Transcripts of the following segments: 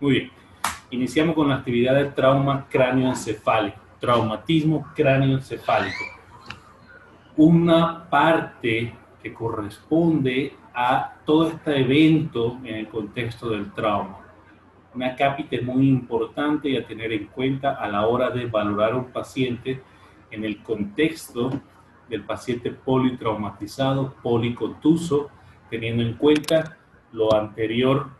Muy bien. Iniciamos con la actividad de trauma cráneoencefálico, traumatismo cráneoencefálico. Una parte que corresponde a todo este evento en el contexto del trauma. Una cápita muy importante y a tener en cuenta a la hora de valorar un paciente en el contexto del paciente politraumatizado, policontuso, teniendo en cuenta lo anterior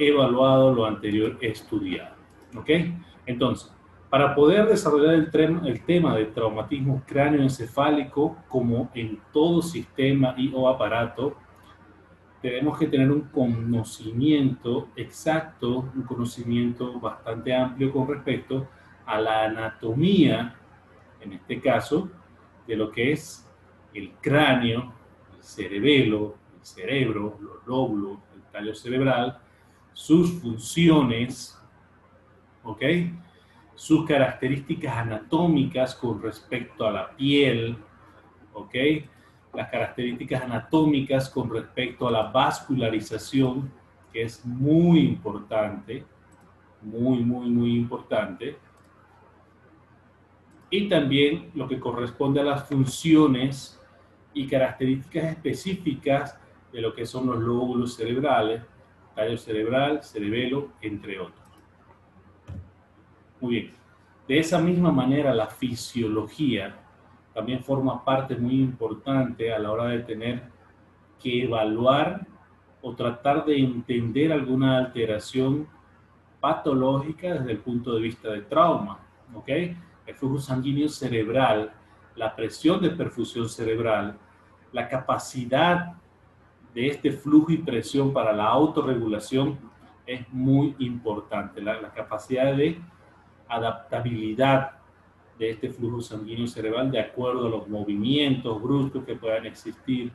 evaluado, lo anterior estudiado. ¿Ok? Entonces, para poder desarrollar el, el tema del traumatismo cráneoencefálico, como en todo sistema y o aparato, tenemos que tener un conocimiento exacto, un conocimiento bastante amplio con respecto a la anatomía, en este caso, de lo que es el cráneo, el cerebelo, el cerebro, los lóbulos, el tallo cerebral, sus funciones, ¿ok? Sus características anatómicas con respecto a la piel, ¿ok? Las características anatómicas con respecto a la vascularización, que es muy importante, muy, muy, muy importante. Y también lo que corresponde a las funciones y características específicas de lo que son los lóbulos cerebrales, cerebral, cerebelo, entre otros. Muy bien. De esa misma manera, la fisiología también forma parte muy importante a la hora de tener que evaluar o tratar de entender alguna alteración patológica desde el punto de vista de trauma. ¿ok? El flujo sanguíneo cerebral, la presión de perfusión cerebral, la capacidad de este flujo y presión para la autorregulación es muy importante. La, capacidad de adaptabilidad de este flujo sanguíneo cerebral de acuerdo a los movimientos bruscos que puedan existir,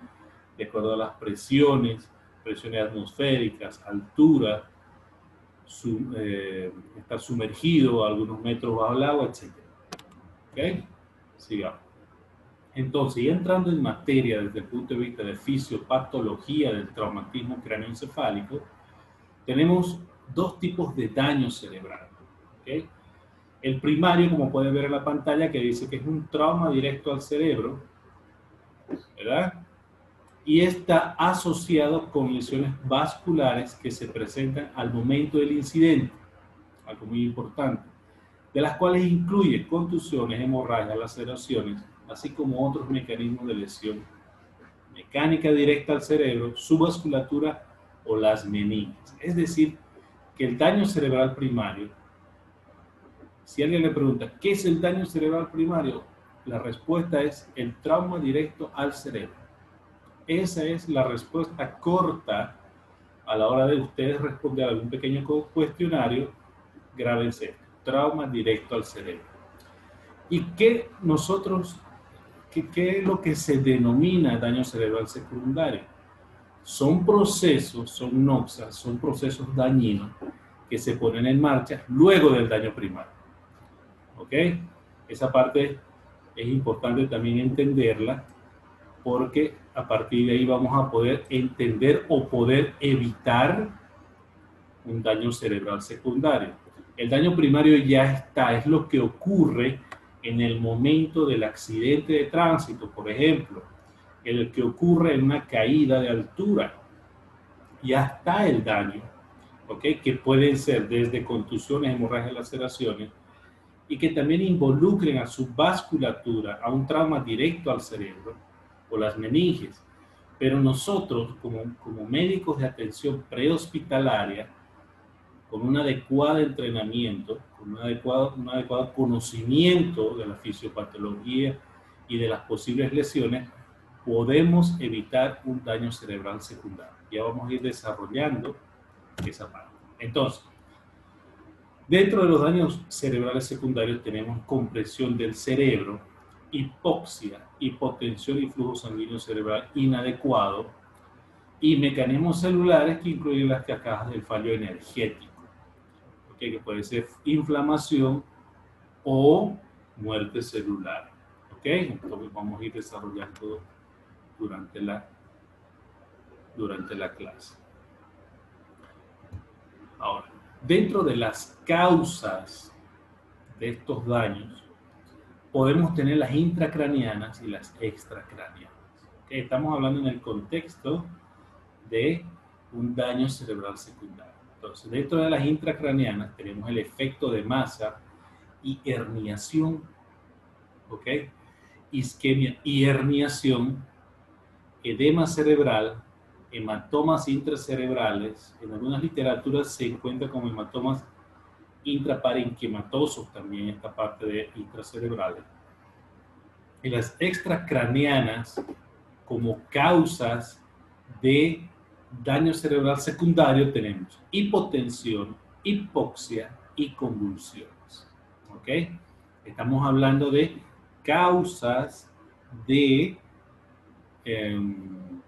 de acuerdo a las presiones, presiones atmosféricas, altura, eh, estar sumergido a algunos metros bajo el agua, etc. ¿Ok? Sigamos. Entonces, entrando en materia desde el punto de vista de fisiopatología del traumatismo cráneoencefálico, tenemos dos tipos de daño cerebral. El primario, como pueden ver en la pantalla, que dice que es un trauma directo al cerebro, ¿verdad? Y está asociado con lesiones vasculares que se presentan al momento del incidente, algo muy importante, de las cuales incluye contusiones, hemorragias, laceraciones, así como otros mecanismos de lesión mecánica directa al cerebro, su vasculatura o las meninges. Es decir, que el daño cerebral primario, si alguien le pregunta, ¿qué es el daño cerebral primario? La respuesta es el trauma directo al cerebro. Esa es la respuesta corta a la hora de ustedes responder a algún pequeño cuestionario. Grábense, trauma directo al cerebro. ¿Y qué nosotros ¿qué, es lo que se denomina daño cerebral secundario? Son procesos, son noxas, son procesos dañinos que se ponen en marcha luego del daño primario. ¿Ok? Esa parte es importante también entenderla porque a partir de ahí vamos a poder entender o poder evitar un daño cerebral secundario. El daño primario ya está, es lo que ocurre en el momento del accidente de tránsito, por ejemplo, el que ocurre en una caída de altura, ya está el daño, ¿ok? Que pueden ser desde contusiones, hemorragias, laceraciones, y que también involucren a su vasculatura, a un trauma directo al cerebro o las meninges. Pero nosotros, como, como médicos de atención prehospitalaria, con un adecuado entrenamiento, con un adecuado, un adecuado conocimiento de la fisiopatología y de las posibles lesiones, podemos evitar un daño cerebral secundario. Ya vamos a ir desarrollando esa parte. Entonces, dentro de los daños cerebrales secundarios tenemos compresión del cerebro, hipoxia, hipotensión y flujo sanguíneo cerebral inadecuado y mecanismos celulares que incluyen las cascadas del fallo energético que puede ser inflamación o muerte celular. ¿Ok? Entonces vamos a ir desarrollando durante la, durante la clase. Ahora. Dentro de las causas de estos daños, podemos tener las intracranianas y las extracranianas. Estamos hablando en el contexto de un daño cerebral secundario. Dentro de las intracranianas tenemos el efecto de masa y herniación, ¿ok? Isquemia y herniación, edema cerebral, hematomas intracerebrales, en algunas literaturas se encuentra como hematomas intraparenquimatosos también esta parte de intracerebrales. Y las extracraneanas como causas de daño cerebral secundario tenemos hipotensión, hipoxia y convulsiones. ¿Ok? Estamos hablando de causas de em,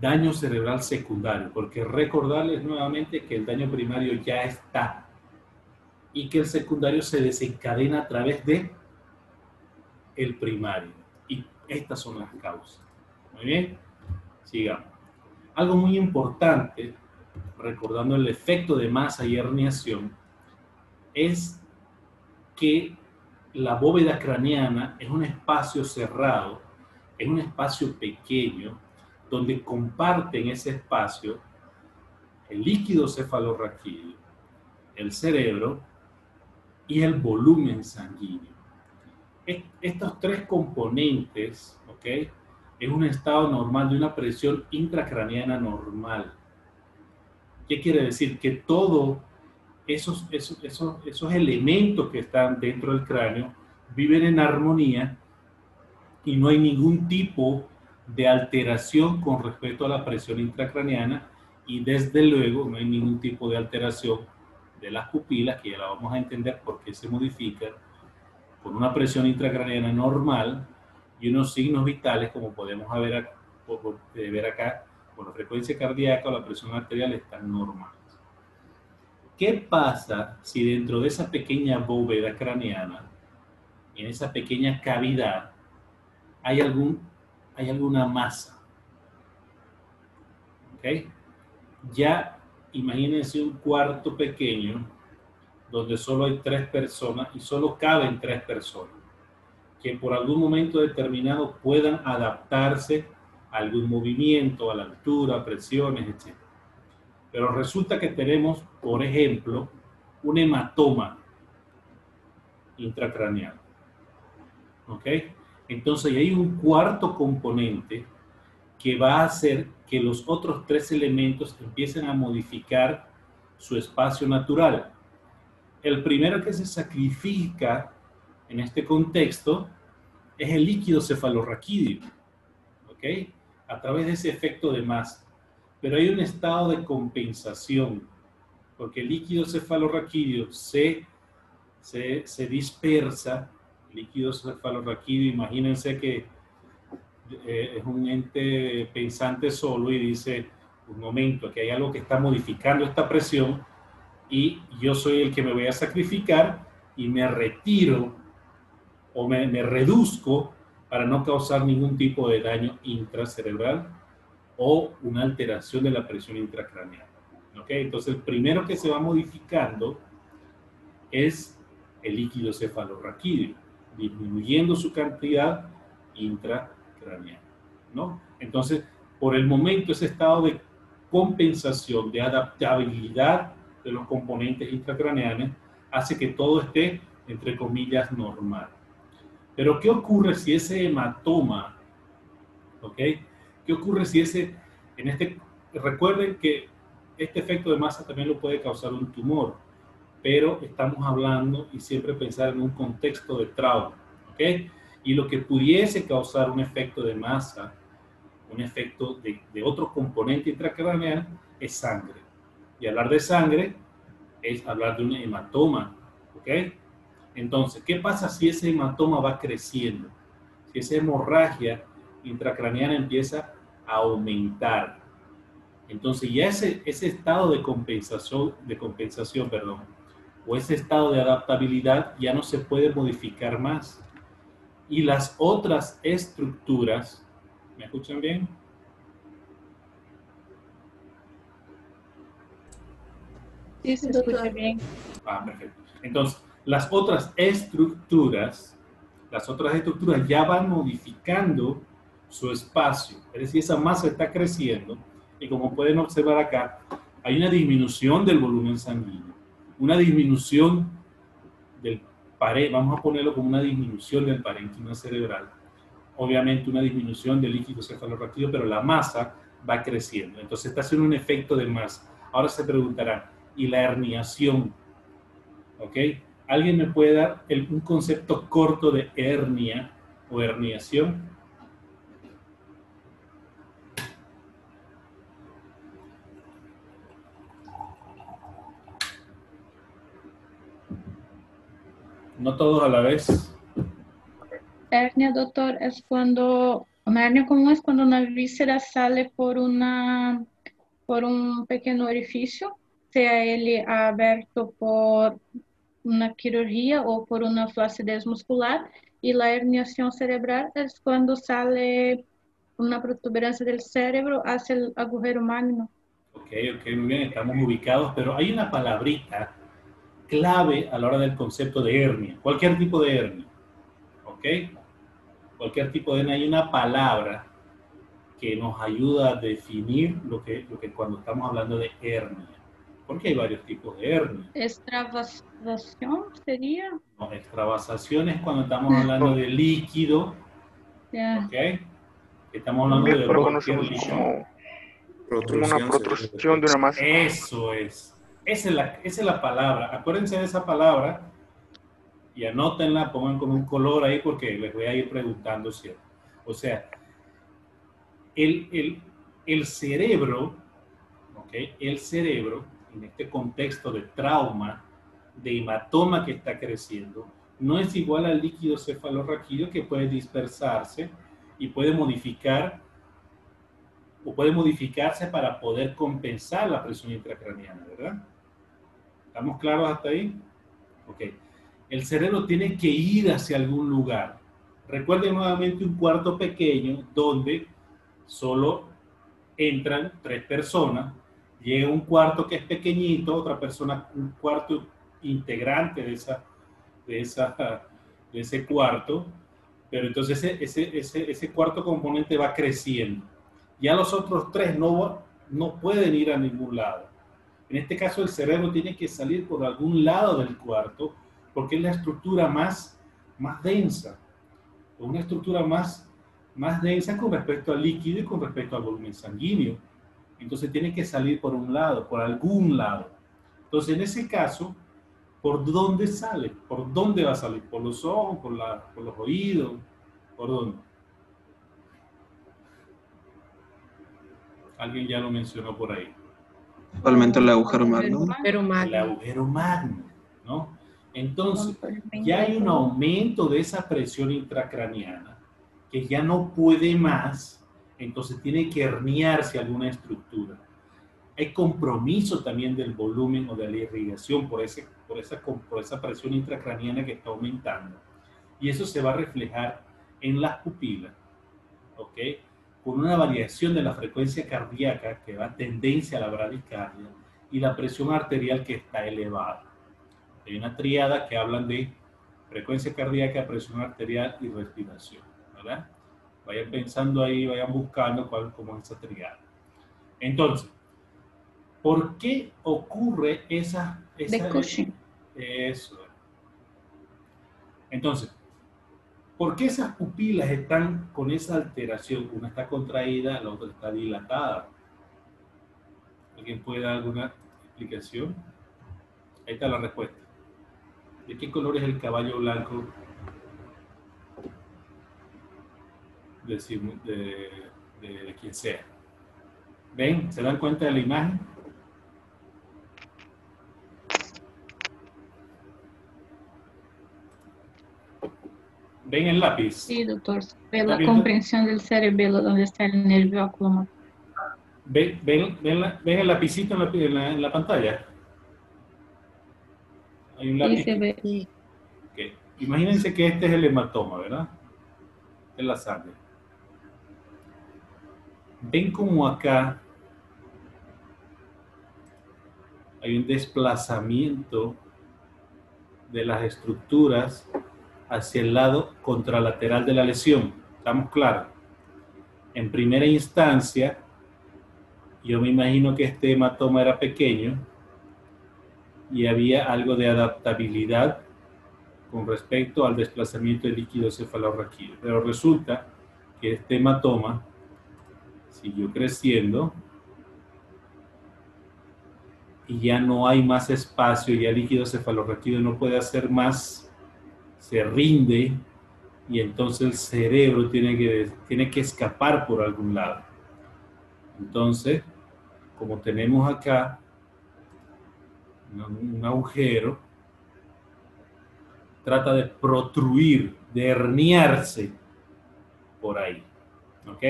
daño cerebral secundario, porque recordarles nuevamente que el daño primario ya está y que el secundario se desencadena a través de el primario. Y estas son las causas. Muy bien, sigamos. Algo muy importante, recordando el efecto de masa y herniación, es que la bóveda craneana es un espacio cerrado, es un espacio pequeño, donde comparten ese espacio el líquido cefalorraquídeo, el cerebro y el volumen sanguíneo. Estos tres componentes, ¿ok? Es un estado normal de una presión intracraniana normal. ¿Qué quiere decir? Que todos esos, esos, esos, esos elementos que están dentro del cráneo viven en armonía y no hay ningún tipo de alteración con respecto a la presión intracraniana y desde luego no hay ningún tipo de alteración de las pupilas, que ya la vamos a entender por qué se modifica con una presión intracraniana normal y unos signos vitales como podemos ver, ver acá, con la frecuencia cardíaca o la presión arterial están normales. ¿Qué pasa si dentro de esa pequeña bóveda craneana, en esa pequeña cavidad, hay, algún, hay alguna masa? ¿Ok? Ya imagínense un cuarto pequeño donde solo hay tres personas y solo caben tres personas que por algún momento determinado puedan adaptarse a algún movimiento, a la altura, presiones, etc. Pero resulta que tenemos, por ejemplo, un hematoma intracraneal. ¿Ok? Entonces hay un cuarto componente que va a hacer que los otros tres elementos empiecen a modificar su espacio natural. El primero que se sacrifica en este contexto es el líquido cefalorraquídeo, ¿ok? A través de ese efecto de masa. Pero hay un estado de compensación, porque el líquido cefalorraquídeo se, se, se dispersa, el líquido cefalorraquídeo, imagínense que eh, es un ente pensante solo y dice, un momento, que hay algo que está modificando esta presión y yo soy el que me voy a sacrificar y me retiro o me, reduzco para no causar ningún tipo de daño intracerebral o una alteración de la presión intracraneal. ¿Ok? Entonces, el primero que se va modificando es el líquido cefalorraquídeo, disminuyendo su cantidad intracraneal ¿no? Entonces, por el momento, ese estado de compensación, de adaptabilidad de los componentes intracraneales hace que todo esté, entre comillas, normal. Pero, ¿qué ocurre si ese hematoma, ¿ok? ¿Qué ocurre si ese, en este, recuerden que este efecto de masa también lo puede causar un tumor, pero estamos hablando y siempre pensar en un contexto de trauma, ¿ok? y lo que pudiese causar un efecto de masa, un efecto de, otro componente intracraneal, es sangre. Y hablar de sangre es hablar de un hematoma, ¿ok? Entonces, ¿qué pasa si ese hematoma va creciendo? Si esa hemorragia intracraneana empieza a aumentar. Entonces, ya ese, ese estado de compensación, de compensación, perdón, o ese estado de adaptabilidad ya no se puede modificar más y las otras estructuras, ¿me escuchan bien? Sí, se escucha bien. Ah, perfecto. Entonces, las otras estructuras, las otras estructuras ya van modificando su espacio. Es decir, esa masa está creciendo y como pueden observar acá, hay una disminución del volumen sanguíneo, una disminución del pared, vamos a ponerlo como una disminución del parénquima cerebral, obviamente una disminución del líquido cefalorraquídeo, pero la masa va creciendo. Entonces está haciendo un efecto de masa. Ahora se preguntarán, ¿y la herniación? ¿Ok? ¿Alguien me puede dar un concepto corto de hernia o herniación? No todos a la vez. Hernia, doctor, es cuando, una hernia común es cuando una víscera sale por una, por un pequeño orificio, sea él abierto por una quirurgia o por una flacidez muscular, y la herniación cerebral es cuando sale una protuberancia del cerebro hacia el agujero magno. Ok, ok, muy bien, estamos ubicados, pero hay una palabrita clave a la hora del concepto de hernia, cualquier tipo de hernia, ¿ok? Cualquier tipo de hernia, hay una palabra que nos ayuda a definir lo que, lo que cuando estamos hablando de hernia, porque hay varios tipos de hernia. ¿Extravasación sería? No, extravasación es cuando estamos hablando de líquido, ¿ok? Estamos hablando de una protrusión de una masa. Eso es. Esa es, la, esa es la palabra. Acuérdense de esa palabra y anótenla, pongan con un color ahí porque les voy a ir preguntando ¿cierto? O sea, el, el, el cerebro, ¿ok? El cerebro, en este contexto de trauma, de hematoma que está creciendo, no es igual al líquido cefalorraquídeo que puede dispersarse y puede modificar o puede modificarse para poder compensar la presión intracraniana, ¿verdad? ¿Estamos claros hasta ahí? Ok. El cerebro tiene que ir hacia algún lugar. Recuerden nuevamente un cuarto pequeño donde solo entran tres personas. Llega un cuarto que es pequeñito, otra persona, un cuarto integrante de, esa, de, esa, de ese cuarto, pero entonces ese, ese, ese, cuarto componente va creciendo. Ya los otros tres no, no pueden ir a ningún lado. En este caso, el cerebro tiene que salir por algún lado del cuarto porque es la estructura más, más densa, una estructura más, más densa con respecto al líquido y con respecto al volumen sanguíneo. Entonces tiene que salir por un lado, por algún lado. Entonces, en ese caso, ¿por dónde sale? ¿Por dónde va a salir? ¿Por los ojos? ¿Por, la, por los oídos? ¿Por dónde? Alguien ya lo mencionó por ahí. Actualmente el agujero magno. El agujero magno, ¿no? Entonces, ya hay un aumento de esa presión intracraniana que ya no puede más, entonces tiene que herniarse alguna estructura. Hay compromiso también del volumen o de la irrigación por, ese, por, esa, por esa presión intracraniana que está aumentando. Y eso se va a reflejar en las pupilas, ¿ok? con una variación de la frecuencia cardíaca que va tendencia a la bradicardia y la presión arterial que está elevada. Hay una triada que hablan de frecuencia cardíaca, presión arterial y respiración, ¿verdad? Vayan pensando ahí, vayan buscando cuál como esa triada. Entonces, ¿por qué ocurre esa... esa Eso. Entonces, ¿Por qué esas pupilas están con esa alteración? Una está contraída, la otra está dilatada. ¿Alguien puede dar alguna explicación? Ahí está la respuesta. ¿De qué color es el caballo blanco? De, de, de quien sea. ¿Ven? ¿Se dan cuenta de la imagen? ¿Ven el lápiz? Sí, doctor. Ve la comprensión del cerebelo donde está el nervio ocular. ¿Ven, ven, ven, ven, el lapicito en la, en la, pantalla? Hay un lápiz. Sí, se ve. Okay. Imagínense que este es el hematoma, ¿verdad? Es la sangre. Ven como acá hay un desplazamiento de las estructuras hacia el lado contralateral de la lesión. ¿Estamos claros? En primera instancia, yo me imagino que este hematoma era pequeño y había algo de adaptabilidad con respecto al desplazamiento del líquido cefalorraquídeo. Pero resulta que este hematoma siguió creciendo y ya no hay más espacio, ya el líquido cefalorraquídeo no puede hacer más, se rinde y entonces el cerebro tiene que, tiene que escapar por algún lado. Entonces, como tenemos acá un, agujero, trata de protruir, de herniarse por ahí. ¿Ok?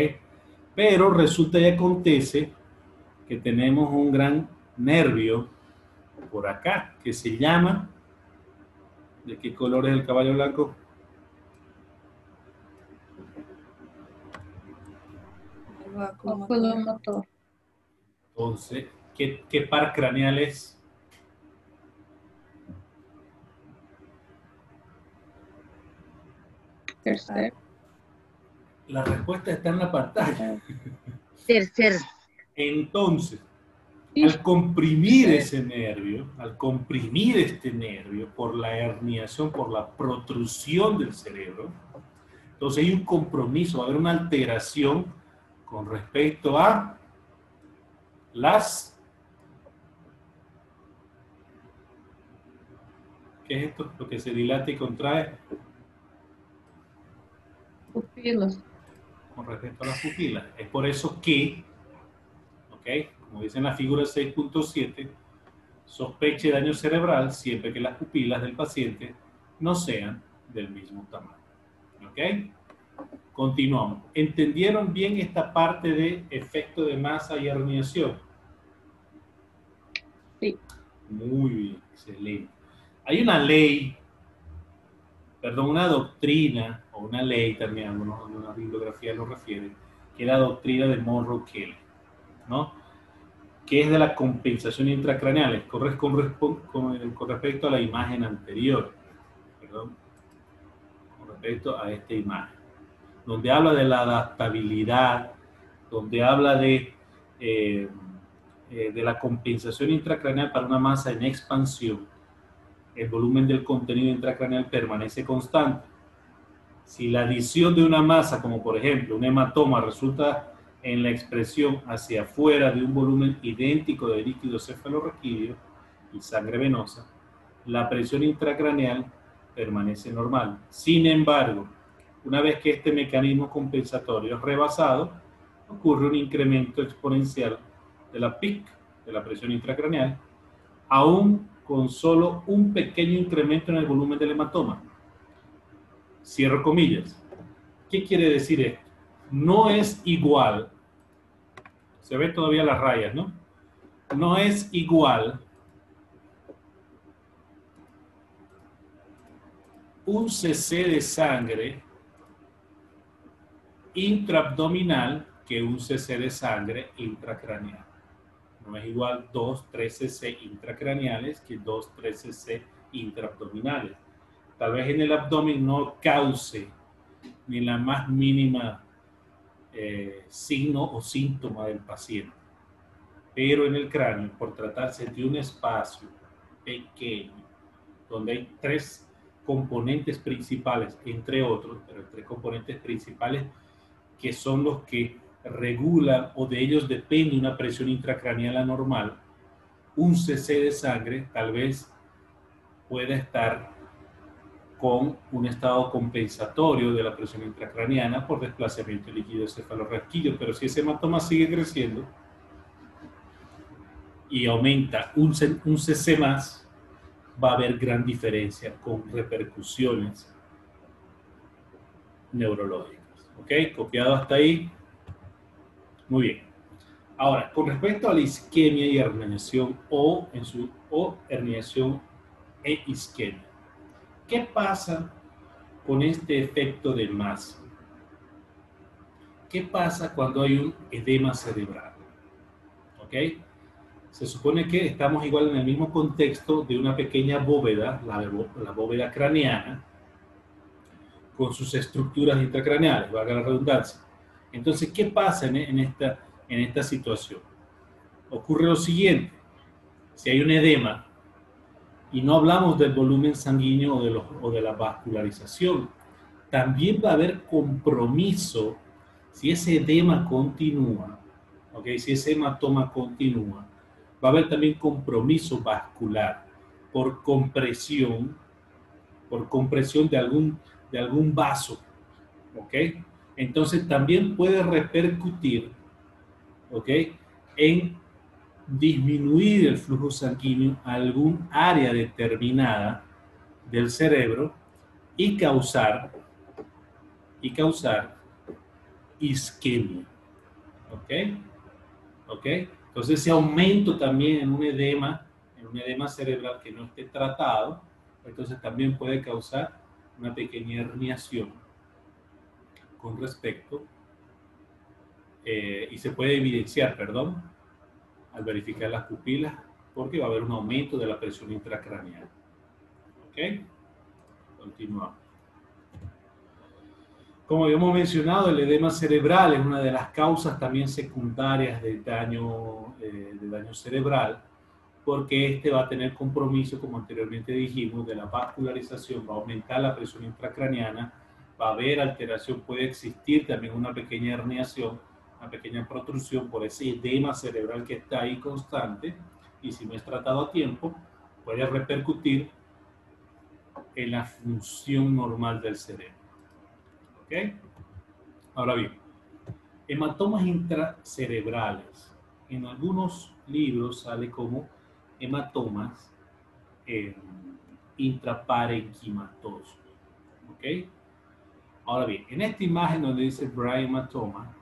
Pero resulta y acontece que tenemos un gran nervio por acá que se llama, ¿de qué color es el caballo blanco? Oculomotor. Entonces, ¿qué, qué par craneal es? Tercero. La respuesta está en la pantalla. Tercer. Entonces, al comprimir ese nervio, al comprimir este nervio por la herniación, por la protrusión del cerebro, entonces hay un compromiso, va a haber una alteración con respecto a las... ¿Qué es esto? Lo que se dilata y contrae Pupilos. Con respecto a las pupilas. Es por eso que, ¿ok? Como dice en la figura 6.7, sospeche daño cerebral siempre que las pupilas del paciente no sean del mismo tamaño. ¿Ok? Continuamos. ¿Entendieron bien esta parte de efecto de masa y herniación? Sí. Muy bien, excelente. Hay una ley, perdón, una doctrina, o una ley también, algunos, algunas bibliografías lo refieren, que es la doctrina de Monroe-Kelly, ¿no? Que es de la compensación intracraneal, con, con, con, respecto a la imagen anterior, perdón, con respecto a esta imagen, donde habla de la adaptabilidad, donde habla de, eh, eh, de la compensación intracraneal para una masa en expansión, el volumen del contenido intracraneal permanece constante. Si la adición de una masa, como por ejemplo un hematoma, resulta en la expresión hacia afuera de un volumen idéntico de líquido cefalorraquídeo y sangre venosa, la presión intracraneal permanece normal. Sin embargo, una vez que este mecanismo compensatorio es rebasado, ocurre un incremento exponencial de la PIC, de la presión intracraneal, aún con solo un pequeño incremento en el volumen del hematoma. Cierro comillas. ¿Qué quiere decir esto? No es igual, se ven todavía las rayas, ¿no? No es igual un cc de sangre intraabdominal que un cc de sangre intracraneal. No es igual 2, 3 cc intracraneales que 2, 3 cc intraabdominales. Tal vez en el abdomen no cause ni la más mínima eh, signo o síntoma del paciente. Pero en el cráneo, por tratarse de un espacio pequeño, donde hay tres componentes principales, entre otros, pero tres componentes principales que son los que regulan o de ellos depende una presión intracraneal anormal, un cc de sangre tal vez pueda estar con un estado compensatorio de la presión intracraneana por desplazamiento líquido cefalorraquídeo, pero si ese hematoma sigue creciendo y aumenta un, un cc más, va a haber gran diferencia con repercusiones neurológicas. ¿Ok? Copiado hasta ahí. Muy bien. Ahora, con respecto a la isquemia y herniación o, en su, o herniación e isquemia, ¿qué pasa con este efecto de masa? ¿Qué pasa cuando hay un edema cerebral? ¿Ok? se supone que estamos igual en el mismo contexto de una pequeña bóveda, la, la bóveda craneana, con sus estructuras intracraneales, valga la redundancia. Entonces, ¿qué pasa en, esta, en esta situación? Ocurre lo siguiente, si hay un edema, y no hablamos del volumen sanguíneo o de, o de la vascularización, también va a haber compromiso si ese edema continúa, ¿okay? si ese hematoma continúa, va a haber también compromiso vascular por compresión, por compresión de algún, de algún vaso, ¿ok? Entonces también puede repercutir, ¿ok? En disminuir el flujo sanguíneo a algún área determinada del cerebro y causar, y causar isquemia, ¿ok? ¿Ok? Entonces ese aumento también en un edema, en un edema cerebral que no esté tratado, entonces también puede causar una pequeña herniación con respecto, eh, y se puede evidenciar, perdón, al verificar las pupilas, porque va a haber un aumento de la presión intracraneal. ¿Ok? Continuamos. Como habíamos mencionado, el edema cerebral es una de las causas también secundarias de daño, eh, de daño cerebral, porque este va a tener compromiso, como anteriormente dijimos, de la vascularización, va a aumentar la presión intracraniana, va a haber alteración, puede existir también una pequeña herniación, una pequeña protrusión por ese edema cerebral que está ahí constante, y si no es tratado a tiempo, puede repercutir en la función normal del cerebro. Ahora bien, hematomas intracerebrales. En algunos libros sale como hematomas eh, intraparenquimatosos. ¿Ok? Ahora bien, en esta imagen donde dice Brian hematoma,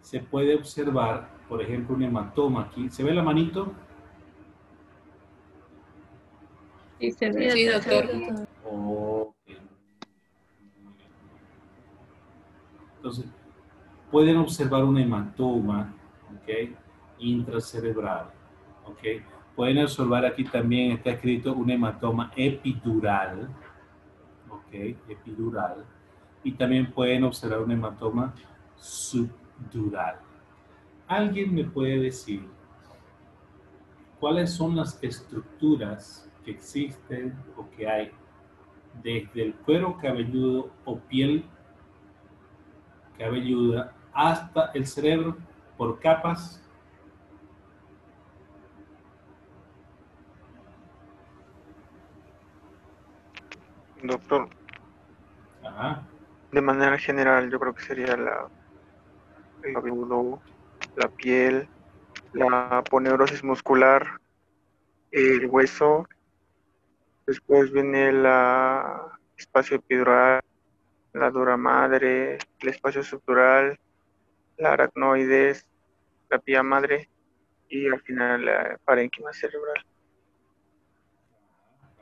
se puede observar, por ejemplo, un hematoma aquí. ¿Se ve la manito? Sí, se ve. Sí, doctor. Entonces, pueden observar un hematoma, ¿ok? Intracerebral, ¿ok? Pueden observar aquí también, está escrito un hematoma epidural, ¿ok? Epidural. Y también pueden observar un hematoma subdural. ¿Alguien me puede decir cuáles son las estructuras que existen o que hay desde el cuero cabelludo o piel cabelluda hasta el cerebro por capas. Doctor. De manera general, yo creo que sería la, el cabelludo, la piel, la aponeurosis muscular, el hueso, después viene el espacio epidural, la dura madre, el espacio estructural, la aracnoides, la pía madre y al final la parénquima cerebral.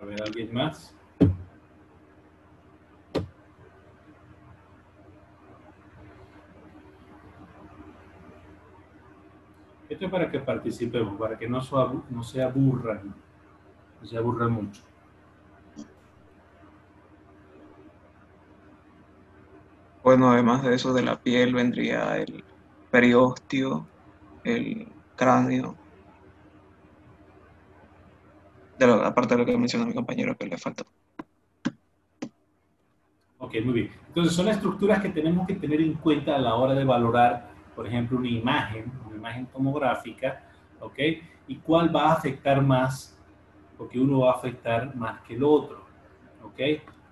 A ver, ¿alguien más? Esto es para que participemos, para que no, no se aburran, no se aburran mucho. Bueno, además de eso de la piel vendría el periósteo, el cráneo. De aparte de lo que menciona mi compañero que le falta. Ok, muy bien. Entonces son estructuras que tenemos que tener en cuenta a la hora de valorar, por ejemplo, una imagen, imagen tomográfica, ¿ok? Y cuál va a afectar más, porque uno va a afectar más que el otro, ¿ok?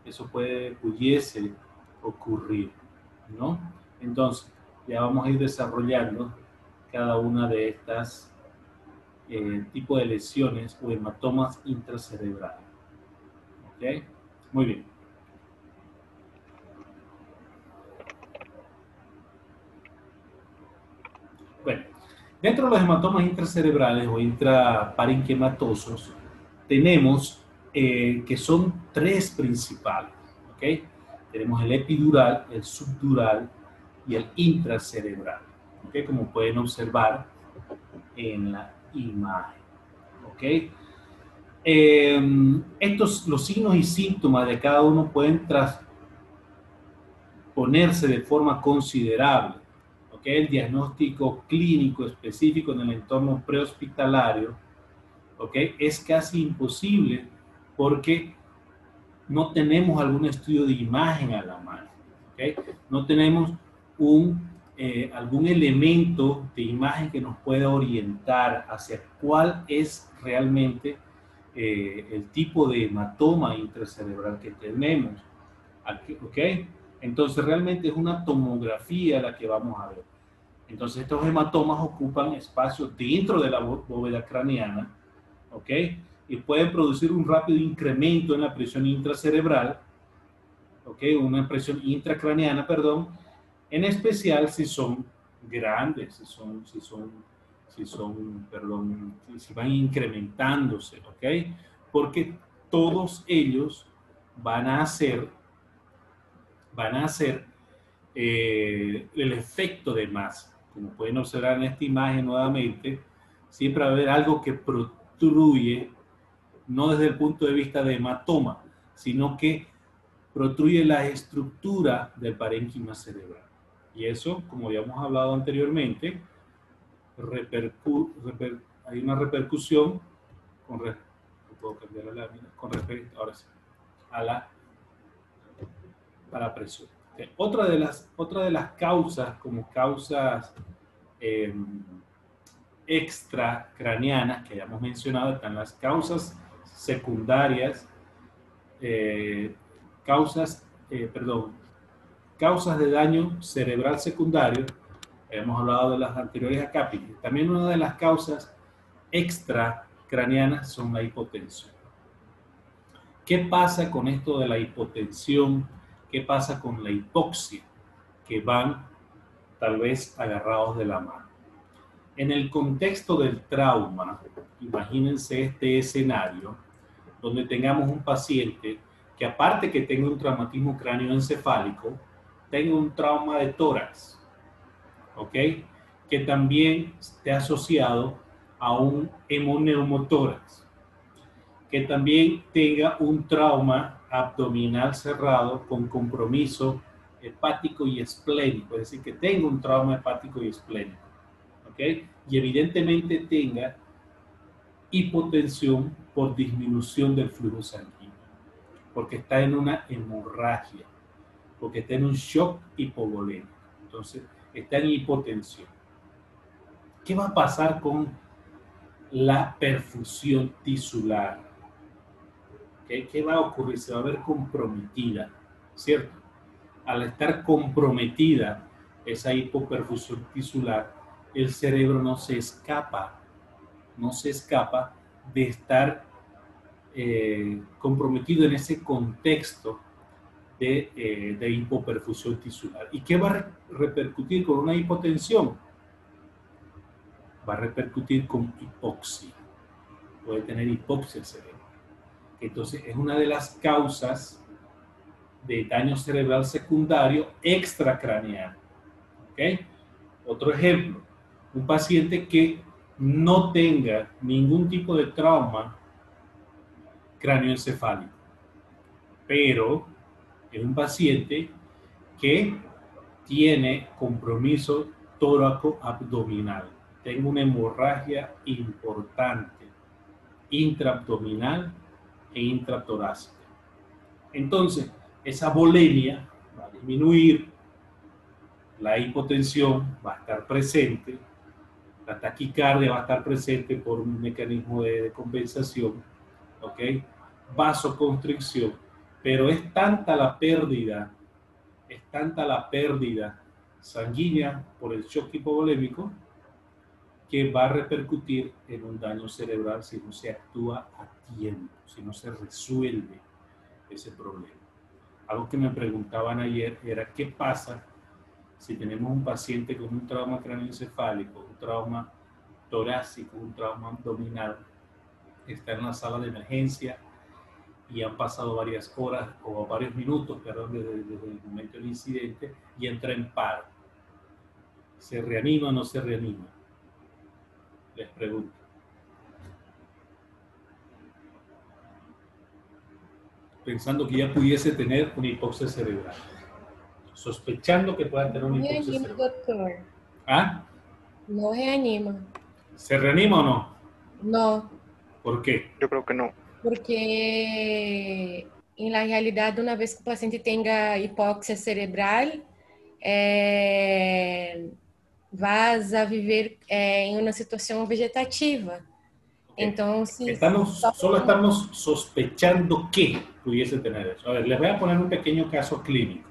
Eso puede, pudiese ocurrir. ¿no? Entonces, ya vamos a ir desarrollando cada una de estas eh, tipos de lesiones o hematomas intracerebrales. ¿Ok? Muy bien. Bueno, dentro de los hematomas intracerebrales o intraparenquimatosos, tenemos eh, que son tres principales. ¿Ok? tenemos el epidural, el subdural y el intracerebral. ¿okay? Como pueden observar en la imagen. ¿Ok? Em, estos, los signos y síntomas de cada uno pueden transponerse de forma considerable. El diagnóstico clínico específico en el entorno prehospitalario ¿ok? es casi imposible porque no tenemos algún estudio de imagen a la mano. ¿ok? No tenemos un eh, algún elemento de imagen que nos pueda orientar hacia cuál es realmente eh, el tipo de hematoma intracerebral que tenemos. ¿Ok? Entonces realmente es una tomografía la que vamos a ver. Entonces estos hematomas ocupan espacio dentro de la bóveda craneana, ¿ok? Y pueden producir un rápido incremento en la presión intracerebral, ¿ok? Una presión intracraneana, perdón, en especial si son grandes, si son, si son, si son, perdón, si van incrementándose, ¿ok? Porque todos ellos van a hacer, van a hacer eh, el efecto de masa. Como pueden observar en esta imagen nuevamente, siempre va a haber algo que protruye, no desde el punto de vista de hematoma, sino que protruye la estructura del parénquima cerebral. Y eso, como habíamos hablado anteriormente, hay una repercusión con, respecto ahora sí, a la, presión. Otra, de las, otra de las causas, como causas eh, extracranianas que hayamos mencionado, están las causas secundarias, eh, causas, eh, perdón, causas de daño cerebral secundario, hemos hablado de las anteriores acá, también una de las causas extracranianas son la hipotensión. ¿Qué pasa con esto de la hipotensión? ¿Qué pasa con la hipoxia? Que van tal vez agarrados de la mano. En el contexto del trauma, imagínense este escenario donde tengamos un paciente que aparte que tenga un traumatismo cráneoencefálico, tenga un trauma de tórax, ¿ok? Que también esté asociado a un hemoneumotórax, que también tenga un trauma abdominal cerrado con compromiso hepático y esplénico, es decir, que tenga un trauma hepático y esplénico, ¿ok? Y evidentemente tenga hipotensión por disminución del flujo sanguíneo, porque está en una hemorragia porque está en un shock hipovolémico. Entonces, está en hipotensión. ¿Qué va a pasar con la perfusión tisular? ¿Qué, va a ocurrir? Se va a ver comprometida, ¿cierto? Al estar comprometida esa hipoperfusión tisular, el cerebro no se escapa, no se escapa de estar eh, comprometido en ese contexto eh, de, hipoperfusión tisular. ¿Y qué va a repercutir con una hipotensión? Va a repercutir con hipoxia. Puede tener hipoxia el cerebro. Entonces, es una de las causas de daño cerebral secundario extracraneal. Otro ejemplo, un paciente que no tenga ningún tipo de trauma cráneoencefálico, pero es un paciente que tiene compromiso tóraco abdominal. Tengo una hemorragia importante, intraabdominal e intratorácica. Entonces, esa bolemia va a disminuir, la hipotensión va a estar presente, la taquicardia va a estar presente por un mecanismo de, compensación, ¿ok? Vasoconstricción pero es tanta la pérdida, es tanta la pérdida sanguínea por el shock hipovolémico que va a repercutir en un daño cerebral si no se actúa a tiempo, si no se resuelve ese problema. Algo que me preguntaban ayer era qué pasa si tenemos un paciente con un trauma craneoencefálico, un trauma torácico, un trauma abdominal, está en la sala de emergencia y han pasado varias horas o varios minutos, perdón, desde, el momento del incidente y entra en paro. ¿Se reanima o no se reanima? les pregunto. Pensando que ya pudiese tener una hipoxia cerebral. Sospechando que pueda tener una hipoxia cerebral. ¿Ah? No se anima. ¿Se reanima o no? No. ¿Por qué? Yo creo que no. Porque, en la realidad una vez que o paciente tenga hipóxia cerebral. Eh, vas a viver é, em uma situação vegetativa. Então, se Estamos, solo estamos sospechando que pudiese tener eso. A ver, les voy a poner un pequeño caso clínico.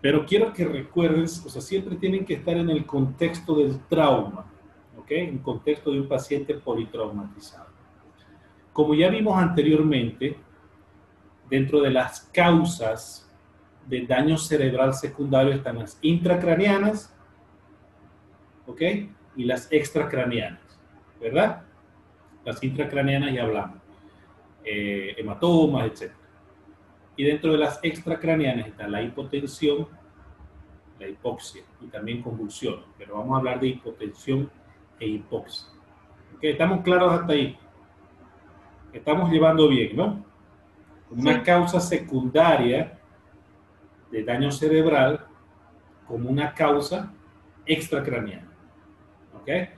Pero quiero que recuerdes, o sea, siempre tienen que estar en el contexto del trauma, ¿ok? En contexto de un paciente politraumatizado. Como ya vimos anteriormente, dentro de las causas de daño cerebral secundario están las intracraneanas, ¿ok? Y las extracraneanas, ¿verdad? Las intracraneanas ya hablamos, eh, hematomas, etc. Y dentro de las extracraneanas está la hipotensión, la hipoxia y también convulsión. Pero vamos a hablar de hipotensión e hipoxia. ¿Ok? ¿Estamos claros hasta ahí? Estamos llevando bien, ¿no? Una causa secundaria de daño cerebral como una causa extracraneana. ¿Ok?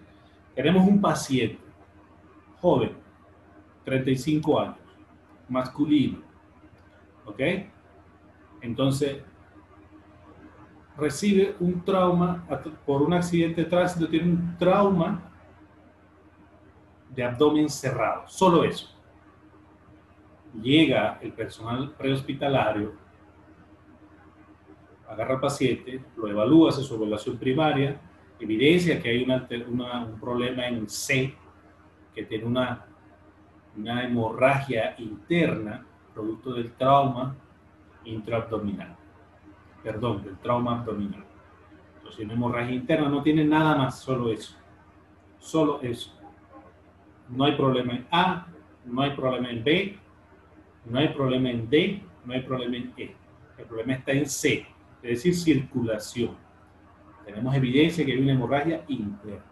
Tenemos un paciente joven, 35 años, masculino, ¿ok? Entonces, recibe un trauma por un accidente de tránsito, tiene un trauma de abdomen cerrado, solo eso. Llega el personal prehospitalario, agarra al paciente, lo evalúa, hace su evaluación primaria, evidencia que hay una, una, un problema en C, que tiene una, una hemorragia interna producto del trauma intraabdominal. Perdón, del trauma abdominal. Entonces, una hemorragia interna no tiene nada más, solo eso. Solo eso. No hay problema en A, no hay problema en B, no hay problema en D, no hay problema en E. El problema está en C, es decir, circulación. Tenemos evidencia que hay una hemorragia interna.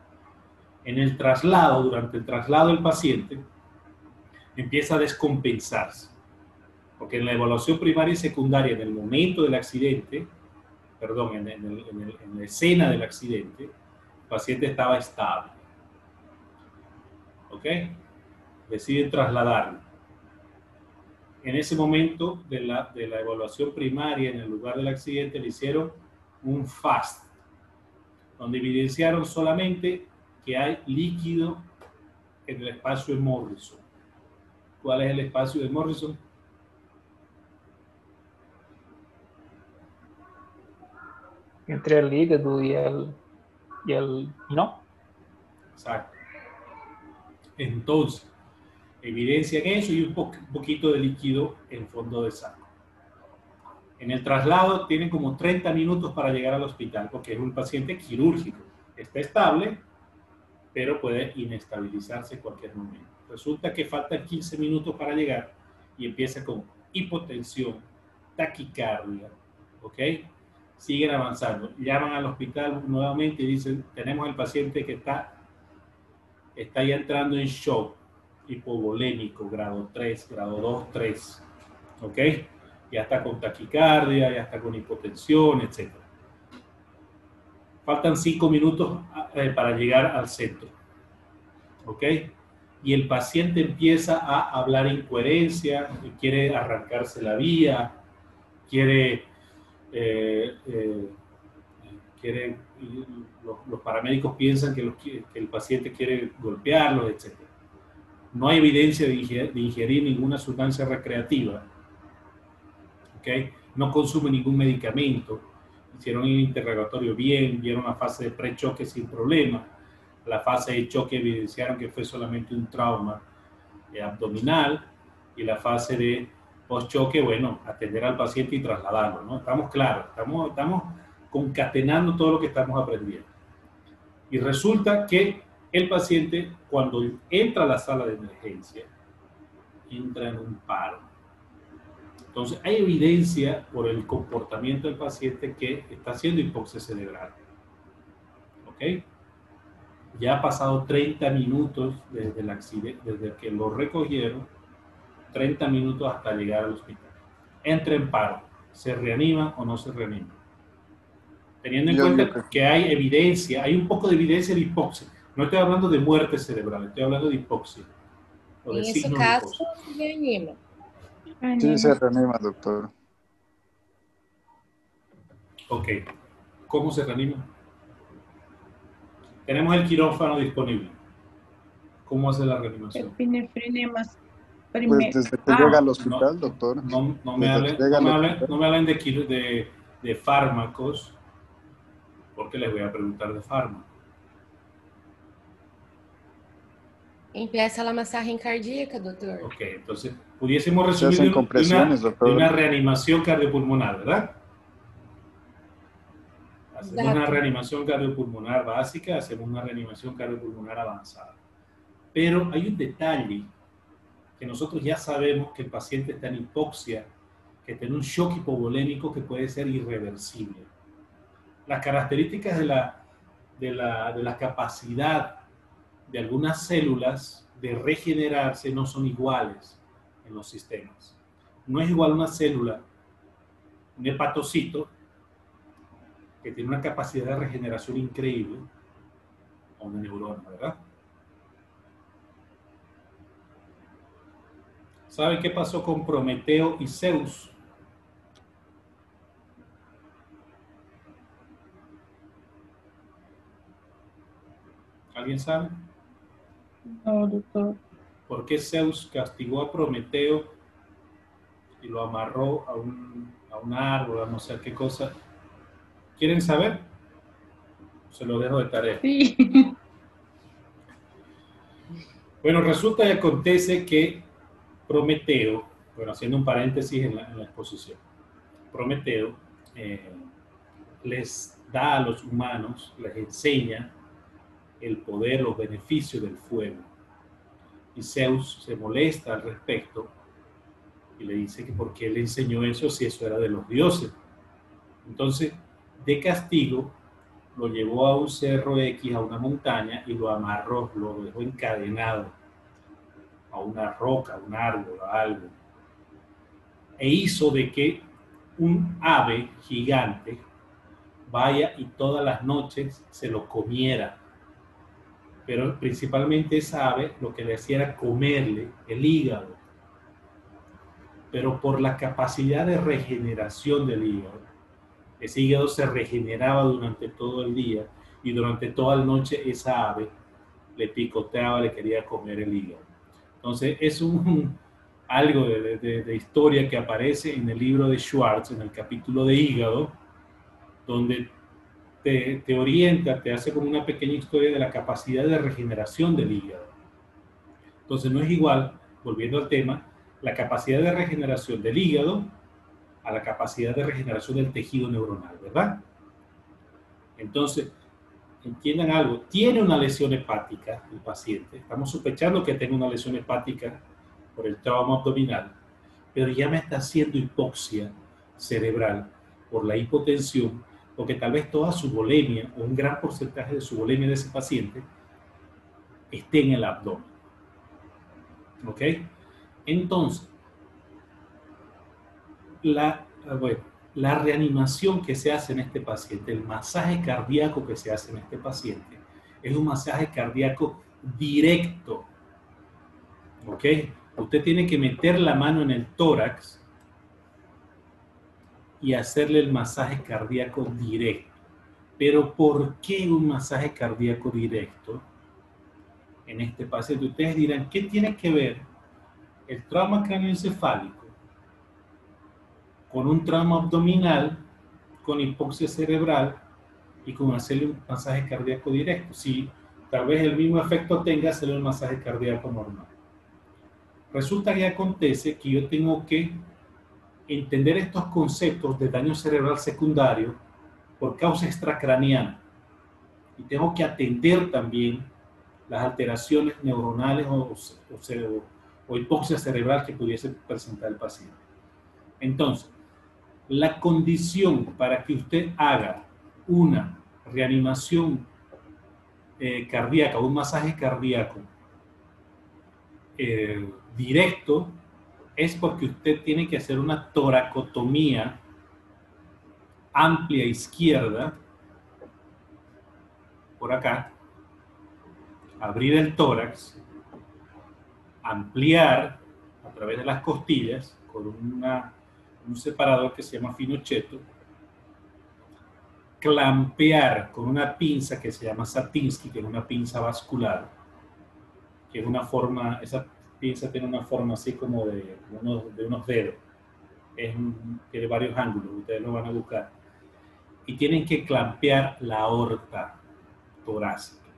En el traslado, durante el traslado del paciente, empieza a descompensarse. Porque en la evaluación primaria y secundaria, en el momento del accidente, perdón, en, el, en, el, en la escena del accidente, el paciente estaba estable. ¿Ok? Deciden trasladarlo. En ese momento de la, de la evaluación primaria, en el lugar del accidente, le hicieron un FAST, donde evidenciaron solamente que hay líquido en el espacio de Morrison. ¿Cuál es el espacio de Morrison? Entre el hígado y el, y el no. Exacto. Entonces, evidencian eso y un, po un poquito de líquido en fondo de saco. En el traslado tienen como 30 minutos para llegar al hospital porque es un paciente quirúrgico. Está estable, pero puede inestabilizarse en cualquier momento. Resulta que faltan 15 minutos para llegar y empieza con hipotensión, taquicardia, ¿ok? Siguen avanzando. Llaman al hospital nuevamente y dicen, tenemos el paciente que está, está ya entrando en shock, hipovolémico, grado 3, grado 2, 3, ¿ok? Ya está con taquicardia, ya está con hipotensión, etc. Faltan 5 minutos eh, para llegar al centro, ¿ok? y el paciente empieza a hablar incoherencia, quiere arrancarse la vía, quiere, eh, eh, quiere los, paramédicos piensan que, el paciente quiere golpearlo, etc. No hay evidencia de ingerir ninguna sustancia recreativa, ¿okay? no consume ningún medicamento, hicieron el interrogatorio bien, vieron la fase de prechoque sin problema, la fase de choque evidenciaron que fue solamente un trauma eh, abdominal y la fase de post-choque, bueno, atender al paciente y trasladarlo, ¿no? Estamos claros, estamos, estamos concatenando todo lo que estamos aprendiendo. Y resulta que el paciente, cuando entra a la sala de emergencia, entra en un paro. Entonces, hay evidencia por el comportamiento del paciente que está haciendo hipoxia cerebral. ¿Ok? ya ha pasado 30 minutos desde el accidente, desde que lo recogieron 30 minutos hasta llegar al hospital. Entra en paro, ¿se reanima o no se reanima? Teniendo en Yo cuenta que- que hay evidencia, hay un poco de evidencia de hipoxia. No estoy hablando de muerte cerebral, estoy hablando de hipoxia. O de Em esse signos de caso, hipoxia. Reanima. Sí, se reanima, doctor. Ok. ¿Cómo se reanima? Tenemos el quirófano disponible. ¿Cómo hace la reanimación? Epinefrina más Pues primero. desde que Ah, llega al hospital, doctor. No, no me hablen, no me al hablen- hospital. no me hablen de, de, de fármacos, porque les voy a preguntar de fármacos. Empieza a massagem cardíaca, doutor. Ok, entonces pudiésemos Se resumir hacen de, de una, una reanimación cardiopulmonar, ¿verdad? Hacemos una Exacto. reanimación cardiopulmonar básica, hacemos una reanimación cardiopulmonar avanzada. Pero hay un detalle que nosotros ya sabemos que el paciente está en hipoxia, que tiene un shock hipovolémico que puede ser irreversible. Las características de la, de la, de la capacidad de algunas células de regenerarse no son iguales en los sistemas. No es igual una célula, un hepatocito, que tiene una capacidad de regeneración increíble, a una neurona, ¿verdad? ¿Saben qué pasó con Prometeo y Zeus? ¿Alguien sabe? No, doctor. ¿Por qué Zeus castigó a Prometeo y lo amarró a un, a un árbol, a no sé qué cosa? ¿Quieren saber? Se lo dejo de tarea. Sí. Bueno, resulta y acontece que Prometeo, bueno, haciendo un paréntesis en la, en la exposición, Prometeo eh, les da a los humanos, les enseña el poder, los beneficios del fuego. Y Zeus se molesta al respecto y le dice que por qué le enseñó eso si eso era de los dioses. Entonces, de castigo, lo llevó a un cerro X, a una montaña, y lo amarró, lo dejó encadenado a una roca, a un árbol, a algo. E hizo de que un ave gigante vaya y todas las noches se lo comiera. Pero principalmente esa ave lo que le hacía era comerle el hígado. Pero por la capacidad de regeneración del hígado, ese hígado se regeneraba durante todo el día y durante toda la noche esa ave le picoteaba, le quería comer el hígado. Entonces es un, algo de, historia que aparece en el libro de Schwartz, en el capítulo de hígado, donde te, te orienta, te hace como una pequeña historia de la capacidad de regeneración del hígado. Entonces no es igual, volviendo al tema, la capacidad de regeneración del hígado a la capacidad de regeneración del tejido neuronal, ¿verdad? Entonces, entiendan algo, tiene una lesión hepática el paciente, estamos sospechando que tenga una lesión hepática por el trauma abdominal, pero ya me está haciendo hipoxia cerebral por la hipotensión, porque tal vez toda su bulimia o un gran porcentaje de su bulimia de ese paciente esté en el abdomen. ¿Ok? Entonces, la, ah, bueno, la reanimación que se hace en este paciente, el masaje cardíaco que se hace en este paciente, es un masaje cardíaco directo. ¿Ok? Usted tiene que meter la mano en el tórax y hacerle el masaje cardíaco directo. Pero ¿por qué un masaje cardíaco directo en este paciente? Ustedes dirán, ¿qué tiene que ver el trauma cráneoencefálico con un trauma abdominal, con hipoxia cerebral y con hacerle un masaje cardíaco directo? Si tal vez el mismo efecto tenga hacerle un masaje cardíaco normal. Resulta que acontece que yo tengo que entender estos conceptos de daño cerebral secundario por causa extracraniana. Y tengo que atender también las alteraciones neuronales o, o, o hipoxia cerebral que pudiese presentar el paciente. Entonces, la condición para que usted haga una reanimación eh, cardíaca, un masaje cardíaco eh, directo, es porque usted tiene que hacer una toracotomía amplia izquierda, por acá, abrir el tórax, ampliar a través de las costillas con un separador que se llama finocheto, clampear con una pinza que se llama Satinsky, que es una pinza vascular, que es una forma, esa pinza tiene una forma así como de, unos, de unos dedos, es tiene varios ángulos, ustedes lo van a buscar, y tienen que clampear la aorta torácica.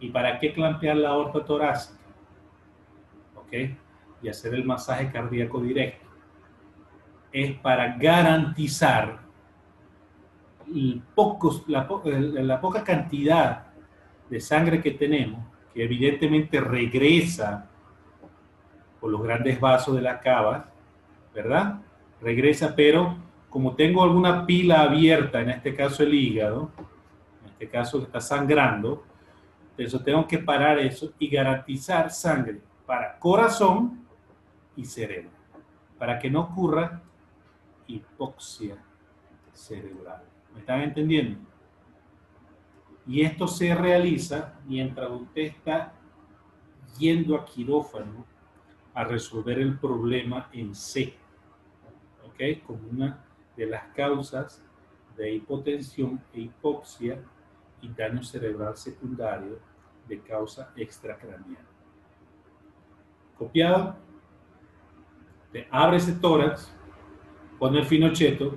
¿Y para qué clampear la aorta torácica? ¿Ok? Y hacer el masaje cardíaco directo. Es para garantizar pocos, la, la poca cantidad de sangre que tenemos, que evidentemente regresa los grandes vasos de la cava, ¿verdad? Regresa, pero como tengo alguna pila abierta, en este caso el hígado, en este caso está sangrando, eso tengo que parar eso y garantizar sangre para corazón y cerebro, para que no ocurra hipoxia cerebral. ¿Me están entendiendo? Y esto se realiza mientras usted está yendo a quirófano a resolver el problema en C, ¿ok? Como una de las causas de hipotensión e hipoxia y daño cerebral secundario de causa extracraniana. Copiado, te abre ese tórax, pone el finocheto,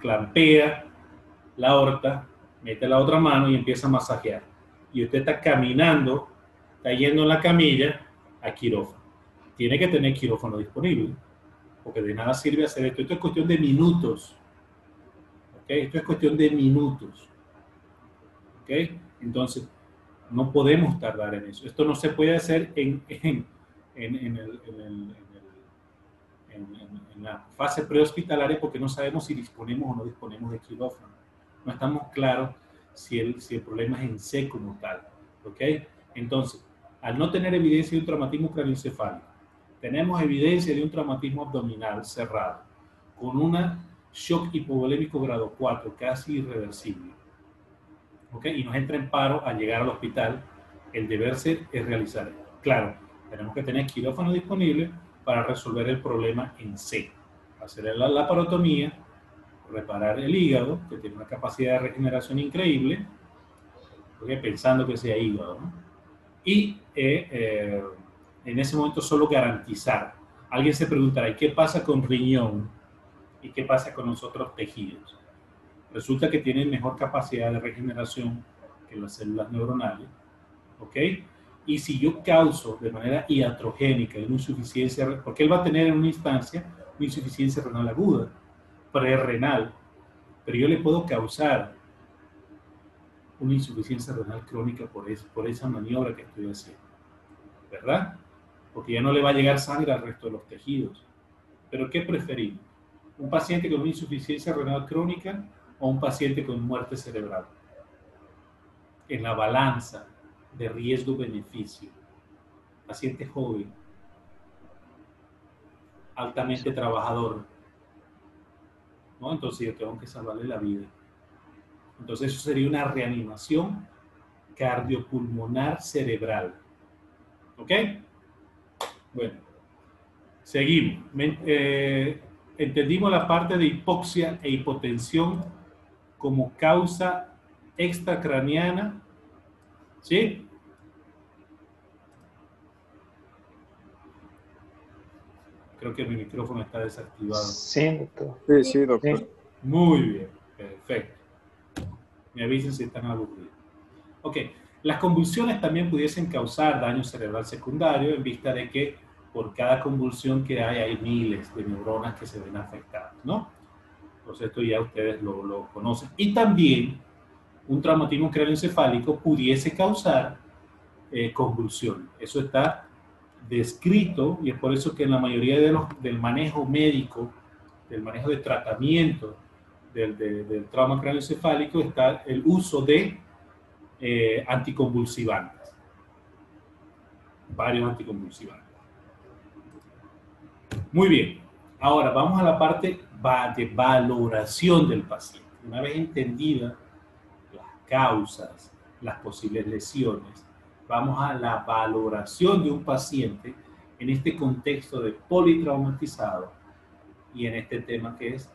clampea la aorta, mete la otra mano y empieza a masajear. Y usted está caminando, está yendo en la camilla a quirófano. Tiene que tener quirófano disponible, porque de nada sirve hacer esto. Esto es cuestión de minutos. Esto es cuestión de minutos. Entonces, no podemos tardar en eso. Esto no se puede hacer en, en, en, en la fase prehospitalaria porque no sabemos si disponemos o no disponemos de quirófano no estamos claros si el, si el problema es en C como tal. ¿Ok? Entonces, al no tener evidencia de un traumatismo craneoencefálico, tenemos evidencia de un traumatismo abdominal cerrado, con una shock hipovolémico grado 4, casi irreversible. ¿Ok? Y nos entra en paro al llegar al hospital. El deber ser es realizar. Claro, tenemos que tener quirófano disponible para resolver el problema en C. Hacer la laparotomía reparar el hígado, que tiene una capacidad de regeneración increíble, pensando que sea hígado, y eh, eh, en ese momento solo garantizar. Alguien se preguntará, ¿y qué pasa con riñón? ¿Y qué pasa con los otros tejidos? Resulta que tienen mejor capacidad de regeneración que las células neuronales, ¿ok? Y si yo causo de manera iatrogénica una insuficiencia, porque él va a tener en una instancia una insuficiencia renal aguda, renal, pero yo le puedo causar una insuficiencia renal crónica por, por esa maniobra que estoy haciendo, ¿verdad? Porque ya no le va a llegar sangre al resto de los tejidos. Pero ¿qué preferimos? ¿Un paciente con una insuficiencia renal crónica o un paciente con muerte cerebral? En la balanza de riesgo-beneficio. Paciente joven, altamente trabajador, ¿no? Entonces yo tengo que salvarle la vida. Entonces eso sería una reanimación cardiopulmonar cerebral. ¿Ok? Bueno, seguimos. Eh, entendimos la parte de hipoxia e hipotensión como causa extracraniana. ¿Sí? Creo que mi micrófono está desactivado. Sí, doctor. Sí, sí, doctor. Muy bien, perfecto. Me avisen si están aburridos. Ok, las convulsiones también pudiesen causar daño cerebral secundario en vista de que por cada convulsión que hay hay miles de neuronas que se ven afectadas, ¿no? Entonces esto ya ustedes lo, lo conocen. Y también un traumatismo craneoencefálico pudiese causar eh, convulsión. Eso está descrito, y es por eso que en la mayoría de los, del manejo médico, del manejo de tratamiento del, del trauma craneoencefálico, está el uso de eh, anticonvulsivantes, varios anticonvulsivantes. Muy bien. Ahora vamos a la parte de valoración del paciente. Una vez entendida las causas, las posibles lesiones, vamos a la valoración de un paciente en este contexto de politraumatizado y en este tema que es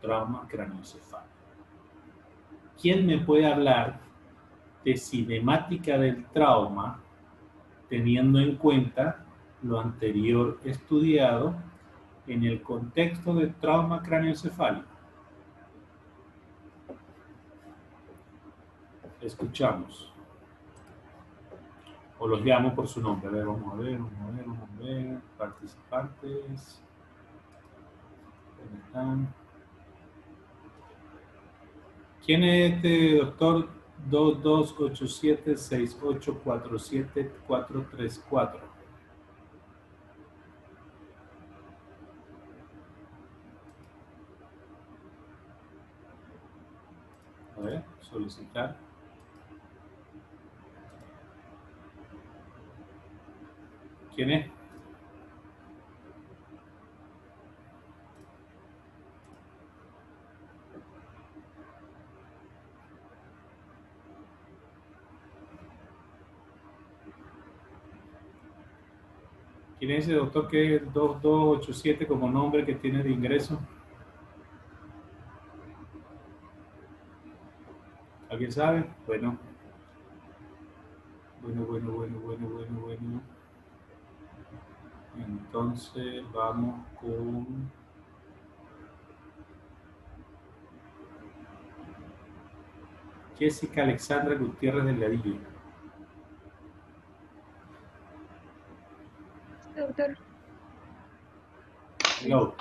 trauma craneoencefálico. ¿Quién me puede hablar de cinemática del trauma teniendo en cuenta lo anterior estudiado en el contexto de trauma craneoencefálico? Escuchamos. O los llamo por su nombre. A ver, vamos a ver, vamos a ver, vamos a ver. Participantes. ¿Dónde están? ¿Quién es este doctor 2287-6847-434? A ver, solicitar. ¿Quién es? ¿Quién es ese doctor que es 2287 como nombre que tiene de ingreso? ¿Alguien sabe? Bueno. Bueno, bueno, bueno, bueno, bueno, bueno. Entonces vamos con... Jessica Alexandra Gutiérrez del Ladillo. Doctor. Hello.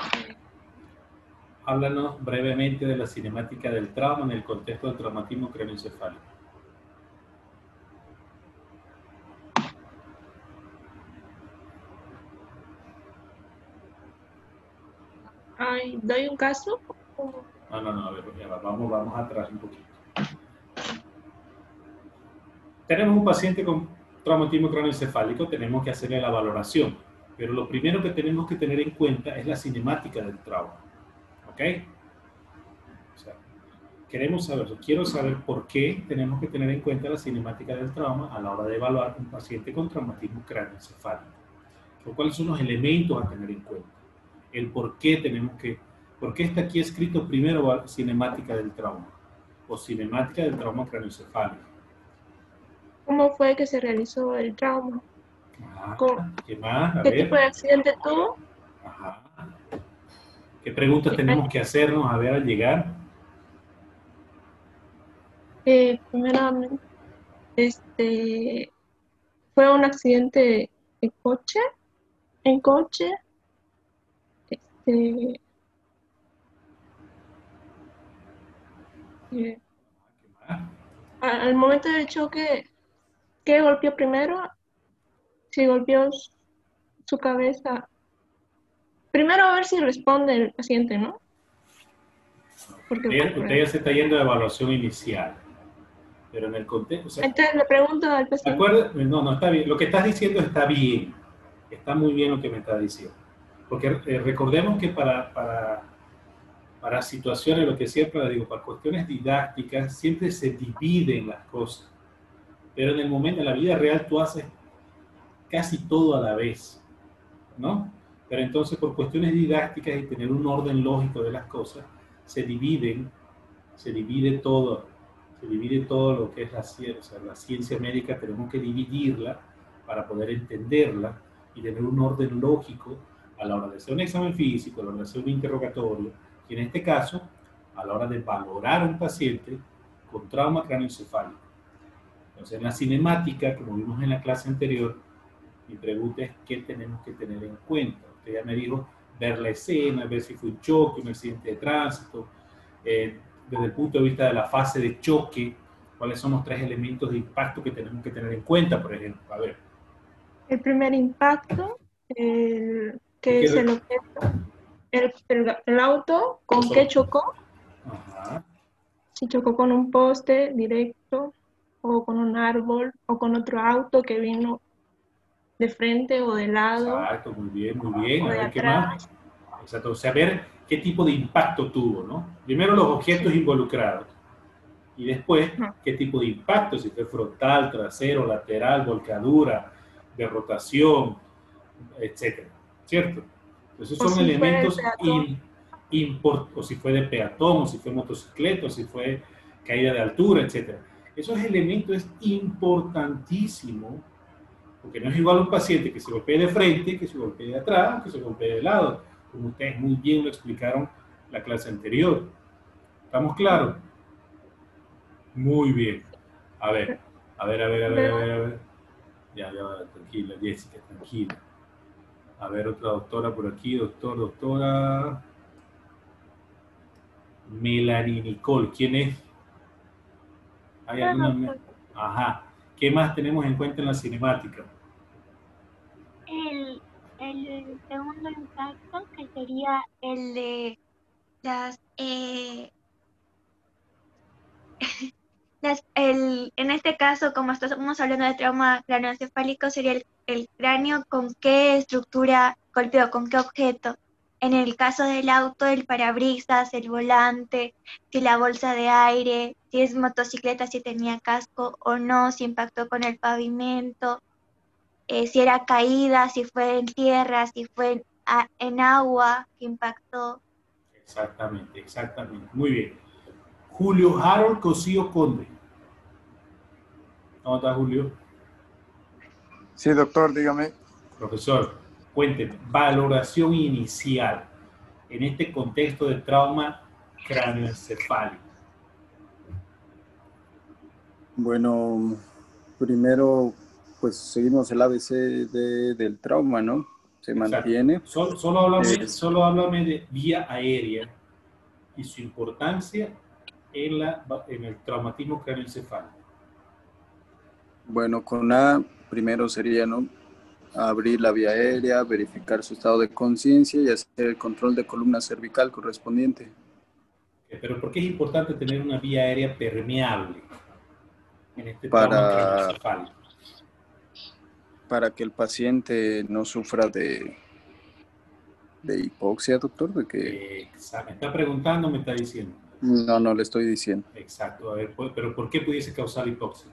Háblanos brevemente de la cinemática del trauma en el contexto del traumatismo craneoencefálico. Ay, ¿Doy un caso? No, no, no, a ver, vamos, vamos atrás un poquito. Tenemos un paciente con traumatismo craneoencefálico, tenemos que hacerle la valoración. Pero lo primero que tenemos que tener en cuenta es la cinemática del trauma. ¿Ok? O sea, queremos saber, quiero saber por qué tenemos que tener en cuenta la cinemática del trauma a la hora de evaluar un paciente con traumatismo craneoencefálico. ¿Cuáles son los elementos a tener en cuenta? El por qué tenemos que, por qué está aquí escrito primero cinemática del trauma o cinemática del trauma craneoencefálico. ¿Cómo fue que se realizó el trauma? ¿Qué más? ¿Qué tipo de accidente tuvo? Ajá. ¿Qué preguntas tenemos que hacernos a ver al llegar? Eh, primeramente, este, fue un accidente en coche, en coche, este, eh, al momento del choque, ¿qué golpeó primero? Si golpeó su cabeza. Primero a ver si responde el paciente, ¿no? Porque, usted, ya se está yendo de evaluación inicial. Pero en el contexto. Entonces le pregunto al paciente. No, no, está bien. Lo que estás diciendo está bien. Está muy bien lo que me está diciendo. Porque eh, recordemos que para, para, para situaciones, lo que siempre digo, para cuestiones didácticas, siempre se dividen las cosas. Pero en el momento, en la vida real, tú haces casi todo a la vez, ¿no? Pero entonces por cuestiones didácticas y tener un orden lógico de las cosas, se dividen, se divide todo, se divide todo lo que es la ciencia. La ciencia médica tenemos que dividirla para poder entenderla y tener un orden lógico a la hora de hacer un examen físico, a la hora de hacer un interrogatorio, y en este caso, a la hora de valorar a un paciente con trauma craneoencefálico. Entonces, en la cinemática, como vimos en la clase anterior, mi pregunta es qué tenemos que tener en cuenta. Usted ya me dijo ver la escena, ver si fue un choque, un accidente de tránsito, eh, desde el punto de vista de la fase de choque, cuáles son los tres elementos de impacto que tenemos que tener en cuenta, por ejemplo. A ver. El primer impacto, el, que es el objeto, el, el, auto, con qué chocó. Ajá. Si chocó con un poste directo, o con un árbol, o con otro auto que vino de frente o de lado. Exacto, muy bien, muy bien. A ver qué más. Exacto, o sea, ver qué tipo de impacto tuvo, ¿no? Primero los objetos involucrados y después qué tipo de impacto, si fue frontal, trasero, lateral, volcadura, de rotación, etcétera, ¿cierto? Esos son elementos importantes, o si fue de peatón, o si fue motocicleta, o si fue caída de altura, etcétera. Esos elementos es importantísimo, porque no es igual un paciente que se golpee de frente, que se golpee de atrás, que se golpee de lado, como ustedes muy bien lo explicaron la clase anterior. ¿Estamos claros? Muy bien. A ver, a ver, a ver, a ver, a ver, a ver. Ya, ya, tranquila, Jessica, tranquila. A ver, otra doctora por aquí, doctor, doctora. Melanie Nicole, ¿quién es? ¿Hay alguna? Ajá. ¿Qué más tenemos en cuenta en la cinemática? El, el segundo impacto, que sería el de las, eh, las el, en este caso, como estamos hablando de trauma craneoencefálico, sería el el cráneo con qué estructura golpeó, con qué objeto. En el caso del auto, el parabrisas, el volante, si la bolsa de aire, si es motocicleta, si tenía casco o no, si impactó con el pavimento, eh, si era caída, si fue en tierra, si fue en, agua que impactó. Exactamente, exactamente. Muy bien. Julio Harold Cosío Conde. ¿Cómo está Julio? Sí, doctor, dígame. Profesor, cuénteme, valoración inicial en este contexto de trauma cráneoencefálico. Bueno, primero, pues seguimos el ABC del trauma, ¿no? Se mantiene. Solo, solo, háblame, eh, solo háblame de vía aérea y su importancia en, la, en el traumatismo cráneoencefálico. Bueno, con A primero sería ¿no? abrir la vía aérea, verificar su estado de conciencia y hacer el control de columna cervical correspondiente. Pero ¿por qué es importante tener una vía aérea permeable en este para, para que el paciente no sufra de, de hipoxia, doctor? De que... ¿Me está preguntando me está diciendo? No, no le estoy diciendo. Exacto. A ver, pero ¿por qué pudiese causar hipoxia?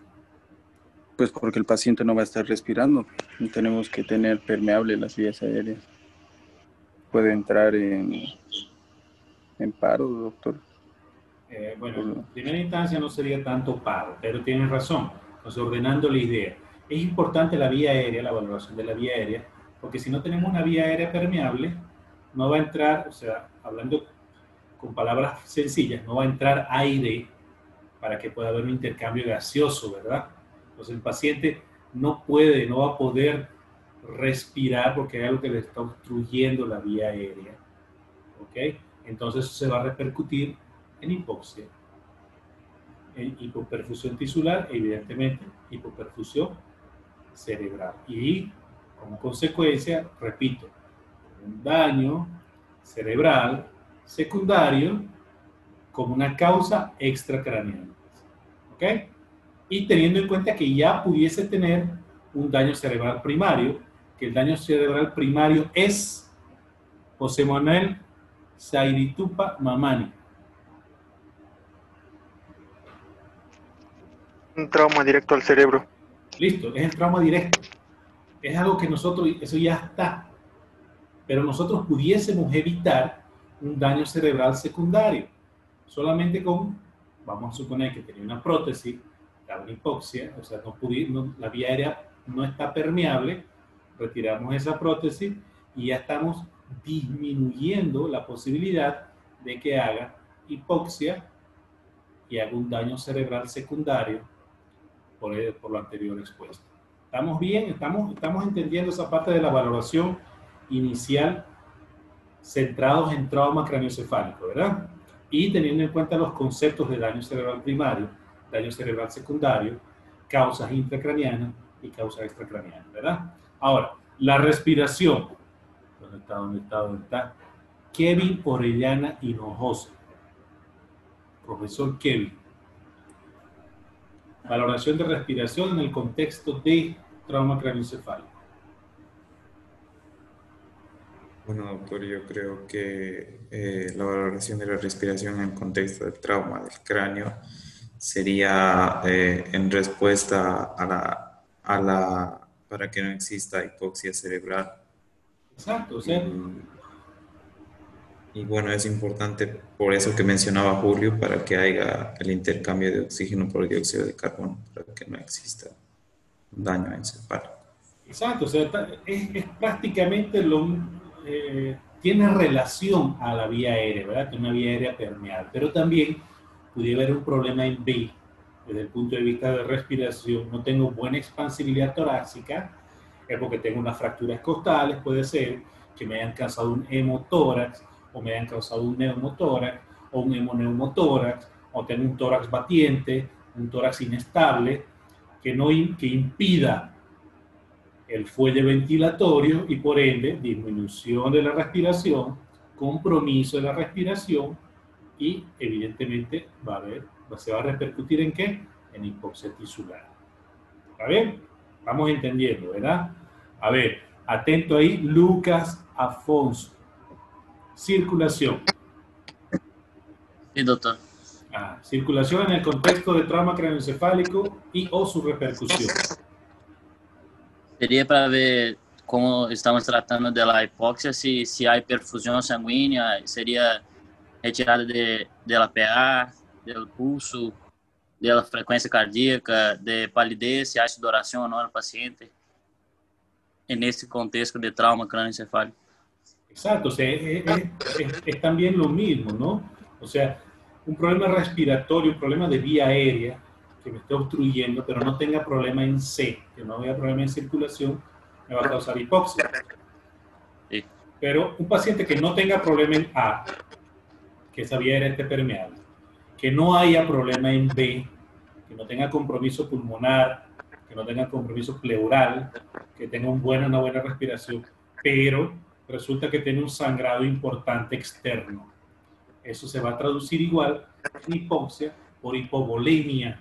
Pues porque el paciente no va a estar respirando y tenemos que tener permeable las vías aéreas. Puede entrar en, en paro, doctor. Eh, bueno, en primera instancia no sería tanto paro, pero tienen razón. Entonces, ordenando la idea. Es importante la vía aérea, la valoración de la vía aérea, porque si no tenemos una vía aérea permeable, no va a entrar, o sea, hablando con palabras sencillas, no va a entrar aire para que pueda haber un intercambio gaseoso, ¿verdad? Entonces el paciente no puede, no va a poder respirar porque hay algo que le está obstruyendo la vía aérea. ¿Ok? Entonces se va a repercutir en hipoxia, en hipoperfusión tisular, evidentemente hipoperfusión cerebral. Y como consecuencia, repito, un daño cerebral secundario como una causa extracraneal. ¿Ok? y teniendo en cuenta que ya pudiese tener un daño cerebral primario, que el daño cerebral primario es José Manuel Sairitupa Mamani. Un trauma directo al cerebro. Listo, es el trauma directo. Es algo que nosotros, eso ya está. Pero nosotros pudiésemos evitar un daño cerebral secundario. Solamente con, vamos a suponer que tenía una prótesis una hipoxia, o sea, no la vía aérea no está permeable, retiramos esa prótesis y ya estamos disminuyendo la posibilidad de que haga hipoxia y haga un daño cerebral secundario por, por lo anterior expuesto. ¿Estamos bien? ¿Estamos, ¿Estamos entendiendo esa parte de la valoración inicial centrados en trauma craneoencefálico, ¿verdad? Y teniendo en cuenta los conceptos de daño cerebral primario, daño cerebral secundario, causas intracranianas y causas extracranianas, ¿verdad? Ahora, la respiración. ¿Dónde está? ¿Dónde está? ¿Dónde está? Kevin Orellana Hinojosa. Profesor Kevin. Valoración de respiración en el contexto de trauma craneoencefálico. Bueno, doctor, yo creo que eh, la valoración de la respiración en el contexto del trauma del cráneo sería eh, en respuesta a la, a la, para que no exista hipoxia cerebral. Exacto, o sea, mm y bueno, es importante por eso que mencionaba Julio, para que haya el intercambio de oxígeno por dióxido de carbono, para que no exista daño encefálico. Exacto, o sea, es, prácticamente lo, eh, tiene relación a la vía aérea, ¿verdad? Que una vía aérea permeable, pero también pudiera haber un problema en B, desde el punto de vista de respiración, no tengo buena expansibilidad torácica, es porque tengo unas fracturas costales, puede ser que me hayan causado un hemotórax, o me hayan causado un neumotórax o un hemoneumotórax, o tengo un tórax batiente, un tórax inestable, que, no, que impida el fuelle ventilatorio y por ende disminución de la respiración, compromiso de la respiración y evidentemente va a haber, se va a repercutir en qué? En hipoxia tisular. ¿Está bien? Vamos entendiendo, ¿verdad? A ver, atento ahí, Lucas Afonso. Circulación. Sí, doctor. Ah, circulación en el contexto de trauma craneoencefálico y o su repercusión. Sería para ver cómo estamos tratando de la hipoxia, si, si hay perfusión sanguínea, sería retirada de, de la PA, del pulso, de la frecuencia cardíaca, de palidez, si hay sudoración o no al paciente, en este contexto de trauma craneoencefálico. Exacto, o sea, es, es, también lo mismo, ¿no? O sea, un problema respiratorio, un problema de vía aérea que me esté obstruyendo, pero no tenga problema en C, que no haya problema en circulación, me va a causar hipoxia. Sí. Pero un paciente que no tenga problema en A, que esa vía aérea esté permeable, que no haya problema en B, que no tenga compromiso pulmonar, que no tenga compromiso pleural, que tenga un buena, una buena respiración, pero resulta que tiene un sangrado importante externo. Eso se va a traducir igual en hipoxia por hipovolemia.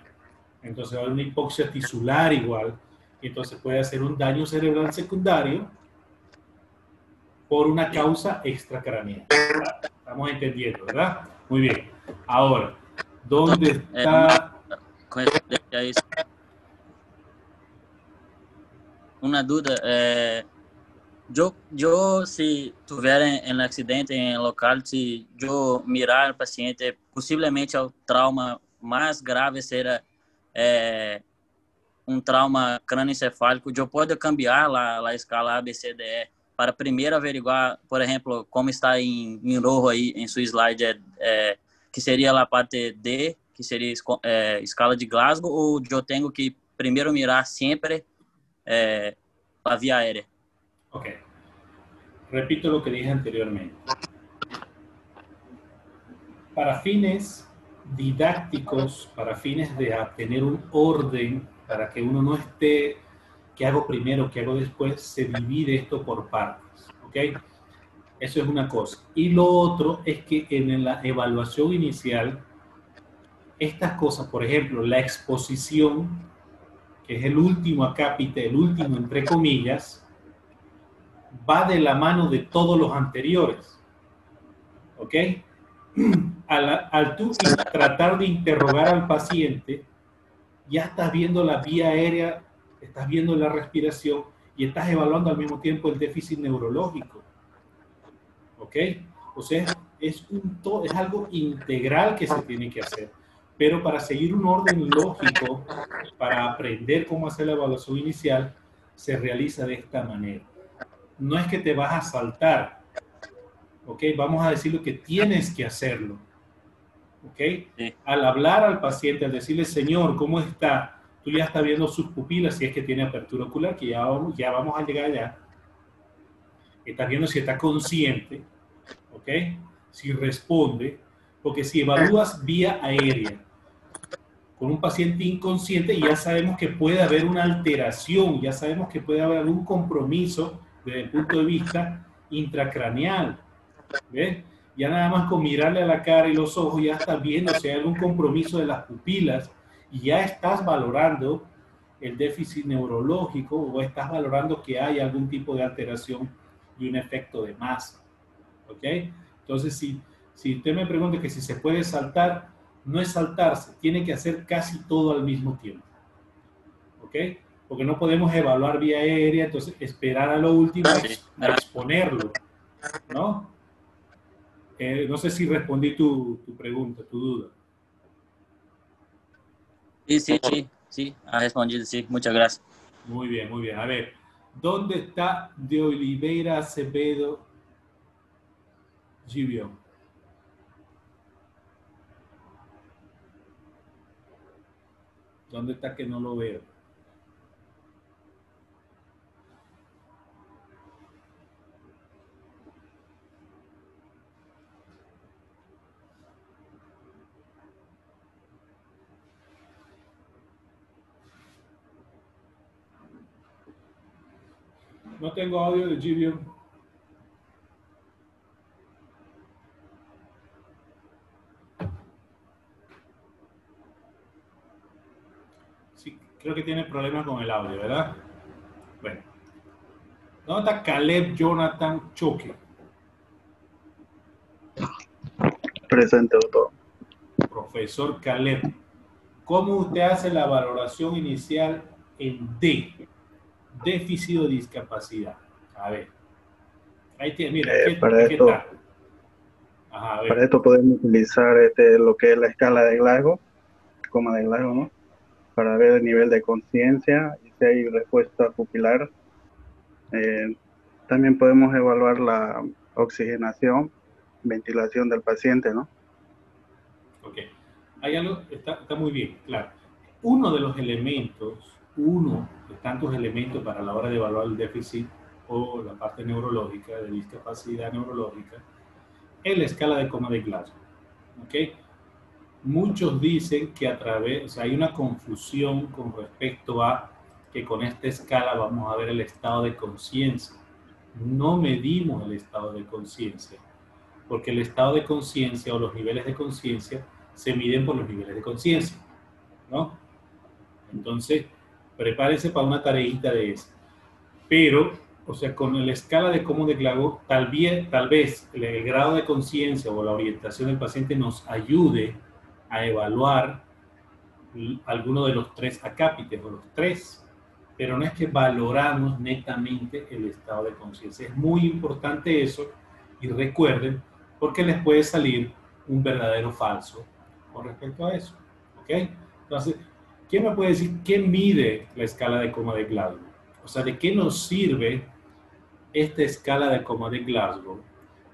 Entonces va a haber una hipoxia tisular igual. Y entonces puede hacer un daño cerebral secundario por una causa extracraneal. Estamos entendiendo, ¿verdad? Muy bien. Ahora, ¿dónde está? Una duda. Eh yo, yo si accidente en el local, si yo mirar al paciente, posiblemente el trauma más grave será eh, un trauma craneoencefálico, yo puedo cambiar la, la escala ABCDE para primeiro averiguar, por exemplo, como está em, em rojo aí em sua slide, é, é, que seria a parte D, que seria é, escala de Glasgow, ou eu tenho que primeiro mirar sempre a via aérea? Ok. Repito lo que dije anteriormente. Para fines didácticos, para fines de tener un orden, para que uno no esté, ¿qué hago primero, qué hago después? Se divide esto por partes. ¿Ok? Eso es una cosa. Y lo otro es que en la evaluación inicial, estas cosas, por ejemplo, la exposición, que es el último acápite, el último entre comillas, va de la mano de todos los anteriores. ¿Ok? Al, tú tratar de interrogar al paciente, ya estás viendo la vía aérea, estás viendo la respiración y estás evaluando al mismo tiempo el déficit neurológico. ¿Ok? O sea, es algo integral que se tiene que hacer. Pero para seguir un orden lógico, para aprender cómo hacer la evaluación inicial, se realiza de esta manera no es que te vas a saltar, ¿ok? Vamos a decir lo que tienes que hacerlo, ¿ok? Al hablar al paciente, al decirle, Señor, ¿cómo está? Tú ya estás viendo sus pupilas, si es que tiene apertura ocular, que ya vamos, ya vamos a llegar allá. Estás viendo si está consciente, ¿ok? Si responde, porque si evalúas vía aérea con un paciente inconsciente, ya sabemos que puede haber una alteración, ya sabemos que puede haber algún compromiso desde el punto de vista intracraneal. ¿Ves? Ya nada más con mirarle a la cara y los ojos ya estás viendo si hay algún compromiso de las pupilas y ya estás valorando el déficit neurológico o estás valorando que hay algún tipo de alteración y un efecto de masa. ¿Ok? Entonces, si, si usted me pregunta que si se puede saltar, no es saltarse, tiene que hacer casi todo al mismo tiempo. ¿Ok? Porque no podemos evaluar vía aérea, entonces esperar a lo último a exponerlo. ¿No? Eh, no sé si respondí tu, tu pregunta, tu duda. Sí, sí, sí, sí, ha respondido, sí, muchas gracias. Muy bien, muy bien. A ver, ¿dónde está de Oliveira Acevedo Gibio? ¿Dónde está que no lo veo? No tengo audio de Gibio. Sí, creo que tiene problemas con el audio, ¿verdad? Bueno. ¿Dónde está Caleb Jonathan Choque? Presente, doctor. Profesor Caleb, ¿cómo usted hace la valoración inicial en D? Déficit o discapacidad. A ver. Ahí tiene, mira, eh, para, esto, para esto podemos utilizar este, lo que es la escala de Glasgow, coma de Glasgow, ¿no? Para ver el nivel de conciencia y si hay respuesta pupilar. Eh, también podemos evaluar la oxigenación, ventilación del paciente, ¿no? Ok. Hay algo, está, está muy bien, claro. Uno de los elementos uno de tantos elementos para la hora de evaluar el déficit o la parte neurológica, de discapacidad neurológica, es la escala de coma de Glasgow. ¿okay? Muchos dicen que a través, o sea, hay una confusión con respecto a que con esta escala vamos a ver el estado de conciencia. No medimos el estado de conciencia, porque el estado de conciencia o los niveles de conciencia se miden por los niveles de conciencia, ¿no? Entonces, prepárese para una tareita de esa. Pero, o sea, con la escala de cómo declaró, tal vez, tal vez el, grado de conciencia o la orientación del paciente nos ayude a evaluar alguno de los tres acápites o los tres, pero no es que valoramos netamente el estado de conciencia. Es muy importante eso y recuerden, porque les puede salir un verdadero falso con respecto a eso. ¿Ok? Entonces, ¿Quién me puede decir qué mide la escala de coma de Glasgow? O sea, ¿de qué nos sirve esta escala de coma de Glasgow?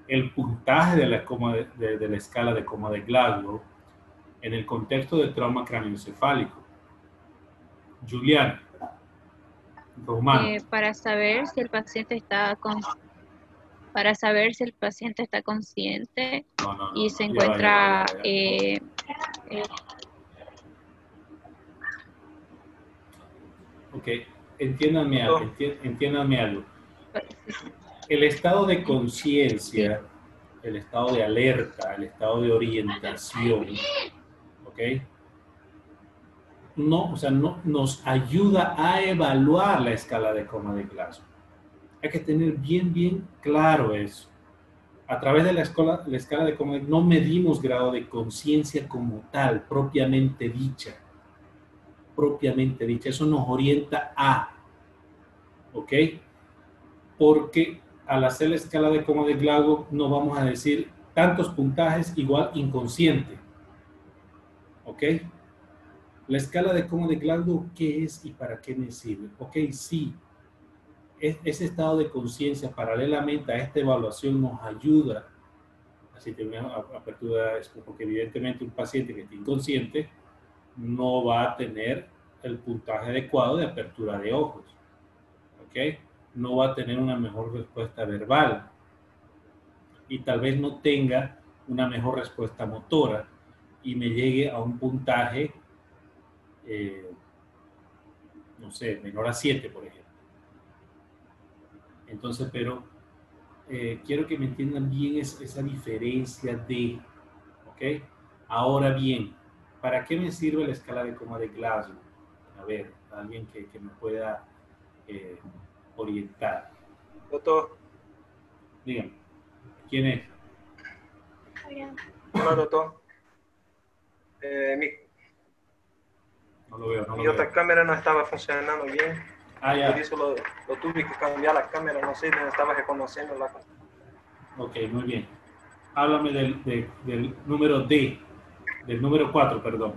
El puntaje de la, de, la escala de coma de Glasgow en el contexto de trauma craneoencefálico. Julián, eh, para saber si el paciente está con, para saber si el paciente está consciente y se encuentra eh, eh, Ok, entiéndanme algo, entiéndanme algo. El estado de conciencia, el estado de alerta, el estado de orientación, ¿ok? No, o sea, no, nos ayuda a evaluar la escala de coma de Glasgow. Hay que tener bien, bien claro eso. A través de la, escala, la escala de coma no medimos grado de conciencia como tal, propiamente dicha propiamente dicha. Eso nos orienta a, ¿ok? Porque al hacer la escala de coma de Glago no vamos a decir tantos puntajes igual inconsciente, ¿ok? La escala de coma de Glago, ¿qué es y para qué me sirve? Ok, sí, ese estado de conciencia paralelamente a esta evaluación nos ayuda así una apertura, porque evidentemente un paciente que está inconsciente no va a tener el puntaje adecuado de apertura de ojos. ¿Ok? No va a tener una mejor respuesta verbal. Y tal vez no tenga una mejor respuesta motora y me llegue a un puntaje, eh, no sé, menor a 7, por ejemplo. Entonces, pero eh, quiero que me entiendan bien esa diferencia de, ¿ok? Ahora bien, ¿Para qué me sirve la escala de coma de Glasgow? A ver, alguien que, me pueda eh, orientar. Doctor. Dígame. ¿Quién es? Hola, doctor. Eh, mi, No lo veo, no mi lo otra veo. cámara no estaba funcionando bien. Ah, ya. Por eso lo, lo tuve que cambiar la cámara, no sé, no estaba reconociendo la Ok, muy bien. Háblame del, de- del número D, del número 4, perdón.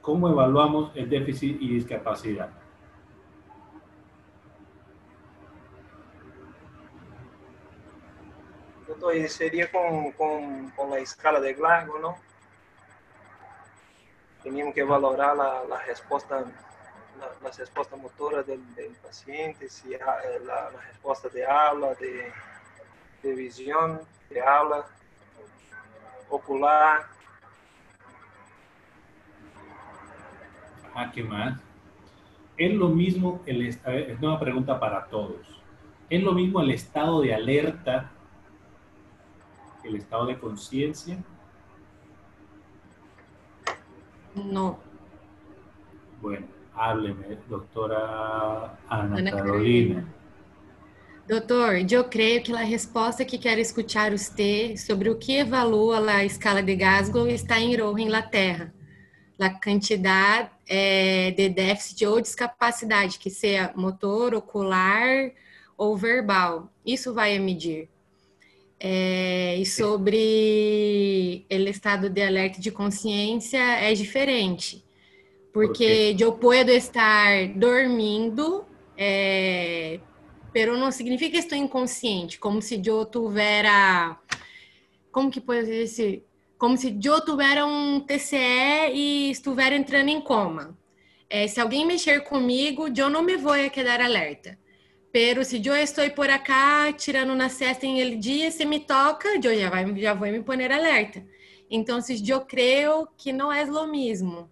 ¿Cómo evaluamos el déficit y discapacidad? Doutor, e seria com, com, com a escala de Glasgow, não? Teníamos que valorar a, a resposta, la, la resposta motora del, paciente, si ha- eh, la, la resposta de habla, de, de visión, de habla, ocular. Ah, ¿qué más? Es lo mismo, el, es una pregunta para todos. ¿Es lo mismo el estado de alerta que el estado de conciencia? No. Bueno, hábleme, doctora Ana, Ana Carolina. Doutor, eu creio que a resposta que quero escutar você sobre o que evalua a escala de Glasgow está em Rojo, Inglaterra. A quantidade eh, de déficit ou discapacidade, que seja motor, ocular ou verbal. Isso vai medir. Eh, e sobre o estado de alerta de consciência é diferente. Porque eu posso estar dormindo, eh, pero não significa que estou inconsciente, como se eu tivera, como que pode dizer, como se eu tivera um TCE e estivesse entrando em coma. Eh, se alguém mexer comigo, eu não me vou quedar alerta. Pero se eu estou por acá tirando na cesta em el dia, se me toca, eu já vai, já vou me poner alerta. Então, eu creio que não é o mesmo.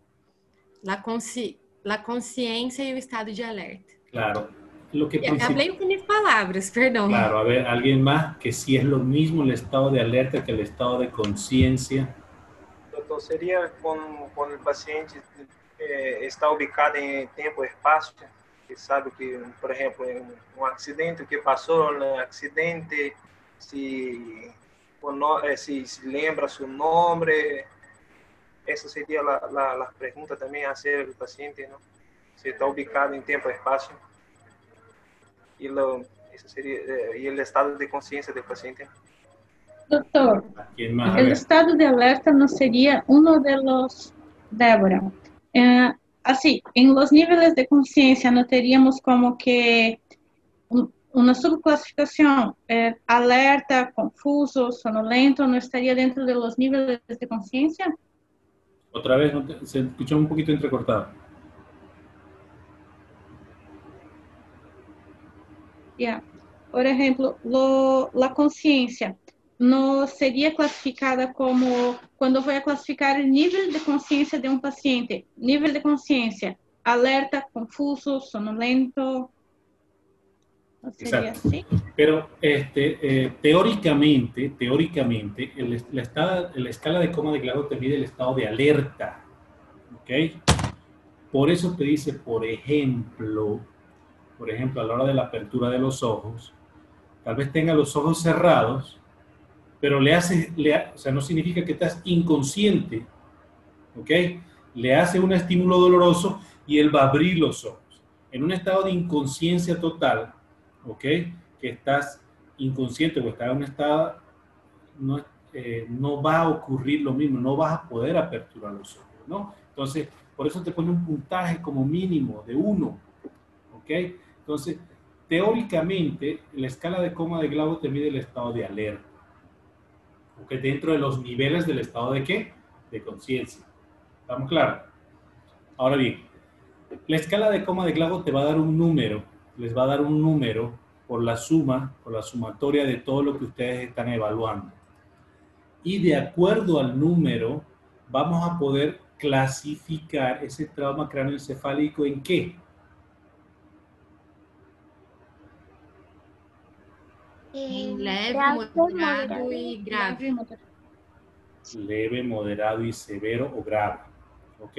La, consci, la consciência e o estado de alerta. Claro. Lo que Hablei com minhas palavras, perdão. Claro, a ver, alguien más que si es lo mismo el estado de alerta que el estado de conciencia. Doutor, seria quando, quando o paciente eh, está ubicado em tempo e espaço, que sabe que, por exemplo, em um acidente, o que passou no acidente, se, o no- eh, se, se lembra seu nome, essa seria a, a, a pergunta também a hacer ao paciente, não? Se está ubicado em tempo e espaço. E, lo, seria, eh, e o estado de consciência do paciente. Doctor, el estado de alerta no sería uno de los, Débora, eh, así, en los niveles de conciencia no teríamos como que un- una subclasificación, eh, alerta, confuso, sonolento, no estaría dentro de los niveles de conciencia? Otra vez, no se escuchó un poquito entrecortado. Ya. Por ejemplo, lo- la conciencia no sería clasificada como, cuando voy a clasificar el nivel de conciencia de un paciente, nivel de conciencia, alerta, confuso, sonolento, ¿no sería Exacto. así? Pero este, eh, teóricamente, teóricamente, el, la, estada- la escala de coma de Glasgow te mide el estado de alerta. ¿Ok? Por eso te dice, por ejemplo, por ejemplo, a la hora de la apertura de los ojos, tal vez tenga los ojos cerrados, pero le hace, le o sea, no significa que estás inconsciente, ¿ok? Le hace un estímulo doloroso y él va a abrir los ojos. En un estado de inconsciencia total, ¿ok? Que estás inconsciente o estás en un estado, no, eh, no va a ocurrir lo mismo, no vas a poder aperturar los ojos, ¿no? Entonces, por eso te pone un puntaje como mínimo de uno, ¿ok? Entonces, teóricamente, la escala de coma de Glasgow te mide el estado de alerta, ¿ok? Dentro de los niveles del estado de qué? De conciencia. ¿Estamos claros? Ahora bien, la escala de coma de Glasgow te va a dar un número, les va a dar un número por la suma, por la sumatoria de todo lo que ustedes están evaluando. Y de acuerdo al número, vamos a poder clasificar ese trauma cráneoencefálico en qué? Em leve, moderado e grave. leve, moderado y severo o grave. ¿Ok?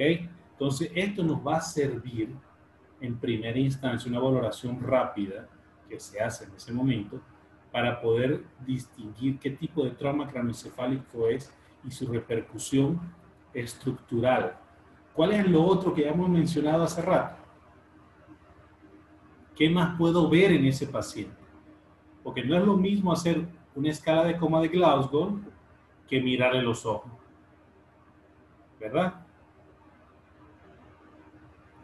Entonces, esto nos va a servir en primera instancia, una valoración rápida que se hace en ese momento para poder distinguir qué tipo de trauma craneoencefálico es y su repercusión estructural. ¿Cuál es lo otro que ya hemos mencionado hace rato? ¿Qué más puedo ver en ese paciente? Porque no es lo mismo hacer una escala de coma de Glasgow que mirarle los ojos. ¿Verdad?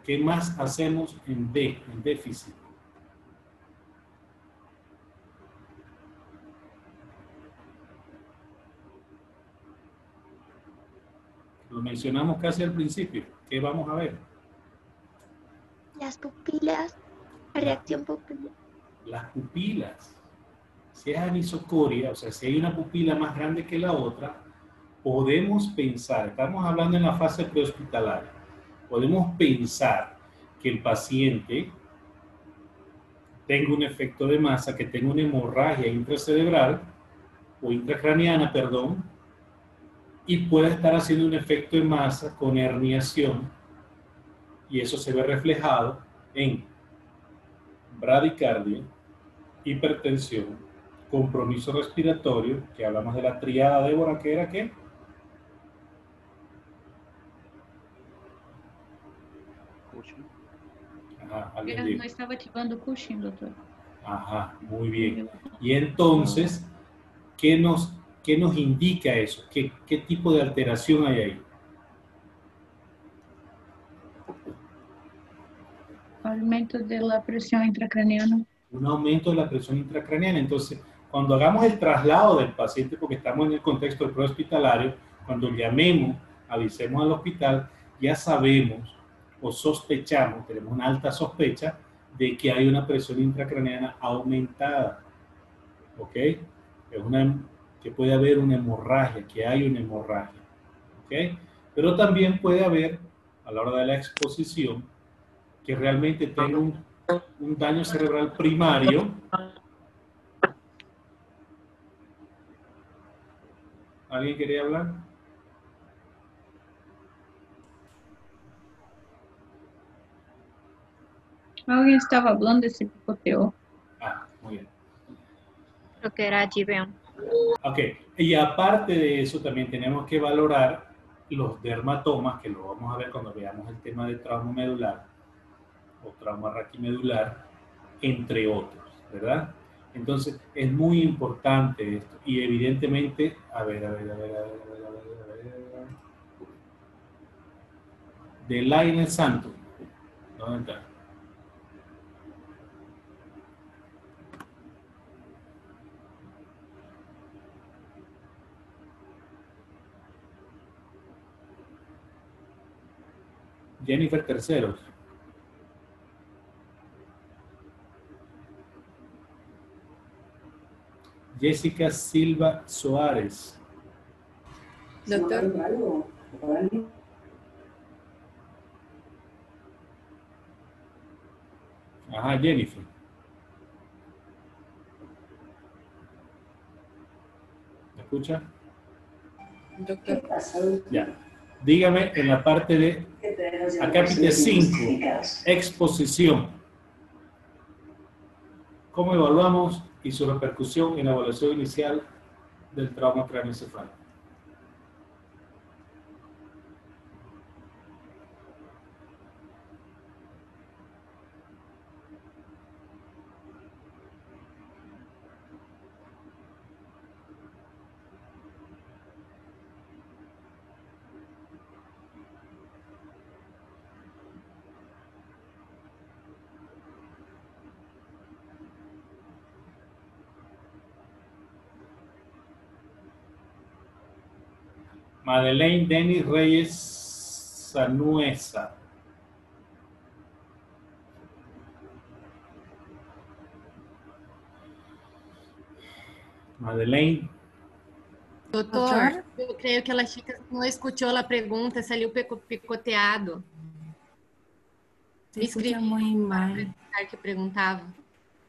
¿Qué más hacemos en D, en déficit? Lo mencionamos casi al principio. ¿Qué vamos a ver? Las pupilas, la reacción pupilar. Las pupilas. Si es anisocoria, o sea, si hay una pupila más grande que la otra, podemos pensar, estamos hablando en la fase prehospitalaria, podemos pensar que el paciente tenga un efecto de masa, que tenga una hemorragia intracerebral o intracraniana, perdón, y pueda estar haciendo un efecto de masa con herniación y eso se ve reflejado en bradicardia, hipertensión, compromiso respiratorio, que hablamos de la triada Débora, que era qué? no estaba activando Cushing, doctor. Ajá, muy bien. Y entonces, ¿qué nos, qué nos indica eso? ¿Qué, ¿Qué tipo de alteración hay ahí? Aumento de la presión intracraniana. Un aumento de la presión intracraniana. Entonces, cuando hagamos el traslado del paciente, porque estamos en el contexto del prehospitalario, cuando llamemos, avisemos al hospital, ya sabemos o sospechamos, tenemos una alta sospecha de que hay una presión intracraneana aumentada. ¿Ok? Es una, que puede haber una hemorragia, que hay una hemorragia. ¿Ok? Pero también puede haber, a la hora de la exposición, que realmente tenga un, un daño cerebral primario. ¿Alguien quería hablar? Alguien estaba hablando de ese picoteo. Ah, muy bien. Creo que era GBM. Ok, y aparte de eso también tenemos que valorar los dermatomas, que lo vamos a ver cuando veamos el tema de trauma medular o trauma raquimedular, entre otros, ¿verdad? Entonces, es muy importante esto. Y evidentemente, a ver, a ver, a ver, a ver, a ver, a ver, a ver. De Santo. ¿Dónde está? Jennifer Terceros. Jessica Silva Soares. Doctor. Ajá, Jennifer. ¿Me escucha? Doctor. Ya. Dígame en la parte de acápite 5, exposición. ¿Cómo evaluamos y su repercusión en la evaluación inicial del trauma craneoencefálico? Madeleine Denis Reyes Sanuesa. Madeleine. Doutor, eu creio que ela chica não escutou a pergunta, saiu picoteado. Se muy mal. que perguntava.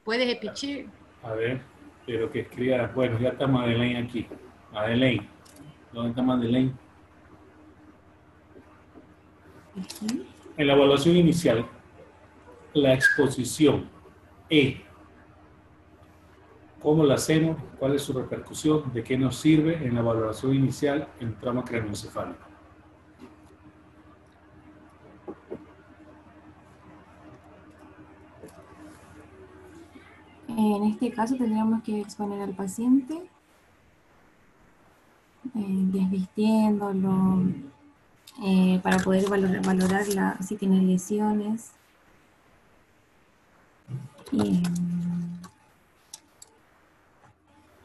Pode repetir? A ver, pero que escriba. Bueno, ya está Madeleine aquí. Madeleine. ¿Dónde está Madeleine? En la evaluación inicial, la exposición E. ¿Cómo la hacemos? ¿Cuál es su repercusión? ¿De qué nos sirve en la valoración inicial en trauma craneoencefálico? En este caso tendríamos que exponer al paciente, eh, desvistiéndolo, eh, para poder valorar, si tiene lesiones.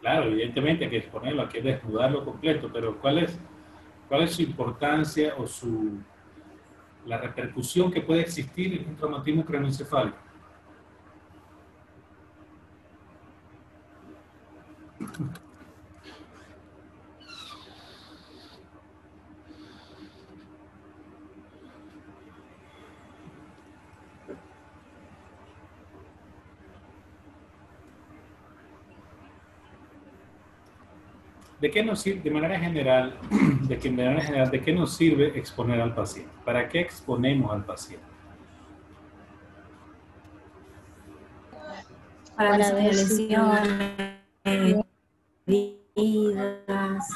claro, evidentemente hay que exponerlo, hay que desnudarlo completo, pero ¿cuál es, cuál es su importancia o su, la repercusión que puede existir en un traumatismo craneoencefálico? ¿De qué nos sirve, de manera general, de, que, de manera general, de qué nos sirve exponer al paciente? ¿Para qué exponemos al paciente? Para, Para lesiones, heridas,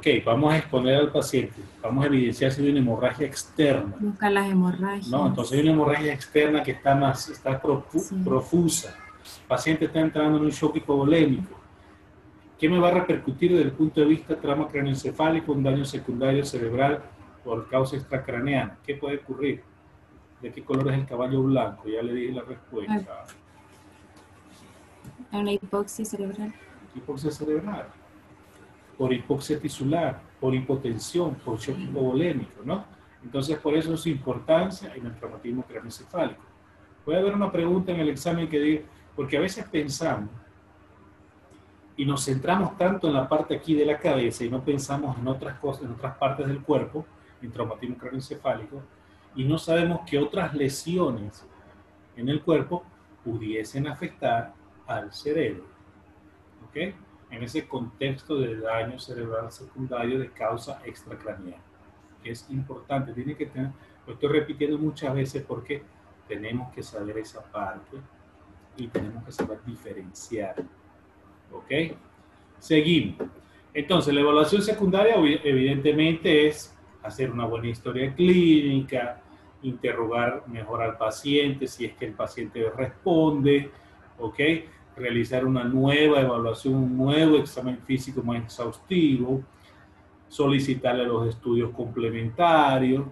Ok, vamos a exponer al paciente, vamos a evidenciar si hay una hemorragia externa. Buscar las hemorragias. No, entonces hay una hemorragia externa que está más, está profusa. El paciente está entrando en un shock hipovolémico. ¿Qué me va a repercutir desde el punto de vista trauma craneoencefálico, un daño secundario cerebral por causa extracraneana? ¿Qué puede ocurrir? ¿De qué color es el caballo blanco? Ya le dije la respuesta. Una hipoxia cerebral. Hipoxia cerebral por hipoxia tisular, por hipotensión, por shock hipovolémico, ¿no? Entonces, por eso su importancia en el traumatismo craneoencefálico. Puede haber una pregunta en el examen que diga, porque a veces pensamos y nos centramos tanto en la parte aquí de la cabeza y no pensamos en otras cosas, en otras partes del cuerpo, en traumatismo craneoencefálico, y no sabemos que otras lesiones en el cuerpo pudiesen afectar al cerebro. ¿Ok? En ese contexto de daño cerebral secundario de causa extracraneal, es importante. Tiene que tener, lo estoy repitiendo muchas veces porque tenemos que saber esa parte y tenemos que saber diferenciar. ¿Ok? Seguimos. Entonces, la evaluación secundaria evidentemente es hacer una buena historia clínica, interrogar mejor al paciente si es que el paciente responde, ¿ok? Realizar una nueva evaluación, un nuevo examen físico más exhaustivo, solicitarle los estudios complementarios,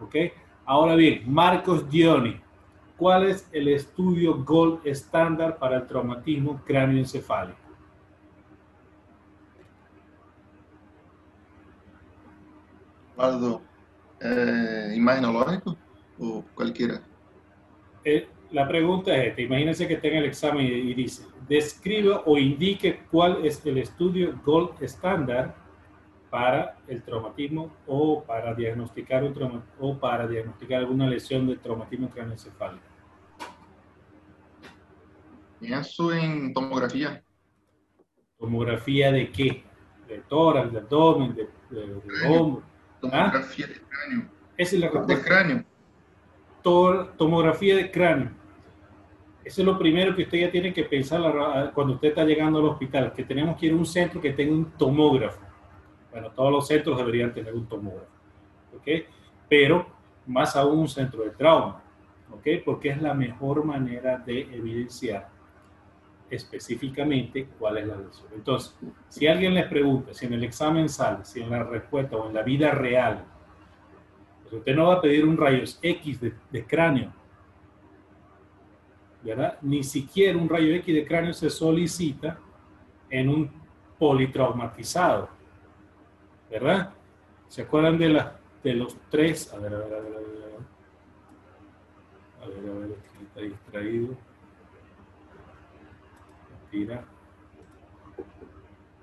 ¿ok? Ahora bien, Marcos Gioni, ¿cuál es el estudio gold estándar para el traumatismo cráneoencefálico? Eduardo, eh, imagenológico o cualquiera? Eh, la pregunta es esta, imagínense que tenga el examen y, dice, describe o indique cuál es el estudio gold estándar para el traumatismo o para diagnosticar un o para diagnosticar alguna lesión de traumatismo craneoencefálico. Pienso en tomografía. ¿Tomografía de qué? ¿De tórax, de abdomen, de, hombro? Tomografía de cráneo. Esa es la respuesta. De cráneo. tomografía de cráneo. Eso es lo primero que usted ya tiene que pensar cuando usted está llegando al hospital, que tenemos que ir a un centro que tenga un tomógrafo. Bueno, todos los centros deberían tener un tomógrafo, ¿ok? Pero más aún un centro de trauma, ¿ok? Porque es la mejor manera de evidenciar específicamente cuál es la lesión. Entonces, si alguien les pregunta, si en el examen sale, si en la respuesta o en la vida real, pues usted no va a pedir un rayos X de, de cráneo, ¿verdad? Ni siquiera un rayo X de cráneo se solicita en un politraumatizado, ¿verdad? ¿Se acuerdan de, de los tres? A ver, a ver, a ver, a ver. A ver, está distraído.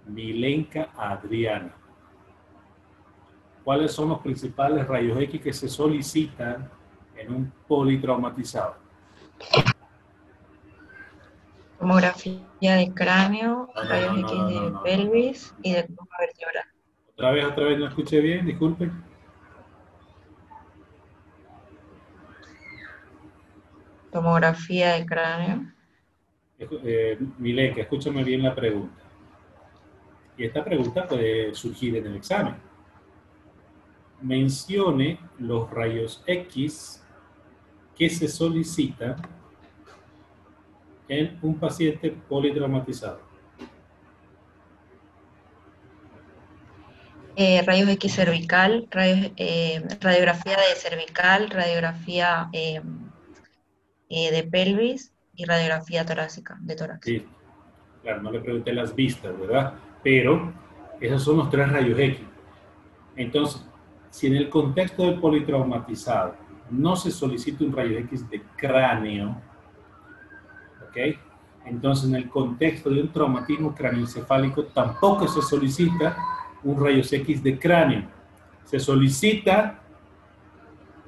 Milenka Adriana. ¿Cuáles son los principales rayos X que se solicitan en un politraumatizado? Tomografía de cráneo, rayos X de pelvis y de columna vertebral. Otra vez, otra vez, no escuché bien, disculpe. Tomografía de cráneo. Eh, Milenka, escúchame bien la pregunta. Y esta pregunta puede surgir en el examen. Mencione los rayos X que se solicitan en un paciente politraumatizado. Eh, rayos X cervical, rayos, eh, radiografía de cervical, radiografía eh, eh, de pelvis y radiografía torácica, de tórax. Sí, claro, no le pregunté las vistas, ¿verdad? Pero esos son los tres rayos X. Entonces, si en el contexto del politraumatizado no se solicita un rayo X de cráneo, Entonces, en el contexto de un traumatismo craneoencefálico tampoco se solicita un rayos X de cráneo. Se solicita,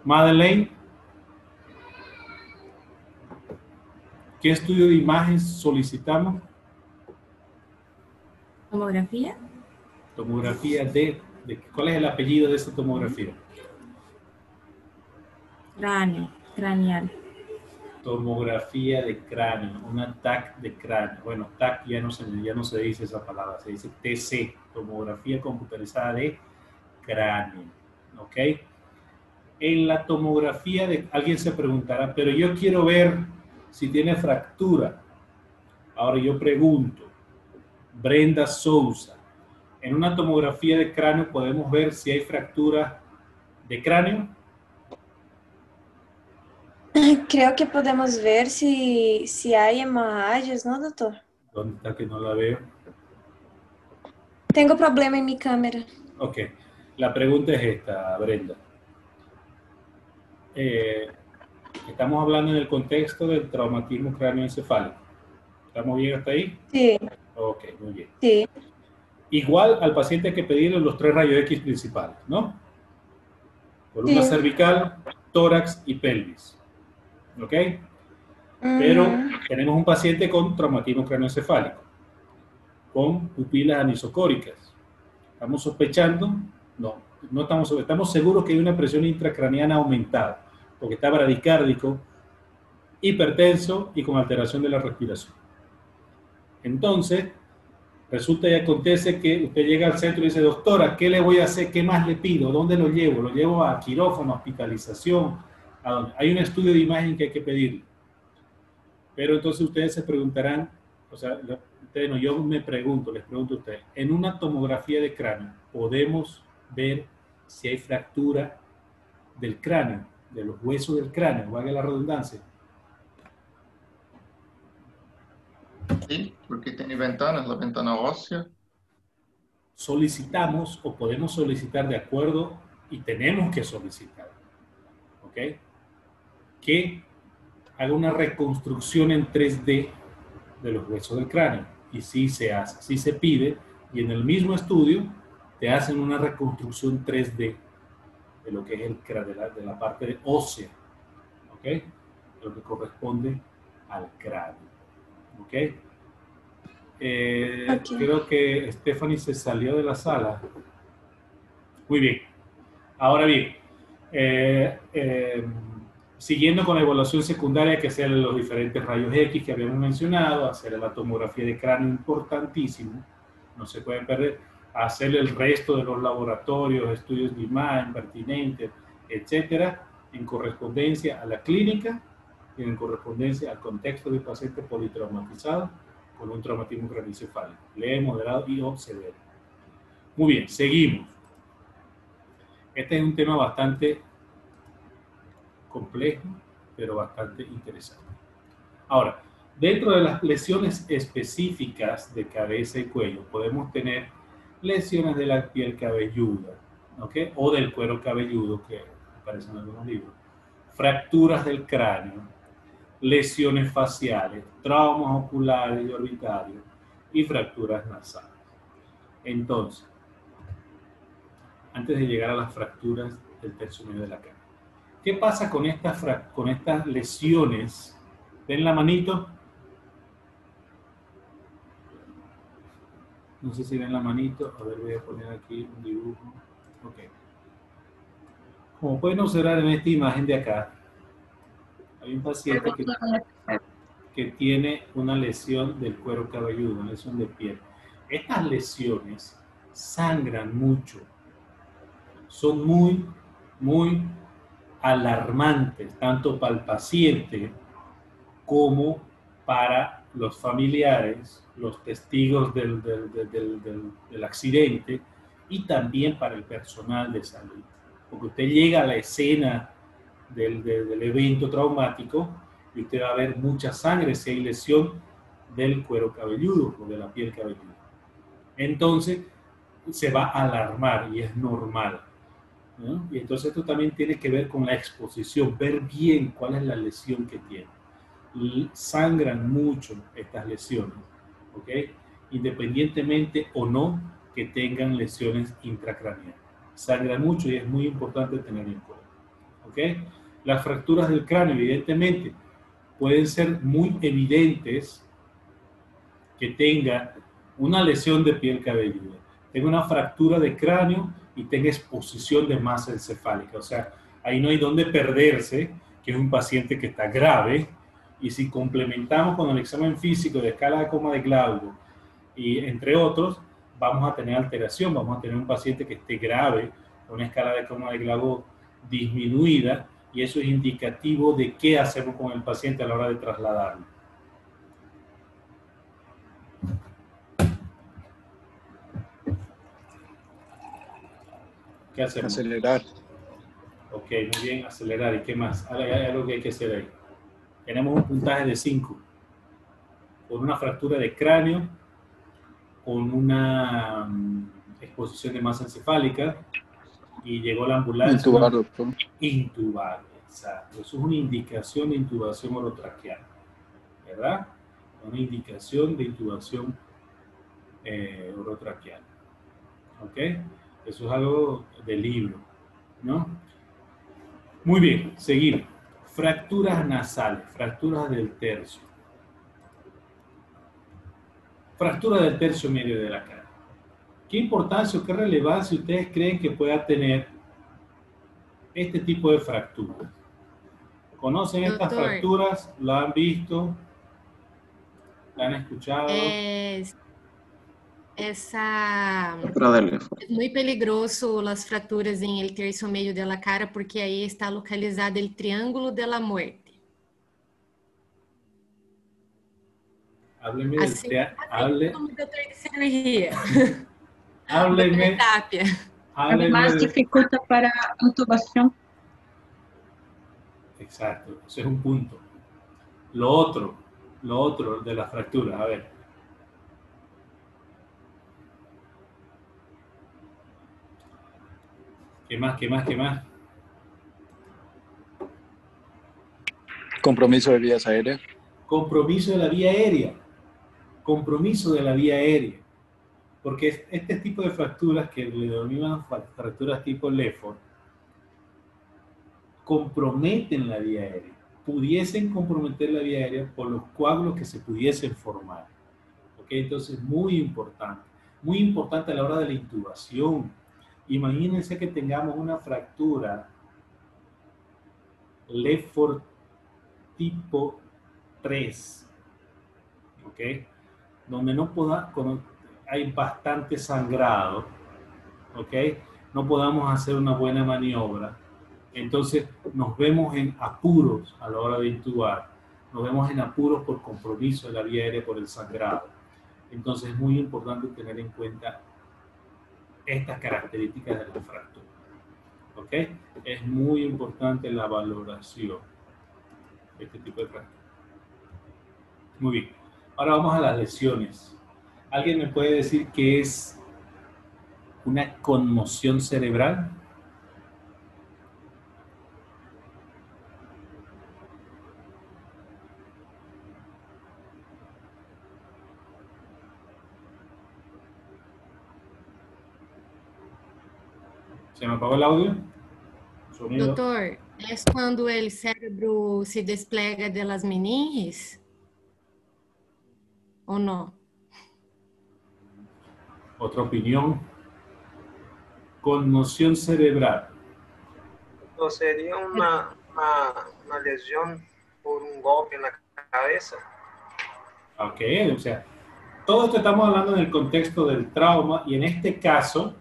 Madeleine, ¿qué estudio de imagen solicitamos? ¿Tomografía? Tomografía de, de, ¿cuál es el apellido de esta tomografía? Cráneo, craneal. Tomografía de cráneo, una TAC de cráneo. Bueno, TAC ya no, se, ya no se dice esa palabra, se dice TC, tomografía computarizada de cráneo. ¿Ok? En la tomografía de, alguien se preguntará, pero yo quiero ver si tiene fractura. Ahora yo pregunto, Brenda Sousa, en una tomografía de cráneo podemos ver si hay fractura de cráneo. Creo que podemos ver si, si hay hemorragias, ¿no, doctor? ¿Dónde está que no la veo? Tengo problema en mi cámara. Ok, la pregunta es esta, Brenda. Eh, estamos hablando en el contexto del traumatismo cráneoencefálico. ¿Estamos bien hasta ahí? Sí. Ok, muy bien. Sí. Igual al paciente hay que pedirle los tres rayos X principales, ¿no? Columna Sí. cervical, tórax y pelvis. ¿Ok? Pero Mm, tenemos un paciente con traumatismo craneoencefálico, con pupilas anisocóricas. ¿Estamos sospechando? No, no estamos, estamos seguros que hay una presión intracraneana aumentada, porque está bradicárdico, hipertenso y con alteración de la respiración. Entonces, resulta y acontece que usted llega al centro y dice, doctora, ¿qué le voy a hacer? ¿Qué más le pido? ¿Dónde lo llevo? ¿Lo llevo a quirófano, hospitalización? ¿A dónde? Hay un estudio de imagen que hay que pedirle. Pero entonces ustedes se preguntarán, o sea, ustedes no, yo me pregunto, les pregunto a ustedes, en una tomografía de cráneo, ¿podemos ver si hay fractura del cráneo, de los huesos del cráneo, valga la redundancia? Sí, porque tiene ventanas, la ventana ósea. solicitamos o podemos solicitar de acuerdo y tenemos que solicitar, ¿ok? Que haga una reconstrucción en 3D de los huesos del cráneo. Y sí se hace, sí se pide, y en el mismo estudio te hacen una reconstrucción 3D de lo que es el cráneo, de la, de la parte ósea, ¿ok? De lo que corresponde al cráneo, ¿ok? Eh, Ok. Creo que Stephanie se salió de la sala. Muy bien. Ahora bien, eh, eh, siguiendo con la evaluación secundaria, que hacer los diferentes rayos X que habíamos mencionado, hacer la tomografía de cráneo importantísimo, no se pueden perder, hacer el resto de los laboratorios, estudios de imagen pertinentes, etcétera, en correspondencia a la clínica y en correspondencia al contexto del paciente politraumatizado con un traumatismo craneoencefálico, leve, moderado y o severo. Muy bien, seguimos. Este es un tema bastante complejo, pero bastante interesante. Ahora, dentro de las lesiones específicas de cabeza y cuello, podemos tener lesiones de la piel cabelluda, ¿ok? O del cuero cabelludo, que aparecen en algunos libros. Fracturas del cráneo, lesiones faciales, traumas oculares y orbitarios y fracturas nasales. Entonces, antes de llegar a las fracturas del tercio medio de la cara, ¿qué pasa con estas, con estas lesiones? Den la manito. No sé si ven la manito. A ver, voy a poner aquí un dibujo. Ok. Como pueden observar en esta imagen de acá, hay un paciente que, que tiene una lesión del cuero cabelludo, una lesión de piel. Estas lesiones sangran mucho. Son muy, muy alarmantes, tanto para el paciente como para los familiares, los testigos del, del, accidente y también para el personal de salud. Porque usted llega a la escena del, evento traumático y usted va a ver mucha sangre si hay lesión del cuero cabelludo o de la piel cabelluda. Entonces, se va a alarmar y es normal. Y entonces esto también tiene que ver con la exposición, ver bien cuál es la lesión que tiene. Sangran mucho estas lesiones, ¿ok? Independientemente o no que tengan lesiones intracraneales. Sangra mucho y es muy importante tener en cuenta, ¿ok? Las fracturas del cráneo, evidentemente, pueden ser muy evidentes que tenga una lesión de piel cabelluda, tenga una fractura de cráneo y tenga exposición de masa encefálica. O sea, ahí no hay donde perderse, que es un paciente que está grave. Y si complementamos con el examen físico de escala de coma de Glauco y entre otros, vamos a tener alteración, vamos a tener un paciente que esté grave, una escala de coma de Glauco disminuida, y eso es indicativo de qué hacemos con el paciente a la hora de trasladarlo. ¿Qué hacemos? Acelerar. Ok, muy bien, acelerar. ¿Y qué más? Hay algo que hay que hacer ahí. Tenemos un puntaje de 5. Con una fractura de cráneo, con una mm, exposición de masa encefálica, y llegó la ambulancia. Intubar, doctor. Intubar, exacto. Eso es una indicación de intubación orotraqueal, ¿verdad? Una indicación de intubación eh, orotraqueal. ¿Ok? Eso es algo del libro, ¿no? Muy bien, seguimos. Fracturas nasales, fracturas del tercio. Fractura del tercio medio de la cara. ¿Qué importancia o qué relevancia ustedes creen que pueda tener este tipo de fracturas? ¿Conocen estas fracturas? ¿La han visto? ¿La han escuchado? Es essa é muito peligroso as fraturas em el terço meio da cara porque aí está localizado o triângulo de la muerte. Hábleme assim, de, hable, como doutor de cirurgia. Hábleme. Además dificulta para intubação. Exacto, ese es un punto. Lo otro, lo otro de la fractura, a ver. ¿Qué más? ¿Qué más? ¿Qué más? Compromiso de vías aéreas. Compromiso de la vía aérea. Compromiso de la vía aérea. Porque este tipo de fracturas que le denominamos fracturas tipo Lefford comprometen la vía aérea. Pudiesen comprometer la vía aérea por los coágulos que se pudiesen formar. ¿Ok? Entonces, muy importante. Muy importante a la hora de la intubación Imagínense que tengamos una fractura Lefford tipo 3, ¿ok? Donde no pueda, hay bastante sangrado, ¿ok? No podamos hacer una buena maniobra. Entonces nos vemos en apuros a la hora de intubar, nos vemos en apuros por compromiso de la vía aérea por el sangrado. Entonces es muy importante tener en cuenta estas características de la fractura. ¿Ok? Es muy importante la valoración de este tipo de fractura. Muy bien. Ahora vamos a las lesiones. ¿Alguien me puede decir qué es una conmoción cerebral? ¿Se me apagó el audio? Sonido. Doutor, é quando o cérebro se desplega das meninges? Ou não? Otra opinión. Conmoción cerebral. Sería una, una, una lesión por un golpe en la cabeza. Ok, o sea, todo esto estamos hablando en el contexto del trauma y en este caso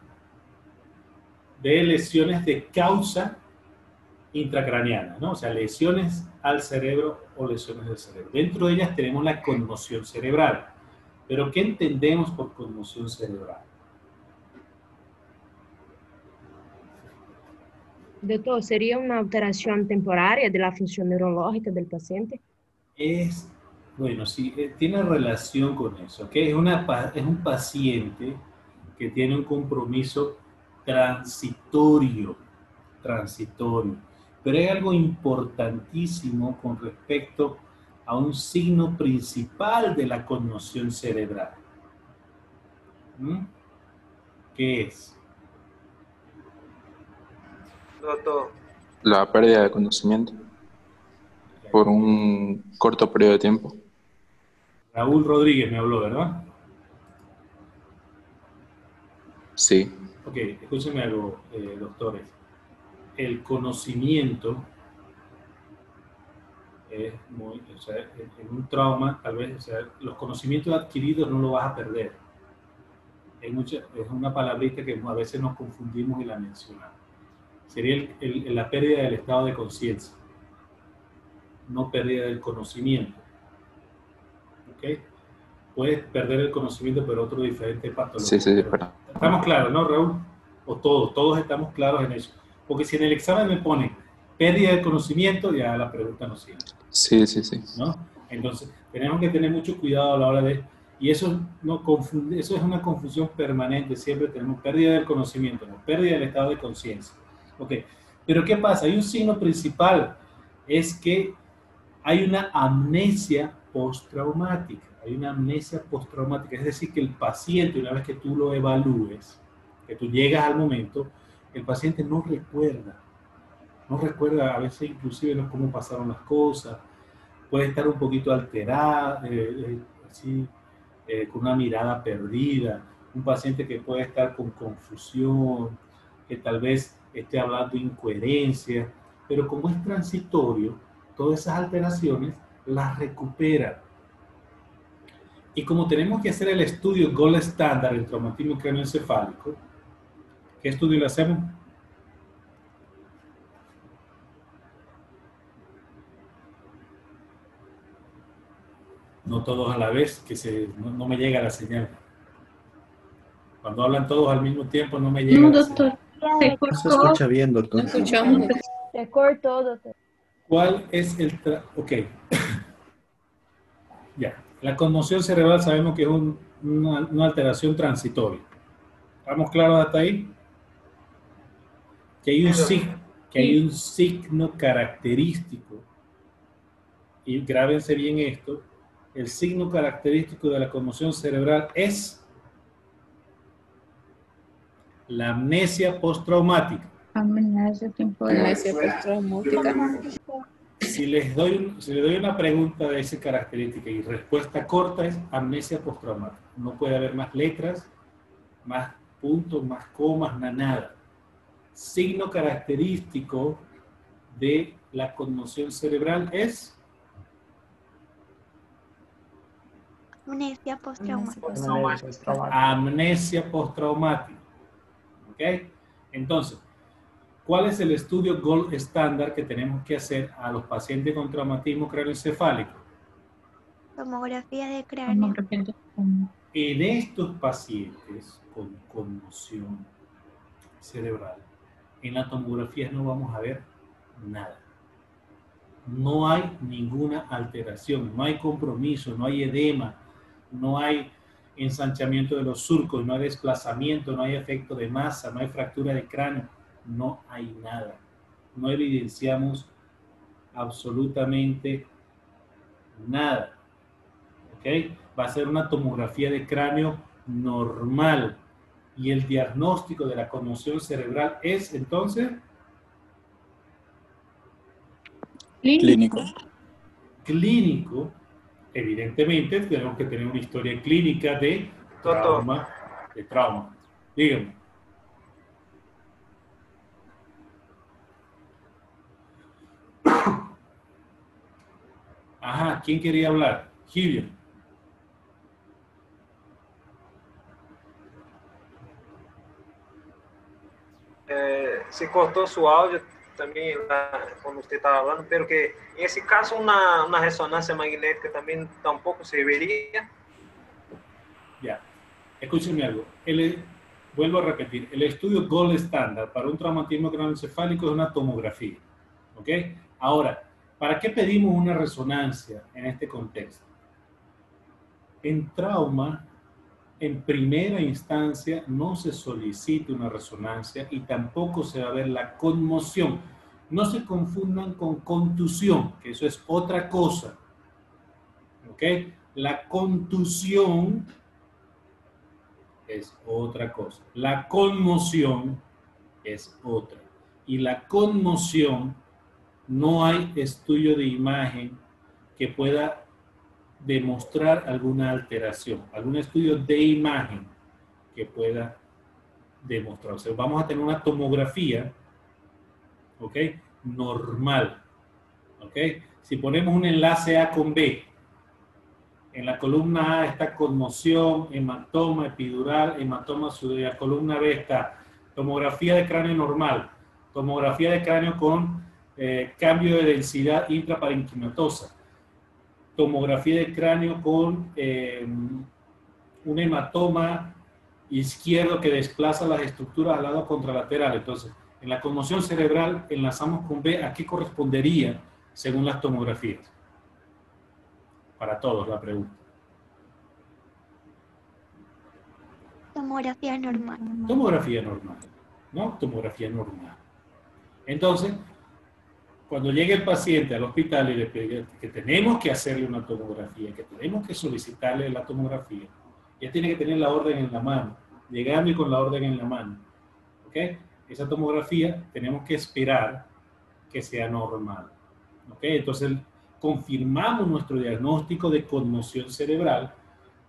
de lesiones de causa intracraniana, ¿no? O sea, lesiones al cerebro o lesiones del cerebro. Dentro de ellas tenemos la conmoción cerebral. Pero ¿qué entendemos por conmoción cerebral? Doctor, ¿sería una alteración temporaria de la función neurológica del paciente? Es, bueno, sí, eh, tiene relación con eso, ¿ok? Es, una, es un paciente que tiene un compromiso transitorio, transitorio. Pero hay algo importantísimo con respecto a un signo principal de la conmoción cerebral. ¿Mm? ¿Qué es? La pérdida de conocimiento por un corto periodo de tiempo. Raúl Rodríguez me habló, ¿verdad? Sí. Ok, escúchenme algo, eh, doctores. El conocimiento es muy, o sea, en un trauma, tal vez, o sea, los conocimientos adquiridos no lo vas a perder. Mucha, es una palabrita que a veces nos confundimos y la mencionamos sería el, la pérdida del estado de conciencia, no pérdida del conocimiento. ¿Ok? Puedes perder el conocimiento, pero otro diferente patología. Sí, sí, Estamos claros, ¿no, Raúl? O todos, todos estamos claros en eso. Porque si en el examen me pone pérdida del conocimiento, ya la pregunta no sirve. Sí, sí, sí. ¿No? Entonces, tenemos que tener mucho cuidado a la hora de... Y eso, no confunde, eso es una confusión permanente. Siempre tenemos pérdida del conocimiento, no pérdida del estado de conciencia. Ok, pero ¿qué pasa? Hay un signo principal, es que hay una amnesia postraumática, hay una amnesia postraumática, es decir, que el paciente, una vez que tú lo evalúes, que tú llegas al momento, el paciente no recuerda, no recuerda a veces inclusive cómo pasaron las cosas, puede estar un poquito alterado, eh, eh, así, eh, con una mirada perdida, un paciente que puede estar con confusión, que tal vez esté hablando incoherencia, pero como es transitorio, todas esas alteraciones las recupera. Y como tenemos que hacer el estudio gold estándar en traumatismo craneoencefálico, ¿qué estudio le hacemos? No todos a la vez, que se, no, me llega la señal. Cuando hablan todos al mismo tiempo no me llega. No, doctor. Se cortó. se escucha bien, doctor. escuchamos. Se cortó, doctor. ¿Cuál es el... ok. ya. La conmoción cerebral sabemos que es una, alteración transitoria. ¿Estamos claros hasta ahí? Que hay un, que hay un signo característico. Y grábense bien esto. El signo característico de la conmoción cerebral es la amnesia postraumática. Amnesia temporal. Amnesia postraumática. Si les, doy, si les doy una pregunta de esa característica y respuesta corta es amnesia postraumática. No puede haber más letras, más puntos, más comas, nada. Signo característico de la conmoción cerebral es amnesia postraumática. Amnesia postraumática. Entonces, ¿cuál es el estudio gold estándar que tenemos que hacer a los pacientes con traumatismo craneoencefálico? Tomografía de cráneo. En estos pacientes con conmoción cerebral, en la tomografía no vamos a ver nada. No hay ninguna alteración, no hay compromiso, no hay edema, no hay ensanchamiento de los surcos, no hay desplazamiento, no hay efecto de masa, no hay fractura de cráneo, no hay nada. No evidenciamos absolutamente nada. ¿Ok? Va a ser una tomografía de cráneo normal. Y el diagnóstico de la conmoción cerebral es entonces clínico. Clínico evidentemente tenemos que tener una historia clínica de trauma de trauma. Dígame. Ajá, ¿quién quería hablar? Gilio. Eh, se cortou seu áudio também quando você estava falando, pero que em esse caso uma, uma ressonância magnética também tampouco serviria. Ya, escúcheme algo. El, vuelvo a repetir, el estudio gold estándar para un traumatismo craneoencefálico es una tomografía. ¿Ok? Ahora, ¿para qué pedimos una resonancia en este contexto? En trauma, en primera instancia no se solicita una resonancia y tampoco se va a ver la conmoción. No se confundan con contusión, que eso es otra cosa. ¿Ok? La contusión es otra cosa. La conmoción es otra. Y la conmoción no hay estudio de imagen que pueda demostrar alguna alteración, algún estudio de imagen que pueda demostrar. O sea, vamos a tener una tomografía, ¿ok? Normal, ¿ok? Si ponemos un enlace A con B, en la columna A está conmoción, hematoma epidural, hematoma sudoidal. Columna B está tomografía de cráneo normal, tomografía de cráneo con eh, cambio de densidad intraparenquimatosa, tomografía de cráneo con eh, un hematoma izquierdo que desplaza las estructuras al lado contralateral. Entonces, en la conmoción cerebral enlazamos con B, ¿a qué correspondería según las tomografías? Para todos la pregunta. Tomografía normal. Tomografía normal, ¿no? Tomografía normal. Entonces, cuando llegue el paciente al hospital y le pide que tenemos que hacerle una tomografía, que tenemos que solicitarle la tomografía, ya tiene que tener la orden en la mano, llegando y con la orden en la mano. ¿Ok? Esa tomografía tenemos que esperar que sea normal. ¿Ok? Entonces confirmamos nuestro diagnóstico de conmoción cerebral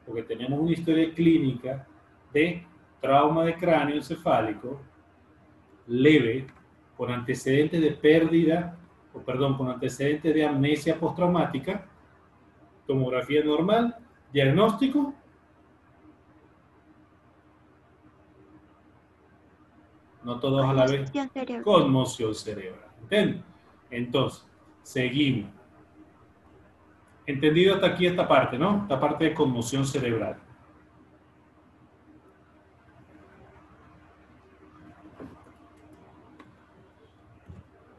porque tenemos una historia clínica de trauma de cráneo encefálico leve con antecedentes de pérdida o perdón, con antecedentes de amnesia postraumática, tomografía normal, diagnóstico. No todos a la vez. Conmoción cerebral. ¿Entienden? Entonces, seguimos. Entendido hasta aquí esta parte, ¿no? Esta parte de conmoción cerebral.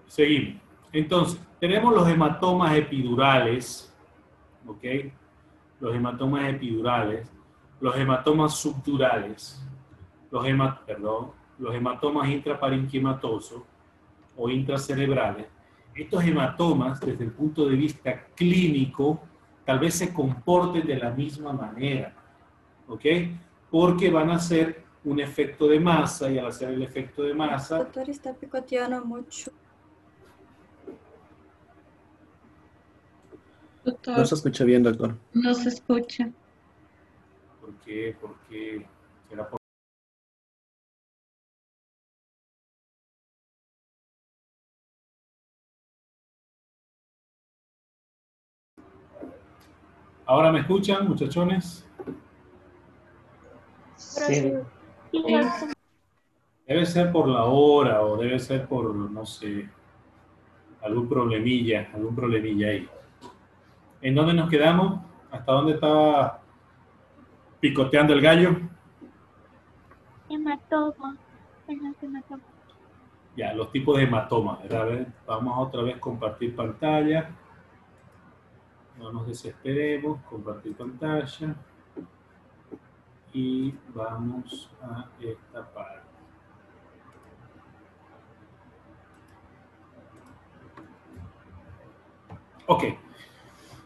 Seguimos. Entonces, tenemos los hematomas epidurales, ¿ok? Los hematomas epidurales, los hematomas subdurales, los, perdón, los hematomas intraparenquimatosos o intracerebrales. Estos hematomas, desde el punto de vista clínico, tal vez se comporten de la misma manera, ¿ok? Porque van a ser un efecto de masa y al hacer el efecto de masa... doctor está picoteando mucho. No se escucha bien, doctor. No se escucha. ¿Por qué? ¿Por qué? ¿Será por... ¿Ahora me escuchan, muchachones? Sí. Debe ser por la hora o debe ser por, no sé, algún problemilla, algún problemilla ahí. ¿En dónde nos quedamos? ¿Hasta dónde estaba picoteando el gallo? Hematoma. Ya, los tipos de hematoma, ¿verdad? vamos a otra vez compartir pantalla. No nos desesperemos, compartir pantalla. Y vamos a esta parte. Ok.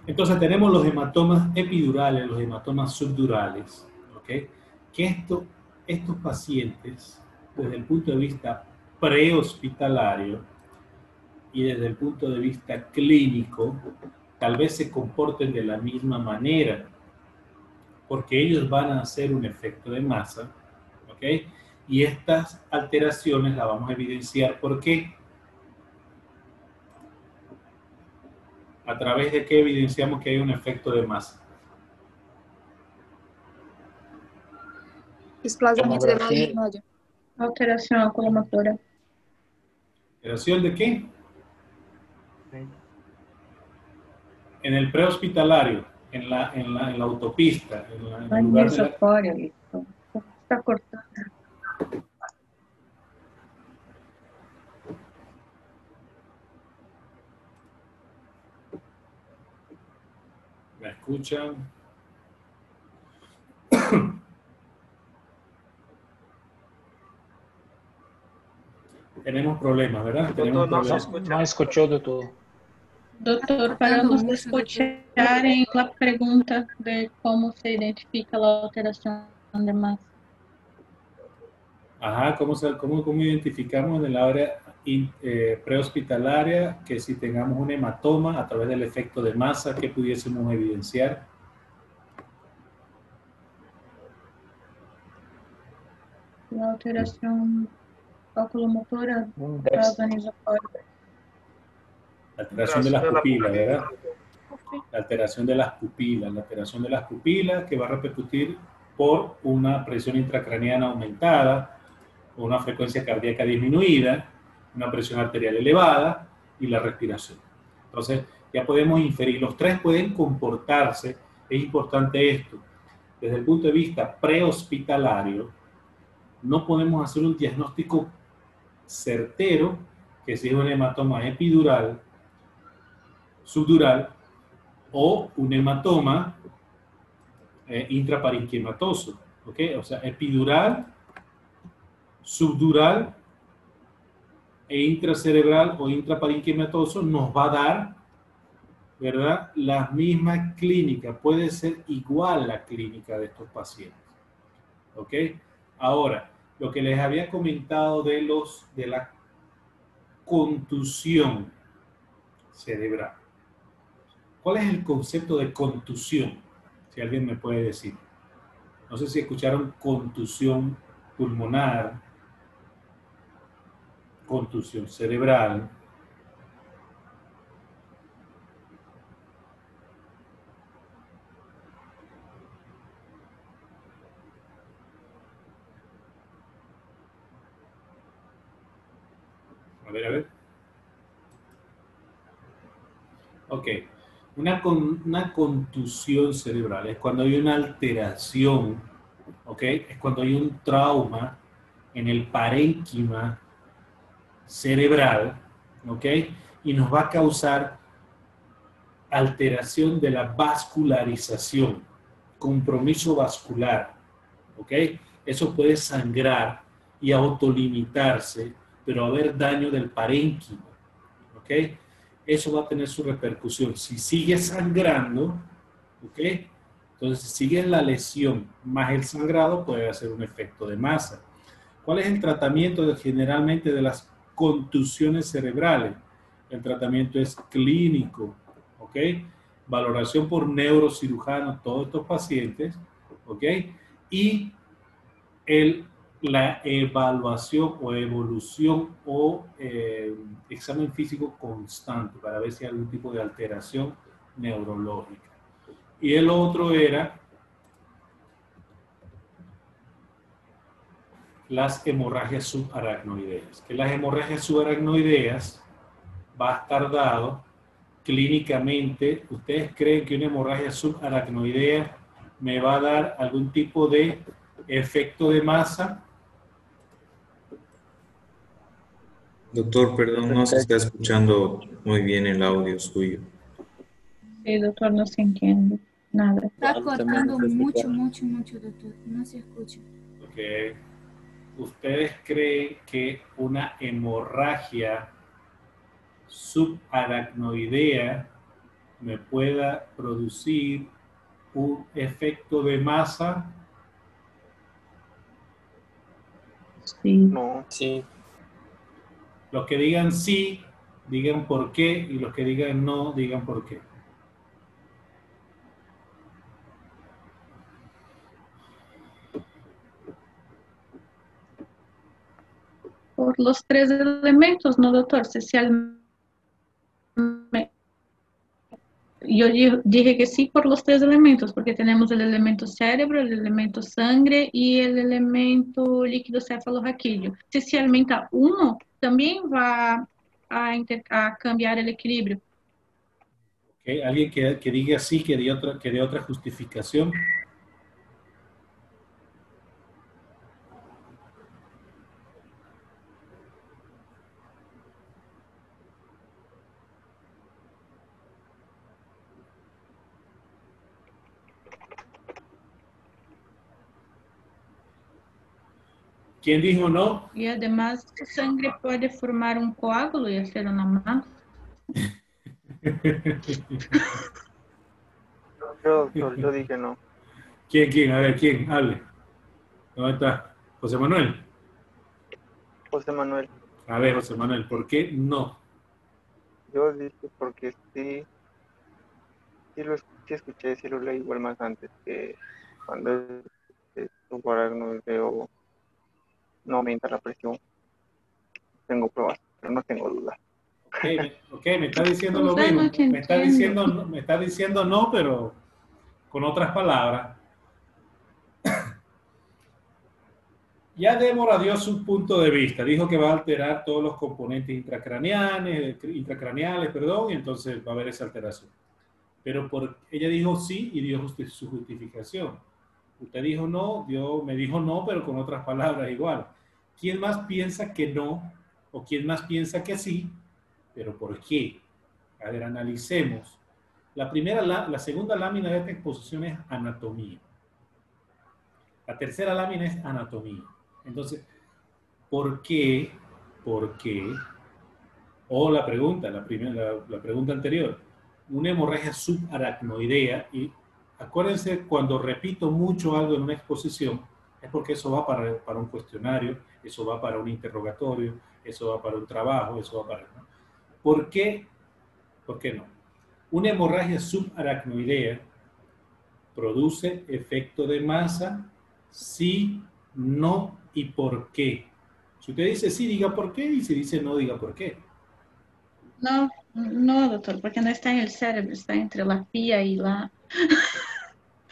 Entonces tenemos los hematomas epidurales, los hematomas subdurales, ¿ok? Que esto, estos pacientes, desde el punto de vista prehospitalario y desde el punto de vista clínico, tal vez se comporten de la misma manera, porque ellos van a hacer un efecto de masa ¿Ok? Y estas alteraciones las vamos a evidenciar. ¿Por ¿A través de qué evidenciamos que hay un efecto de masa? Desplazamiento de masa Alteración oculomotora. ¿Alteración de qué? En el prehospitalario, en la, en la, en la autopista, en, la, en el lugar de la- Está cortando. Escuchan? Tenemos problemas, ¿verdad? Tenemos No, problemas. no escuchó de todo. Doutor, podemos escuchar en la pregunta de cómo se identifica la alteración de masa. Ajá, ¿cómo, se- cómo, cómo identificamos en el área eh, prehospitalaria que si tengamos un hematoma a través del efecto de masa que pudiésemos evidenciar? La alteración oculomotora. La alteración de las pupilas, ¿verdad? La alteración de las pupilas, la alteración de las pupilas que va a repercutir por una presión intracraniana aumentada, una frecuencia cardíaca disminuida, una presión arterial elevada y la respiración. Entonces, ya podemos inferir, los tres pueden comportarse, es importante esto, desde el punto de vista prehospitalario, no podemos hacer un diagnóstico certero que si es un hematoma epidural, subdural o un hematoma eh, intraparenquimatoso, ¿ok? O sea, epidural, subdural e intracerebral o intraparenquimatoso nos va a dar, ¿verdad? La misma clínica, puede ser igual la clínica de estos pacientes, ¿ok? Ahora, lo que les había comentado de los de la contusión cerebral. ¿Cuál es el concepto de contusión? Si alguien me puede decir. No sé si escucharon contusión pulmonar, contusión cerebral. A ver, a ver. Ok. Una, con, una contusión cerebral es cuando hay una alteración, ¿ok? Es cuando hay un trauma en el parénquima cerebral, ¿ok? Y nos va a causar alteración de la vascularización, compromiso vascular, ¿ok? Eso puede sangrar y autolimitarse, pero haber daño del parénquima, ¿ok? Eso va a tener su repercusión. Si sigue sangrando, ¿ok? Entonces, si sigue la lesión más el sangrado, puede hacer un efecto de masa. ¿Cuál es el tratamiento generalmente de las contusiones cerebrales? El tratamiento es clínico, ¿ok? Valoración por neurocirujano, todos estos pacientes, ¿ok? Y el, la evaluación o evolución o eh, examen físico constante para ver si hay algún tipo de alteración neurológica. Y el otro era las hemorragias subaracnoideas. Que las hemorragias subaracnoideas va a estar dado clínicamente. ¿Ustedes creen que una hemorragia subaracnoidea me va a dar algún tipo de efecto de masa? Doctor, perdón, no se está escuchando muy bien el audio suyo. Sí, doctor, no se entiende nada. Está cortando mucho, mucho, mucho, doctor. No se escucha. Ok. ¿Ustedes creen que una hemorragia subaracnoidea me pueda producir un efecto de masa? Sí. No. Sí. Los que digan sí, digan por qué, y los que digan no, digan por qué. Por los tres elementos, ¿no, doctor? Yo di- dije que sí por los tres elementos, porque tenemos el elemento cerebro, el elemento sangre y el elemento líquido cefalorraquídeo. Si se alimenta uno, también va a, cambiar el equilibrio. Alguien que, diga sí, que dé otra justificación. ¿Quién dijo no? Y además, su sangre puede formar un coágulo y hacer una masa. Yo, yo, yo dije no. ¿Quién, quién? A ver, ¿quién? Hable. ¿Dónde está? José Manuel. José Manuel, A ver, José Manuel, ¿por qué no? yo dije porque sí, sí lo sí escuché, sí lo leí igual más antes, que cuando es un veo no aumenta la presión. Tengo pruebas, pero no tengo dudas. Ok, me, ok, me está diciendo lo mismo. Me está, diciendo, no- me está diciendo no, pero con otras palabras. Ya Débora dio su punto de vista. Dijo que va a alterar todos los componentes intracraneales, intracraneales, perdón, y entonces va a haber esa alteración. Pero por, ella dijo sí y dio su justificación. Usted dijo no, dio, me dijo no, pero con otras palabras igual. ¿Quién más piensa que no? ¿O quién más piensa que sí? ¿Pero por qué? A ver, analicemos. La, primera, la, la segunda lámina de esta exposición es anatomía. La tercera lámina es anatomía. Entonces, ¿por qué? ¿Por qué? O la pregunta, la, primera, la, pregunta anterior. Una hemorragia subaracnoidea y acuérdense cuando repito mucho algo en una exposición es porque eso va para, para un cuestionario, eso va para un interrogatorio, eso va para un trabajo, eso va para... ¿no? ¿Por qué? ¿Por qué no? Una hemorragia subaracnoidea produce efecto de masa, sí, no y por qué. Si usted dice sí, diga por qué, y si dice no, diga por qué. No, no, doctor, porque no está en el cerebro, está entre la pía y la...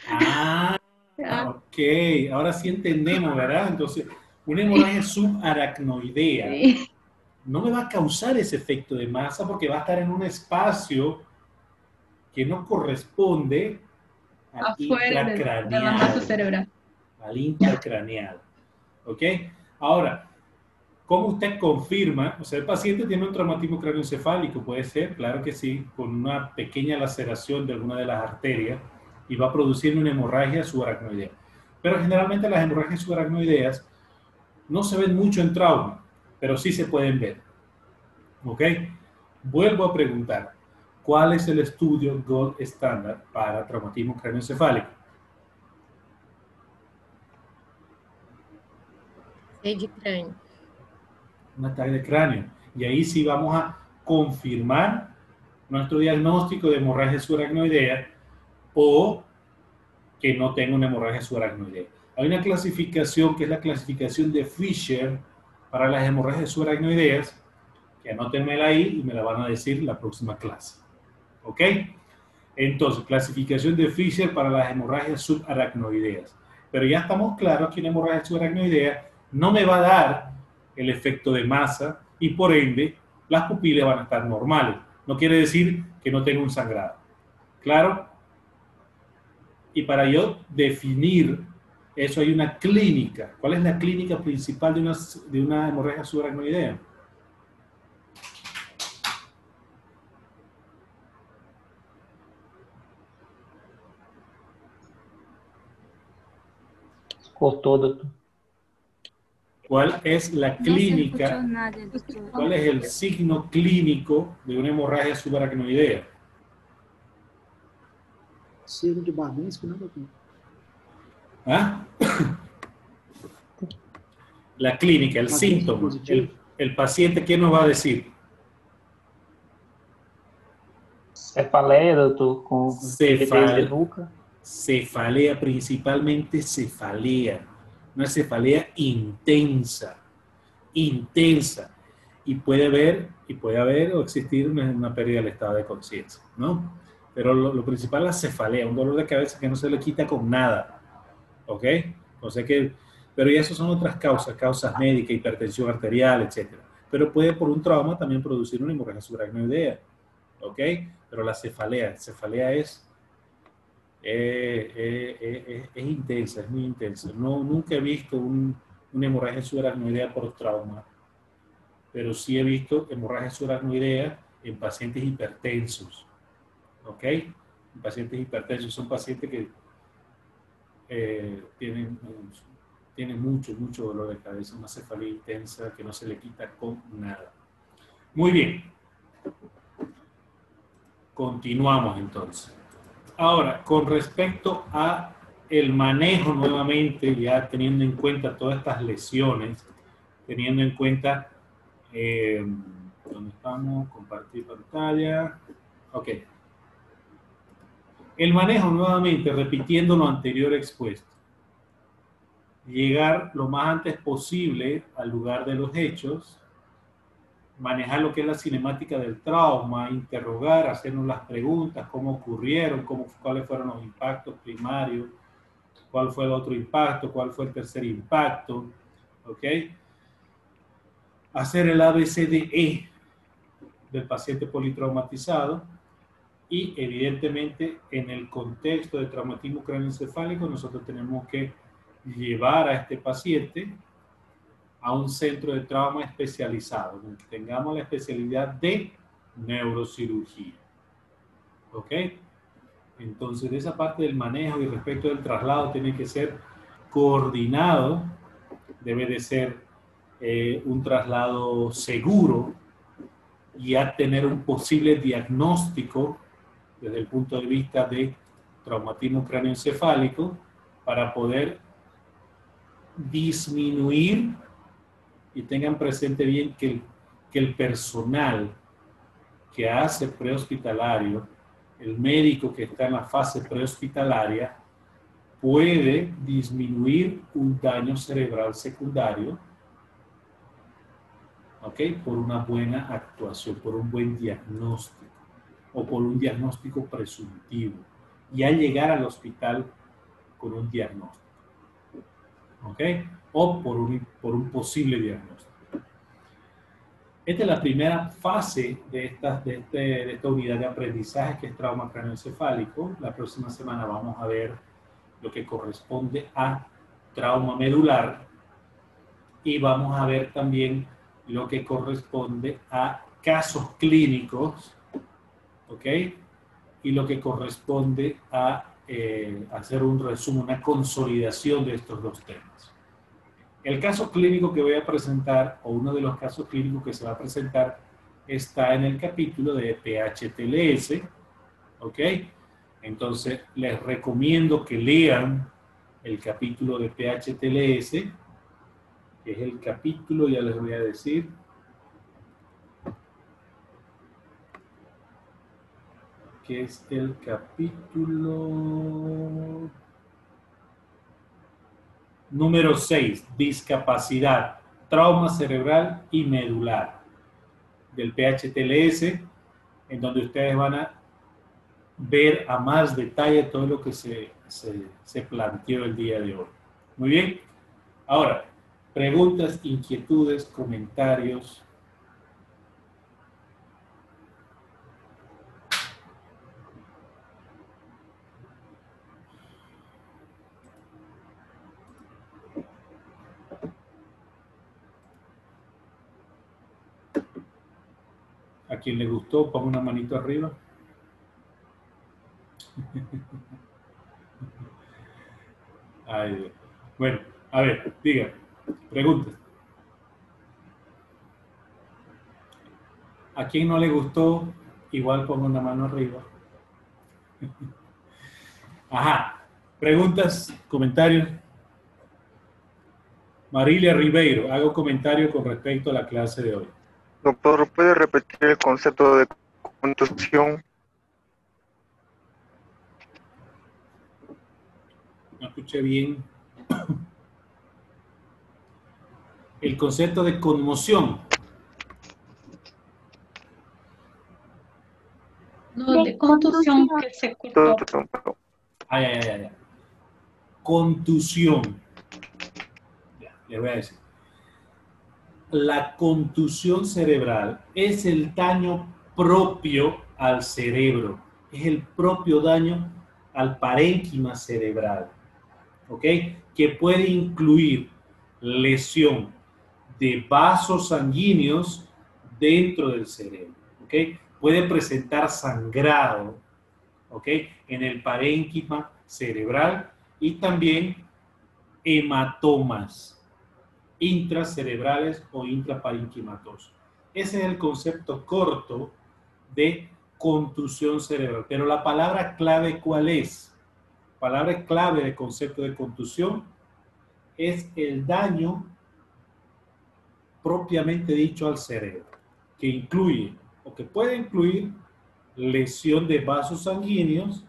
Ah, Ah, ok, ahora sí entendemos, ¿verdad? Entonces, una hemorragia subaracnoidea sí. no me va a causar ese efecto de masa porque va a estar en un espacio que no corresponde de, la cerebral. al intracraneal. ¿Ok? Ahora, ¿cómo usted confirma? O sea, el paciente tiene un traumatismo cráneoencefálico, puede ser, claro que sí, con una pequeña laceración de alguna de las arterias y va a producir una hemorragia subaracnoidea. Pero generalmente las hemorragias subaracnoideas no se ven mucho en trauma, pero sí se pueden ver. ¿Ok? Vuelvo a preguntar, ¿cuál es el estudio gold estándar para traumatismo cráneoencefálico? Sei de crânio. un ataque de cráneo. Y ahí sí vamos a confirmar nuestro diagnóstico de hemorragia subaracnoidea o que no tenga una hemorragia subaracnoidea. Hay una clasificación que es la clasificación de Fisher para las hemorragias subaracnoideas, que anótenmela ahí y me la van a decir la próxima clase. ¿Ok? Entonces, clasificación de Fisher para las hemorragias subaracnoideas. Pero ya estamos claros que una hemorragia subaracnoidea no me va a dar el efecto de masa y por ende las pupilas van a estar normales. No quiere decir que no tenga un sangrado. ¿Claro? Y para yo definir eso hay una clínica. ¿Cuál es la clínica principal de una, de una hemorragia subaracnoidea? Doutor. ¿Cuál es la No clínica? doctor. ¿Cuál es el signo clínico de una hemorragia subaracnoidea? Cheiro de babesco, né, doutor? ¿Ah? La clínica, el Paciente síntoma, el, el paciente, ¿qué nos va a decir? Cefaleia, doutor, com Cefal- timidez de nuca. Cefalea, principalmente cefalea, una cefalea intensa. intensa y puede haber, y puede haber o existir una, una pérdida del estado de conciencia, ¿no? Pero lo, lo, principal es la cefalea, un dolor de cabeza que no se le quita con nada, ¿ok? Sea que, pero ya eso son otras causas, causas médicas, hipertensión arterial, etcétera. Pero puede por un trauma también producir una hemorragia subaracnoidea, ¿ok? Pero la cefalea, cefalea es eh, eh, eh, es intensa, es muy intensa. No, nunca he visto un, una hemorragia subaracnoidea por trauma, pero sí he visto hemorragia subaracnoidea en pacientes hipertensos. ¿Ok? En pacientes hipertensos son pacientes que tienen, tienen mucho, mucho dolor de cabeza, una cefalea intensa que no se le quita con nada. Muy bien. Continuamos entonces. Ahora, con respecto a el manejo nuevamente, ya teniendo en cuenta todas estas lesiones, teniendo en cuenta, eh, ¿dónde estamos? Compartir pantalla. Ok. El manejo nuevamente, repitiendo lo anterior expuesto. Llegar lo más antes posible al lugar de los hechos, manejar lo que es la cinemática del trauma, interrogar, hacernos las preguntas, cómo ocurrieron, cómo, cuáles fueron los impactos primarios, cuál fue el otro impacto, cuál fue el tercer impacto, ¿ok? Hacer el ABCDE del paciente politraumatizado y evidentemente en el contexto de traumatismo craneoencefálico nosotros tenemos que llevar a este paciente a un centro de trauma especializado, donde tengamos la especialidad de neurocirugía. ¿Ok? Entonces, esa parte del manejo y respecto del traslado tiene que ser coordinado, debe de ser eh, un traslado seguro y a tener un posible diagnóstico desde el punto de vista de traumatismo cráneoencefálico para poder disminuir y tengan presente bien que el, que el personal que hace prehospitalario, el médico que está en la fase prehospitalaria, puede disminuir un daño cerebral secundario, ¿ok? Por una buena actuación, por un buen diagnóstico o por un diagnóstico presuntivo. Y al llegar al hospital con un diagnóstico, ¿ok? o por un, por un posible diagnóstico. Esta es la primera fase de esta, de, este, de esta unidad de aprendizaje que es trauma craneoencefálico. La próxima semana vamos a ver lo que corresponde a trauma medular y vamos a ver también lo que corresponde a casos clínicos, ¿ok? Y lo que corresponde a eh, hacer un resumen, una consolidación de estos dos temas. El caso clínico que voy a presentar, o uno de los casos clínicos que se va a presentar, está en el capítulo de PHTLS, ¿ok? Entonces, les recomiendo que lean el capítulo de PHTLS, que es el capítulo, ya les voy a decir, que es el capítulo Número 6, discapacidad, trauma cerebral y medular del PHTLS, en donde ustedes van a ver a más detalle todo lo que se, se, se planteó el día de hoy. Muy bien. Ahora, preguntas, inquietudes, comentarios. Quien le gustó, ponga una manito arriba. bueno, a ver, diga, pregunta. A quien no le gustó, igual ponga una mano arriba. Ajá. Preguntas, comentarios. Marilia Ribeiro, hago comentario con respecto a la clase de hoy. Doctor, ¿puede repetir el concepto de contusión? No escuché bien. el concepto de conmoción. No, de contusión que se cortó. Ay, ay, ay, ay. Contusión. Ya, les voy a decir. La contusión cerebral es el daño propio al cerebro. Es el propio daño al parénquima cerebral. ¿Ok? Que puede incluir lesión de vasos sanguíneos dentro del cerebro. ¿Ok? Puede presentar sangrado. ¿Ok? En el parénquima cerebral y también hematomas intracerebrales o intraparenquimatosos. Ese es el concepto corto de contusión cerebral. Pero la palabra clave, ¿cuál es? Palabra clave de concepto de contusión es el daño propiamente dicho al cerebro, que incluye o que puede incluir lesión de vasos sanguíneos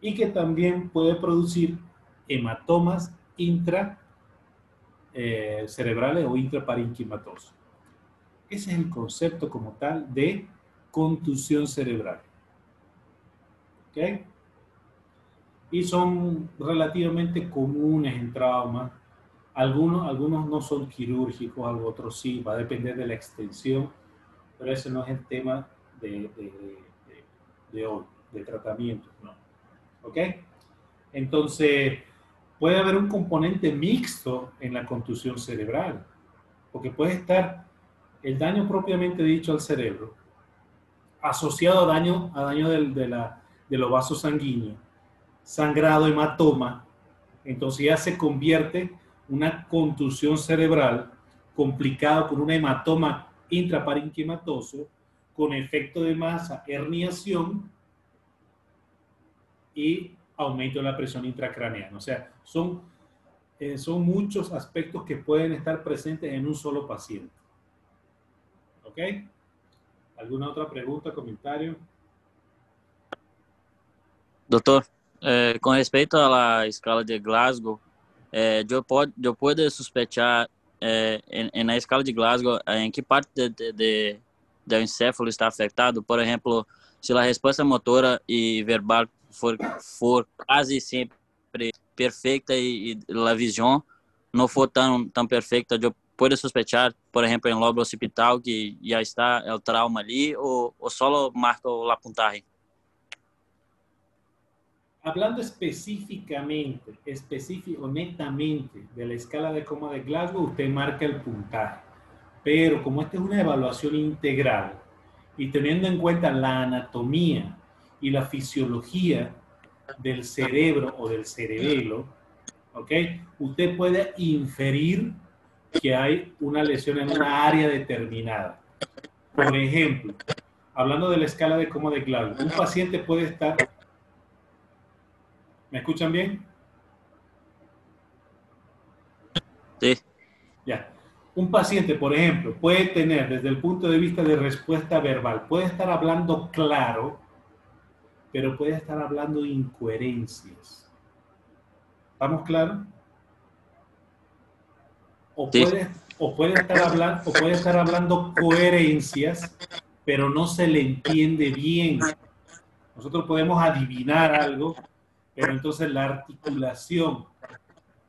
y que también puede producir hematomas intra eh, cerebrales o intraparenquimatosos. Ese es el concepto como tal de contusión cerebral. ¿Ok? Y son relativamente comunes en trauma. Algunos, algunos no son quirúrgicos, otros sí, va a depender de la extensión, pero ese no es el tema de, de, hoy, de tratamiento. ¿no? ¿Ok? Entonces, puede haber un componente mixto en la contusión cerebral, porque puede estar el daño propiamente dicho al cerebro, asociado a daño, a daño de, la, de los vasos sanguíneos, sangrado, hematoma, entonces ya se convierte una contusión cerebral complicada por un hematoma intraparenquimatoso con efecto de masa, herniación y aumento de la presión intracraneana. O sea, son, eh, son muchos aspectos que pueden estar presentes en un solo paciente. ¿Ok? ¿Alguna otra pregunta, comentario? Doctor, eh, con respecto a la escala de Glasgow, eh, yo, puedo, yo puedo sospechar eh, en, en, la escala de Glasgow en qué parte de, de, del encéfalo está afectado. Por ejemplo, si la respuesta motora y verbal for, for quase sempre perfeita e, e a visão não for tão, tão perfeita, eu pode sospechar, por exemplo, em lobo occipital, que já está é o trauma ali, ou, ou só marca a puntagem? Hablando específicamente, específico, netamente de la escala de coma de Glasgow, usted marca el puntaje. Pero como esta es una evaluación integral y teniendo en cuenta la anatomía y la fisiología del cerebro o del cerebelo, ¿ok? Usted puede inferir que hay una lesión en una área determinada. Por ejemplo, hablando de la escala de coma de Glasgow, un paciente puede estar... ¿Me escuchan bien? Sí. Ya. Un paciente, por ejemplo, puede tener desde el punto de vista de respuesta verbal, puede estar hablando claro, pero puede estar hablando de incoherencias. ¿Estamos claros? O, puede, o, puede estar hablando, o puede estar hablando coherencias, pero no se le entiende bien. Nosotros podemos adivinar algo, pero entonces la articulación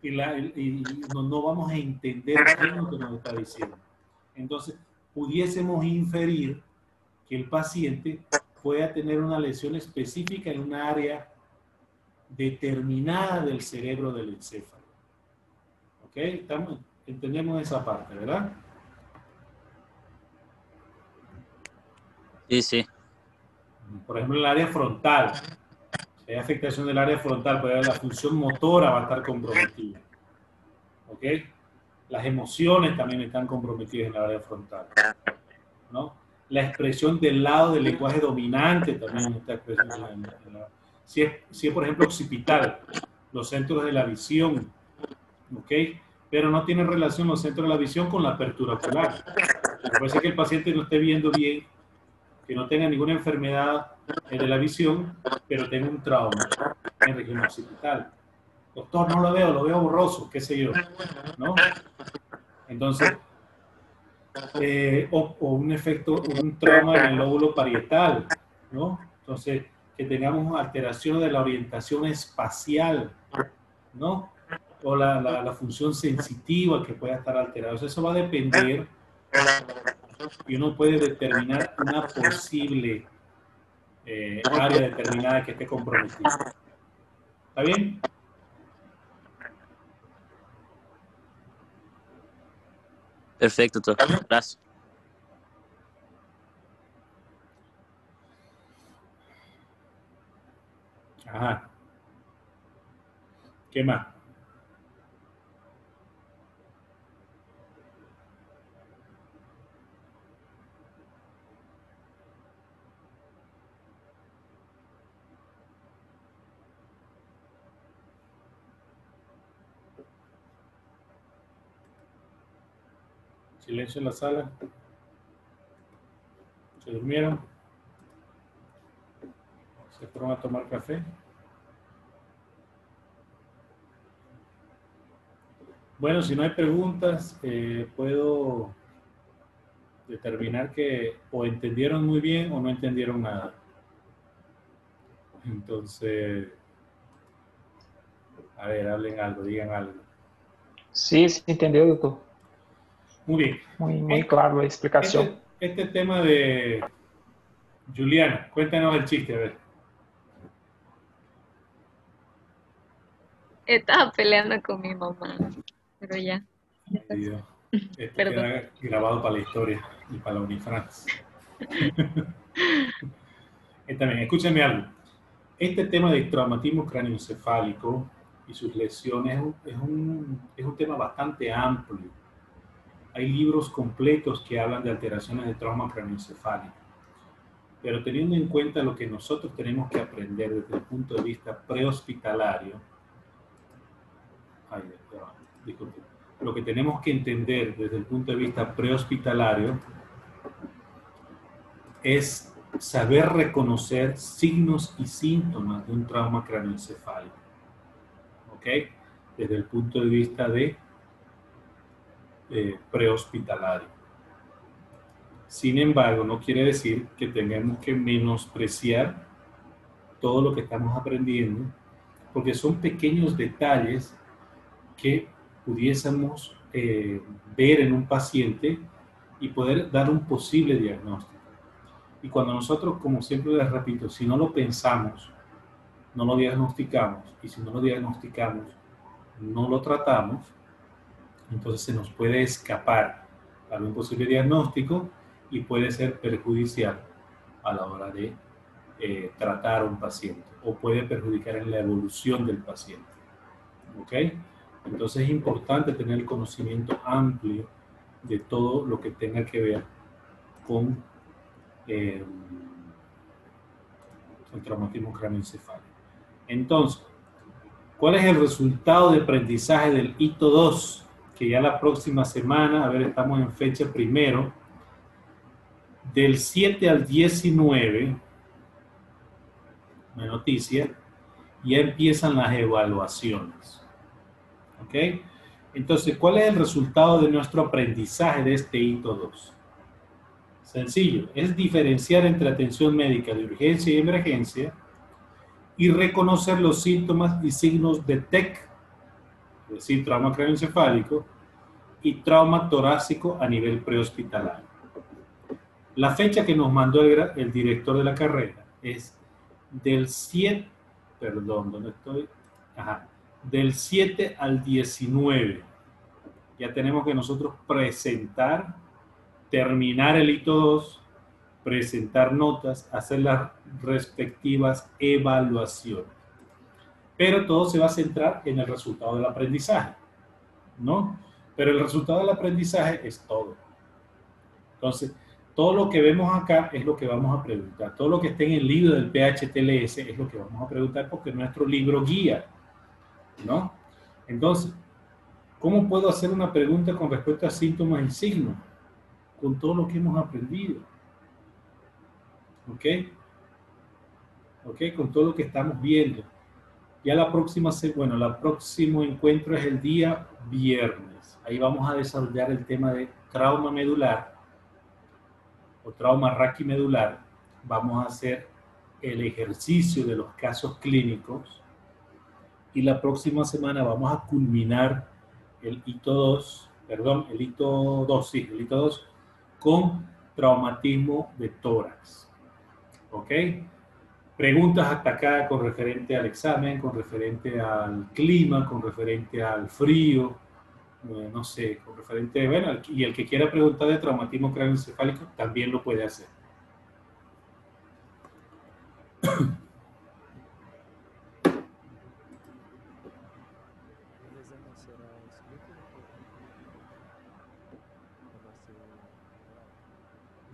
y, la, y no, no, vamos a entender bien lo que nos está diciendo. Entonces, pudiésemos inferir que el paciente pueda tener una lesión específica en una área determinada del cerebro del encéfalo. ¿Ok? Estamos, entendemos esa parte, ¿verdad? Sí, sí. Por ejemplo, el área frontal. Si hay afectación del área frontal, pues la función motora va a estar comprometida. ¿Ok? Las emociones también están comprometidas en el área frontal. ¿No? La expresión del lado del lenguaje dominante también está expresada si, es, si es, por ejemplo, occipital, los centros de la visión, ¿ok? Pero no tiene relación los centros de la visión con la apertura ocular. Puede ser que el paciente no esté viendo bien, que no tenga ninguna enfermedad de la visión, pero tenga un trauma en región occipital. Doctor, no lo veo, lo veo borroso, qué sé yo, ¿no? Entonces, eh, o, un efecto, un trauma en el lóbulo parietal, ¿no? Entonces, que tengamos alteración de la orientación espacial, ¿no? O la, la, la función sensitiva que pueda estar alterada. eso va a depender y uno puede determinar una posible eh, área determinada que esté comprometida. ¿Está bien? Perfecto, doctor. Gracias. Ajá. ¿Qué más? Silencio en la sala. ¿Se durmieron? ¿Se fueron a tomar café? Bueno, si no hay preguntas, eh, puedo determinar que o entendieron muy bien o no entendieron nada. Entonces, a ver, hablen algo, digan algo. Sí, sí entendió, doctor. Muy bien. Muy, muy claro la explicación. Este, este, tema de Juliana, cuéntanos el chiste, a ver. Estaba peleando con mi mamá, pero ya. Esto queda grabado para la historia y para la Unifrance. También, escúchame algo. Este tema de traumatismo cráneoencefálico y sus lesiones es un, es un tema bastante amplio hay libros completos que hablan de alteraciones de trauma craneoencefálico. Pero teniendo en cuenta lo que nosotros tenemos que aprender desde el punto de vista prehospitalario, lo que tenemos que entender desde el punto de vista prehospitalario es saber reconocer signos y síntomas de un trauma craneoencefálico. ¿Ok? Desde el punto de vista de eh, prehospitalario. Sin embargo, no quiere decir que tengamos que menospreciar todo lo que estamos aprendiendo, porque son pequeños detalles que pudiésemos eh, ver en un paciente y poder dar un posible diagnóstico. Y cuando nosotros, como siempre les repito, si no lo pensamos, no lo diagnosticamos, y si no lo diagnosticamos, no lo tratamos, entonces se nos puede escapar algún posible diagnóstico y puede ser perjudicial a la hora de eh, tratar a un paciente o puede perjudicar en la evolución del paciente. ¿Ok? Entonces es importante tener el conocimiento amplio de todo lo que tenga que ver con eh, el traumatismo craneoencefálico. Entonces, ¿cuál es el resultado de aprendizaje del hito 2? Que ya la próxima semana, a ver, estamos en fecha primero, del 7 al 19, una noticia, ya empiezan las evaluaciones. ¿Ok? Entonces, ¿cuál es el resultado de nuestro aprendizaje de este hito 2? Sencillo, es diferenciar entre atención médica de urgencia y emergencia y reconocer los síntomas y signos de TEC es decir, trauma craneoencefálico, y trauma torácico a nivel prehospitalario. La fecha que nos mandó el, director de la carrera es del 7, perdón, ¿dónde estoy? Ajá, del 7 al 19. Ya tenemos que nosotros presentar, terminar el hito 2, presentar notas, hacer las respectivas evaluaciones pero todo se va a centrar en el resultado del aprendizaje, ¿no? Pero el resultado del aprendizaje es todo. Entonces, todo lo que vemos acá es lo que vamos a preguntar. Todo lo que esté en el libro del PHTLS es lo que vamos a preguntar porque es nuestro libro guía, ¿no? Entonces, ¿cómo puedo hacer una pregunta con respecto a síntomas y signos? Con todo lo que hemos aprendido. ¿Ok? ¿Ok? Con todo lo que estamos viendo. Ya la próxima, bueno, el próximo encuentro es el día viernes. Ahí vamos a desarrollar el tema de trauma medular o trauma raquimedular. Vamos a hacer el ejercicio de los casos clínicos y la próxima semana vamos a culminar el hito 2, perdón, el hito 2, sí, el hito 2 con traumatismo de tórax. ¿Ok? Preguntas hasta acá con referente al examen, con referente al clima, con referente al frío, eh, no sé, con referente, bueno, y el que quiera preguntar de traumatismo craneoencefálico también lo puede hacer.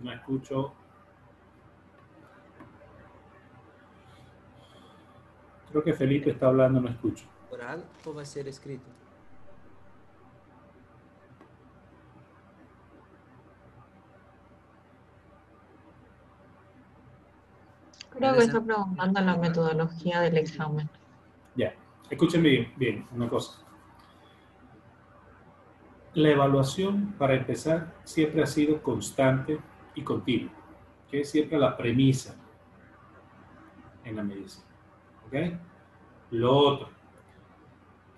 No escucho Creo que Felipe está hablando, no escucho. ¿Oral o va a ser escrito? Creo que está preguntando la metodología del examen. Ya, escúchenme bien, bien, una cosa. La evaluación, para empezar, siempre ha sido constante y continua, que es siempre la premisa en la medicina. Lo otro,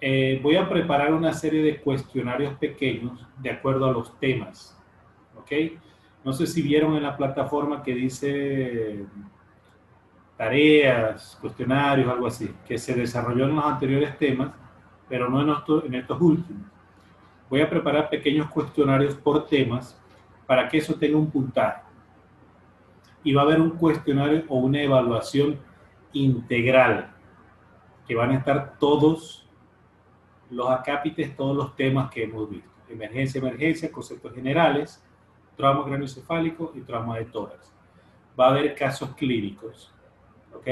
eh, voy a preparar una serie de cuestionarios pequeños de acuerdo a los temas, ¿ok? No sé si vieron en la plataforma que dice tareas, cuestionarios, algo así, que se desarrolló en los anteriores temas, pero no en en estos últimos. Voy a preparar pequeños cuestionarios por temas para que eso tenga un puntaje. Y va a haber un cuestionario o una evaluación integral, que van a estar todos los acápites, todos los temas que hemos visto. Emergencia, emergencia, conceptos generales, trauma craneoencefálico y trauma de tórax. Va a haber casos clínicos, ¿ok?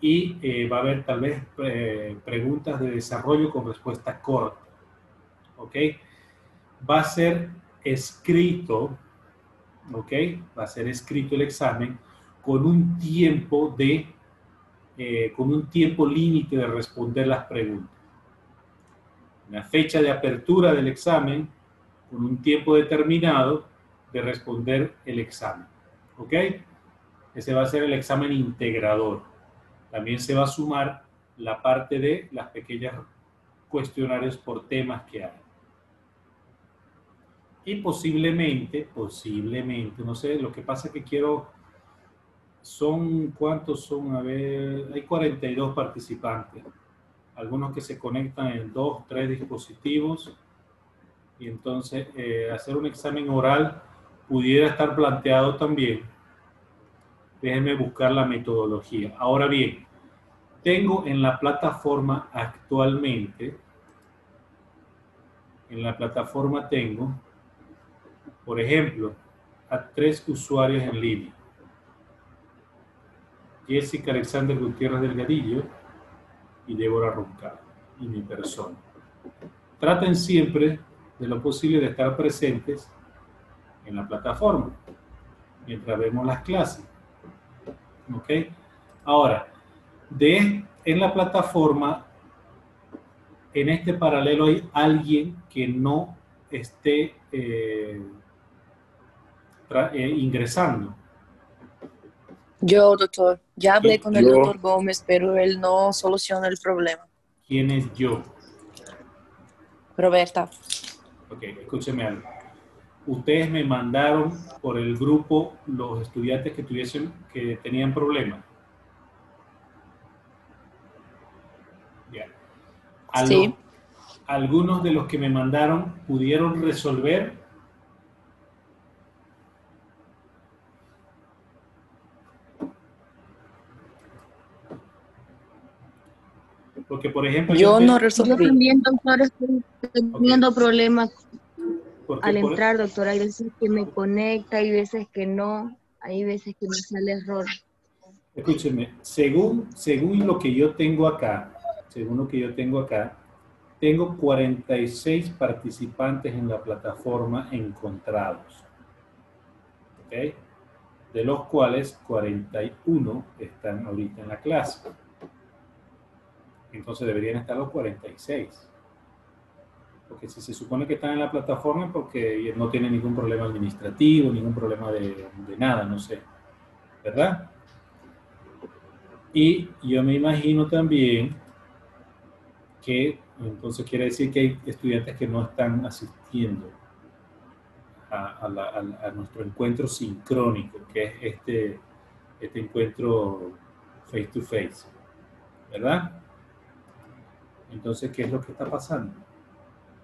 Y eh, va a haber tal vez eh, preguntas de desarrollo con respuesta corta, ¿ok? Va a ser escrito, ¿ok? Va a ser escrito el examen con un tiempo de eh, con un tiempo límite de responder las preguntas. Una fecha de apertura del examen con un tiempo determinado de responder el examen. ¿Ok? Ese va a ser el examen integrador. También se va a sumar la parte de las pequeñas cuestionarios por temas que hay. Y posiblemente, posiblemente, no sé, lo que pasa es que quiero son, ¿cuántos son? A ver, hay 42 participantes. Algunos que se conectan en dos, tres dispositivos. Y entonces eh, hacer un examen oral pudiera estar planteado también. Déjenme buscar la metodología. Ahora bien, tengo en la plataforma actualmente, en la plataforma tengo, por ejemplo, a tres usuarios en línea. Jessica Alexander Gutiérrez Delgadillo y Débora Roncal, y mi persona. Traten siempre de lo posible de estar presentes en la plataforma mientras vemos las clases. ¿Ok? Ahora, de, en la plataforma, en este paralelo hay alguien que no esté eh, eh, ingresando. Yo, doctor, ya hablé con el doctor Gómez, pero él no soluciona el problema. ¿Quién es yo? Roberta. Ok, escúcheme algo. Ustedes me mandaron por el grupo los estudiantes que tuviesen, que tenían problemas. Ya. Sí. Algunos de los que me mandaron pudieron resolver Porque, por ejemplo... Yo, no resolví. Yo también, doctor, estoy teniendo problemas al entrar, doctor. Hay veces que me conecta, hay veces que no, hay veces que me sale error. Escúcheme, según, según lo que yo tengo acá, según lo que yo tengo acá, tengo 46 participantes en la plataforma encontrados. ¿Ok? De los cuales 41 están ahorita en la clase. Entonces deberían estar los 46. Porque si se supone que están en la plataforma porque no tienen ningún problema administrativo, ningún problema de, nada, no sé. ¿Verdad? Y yo me imagino también que entonces quiere decir que hay estudiantes que no están asistiendo a, a, nuestro encuentro sincrónico, que es este, este encuentro face to face, ¿verdad? Entonces, ¿qué es lo que está pasando?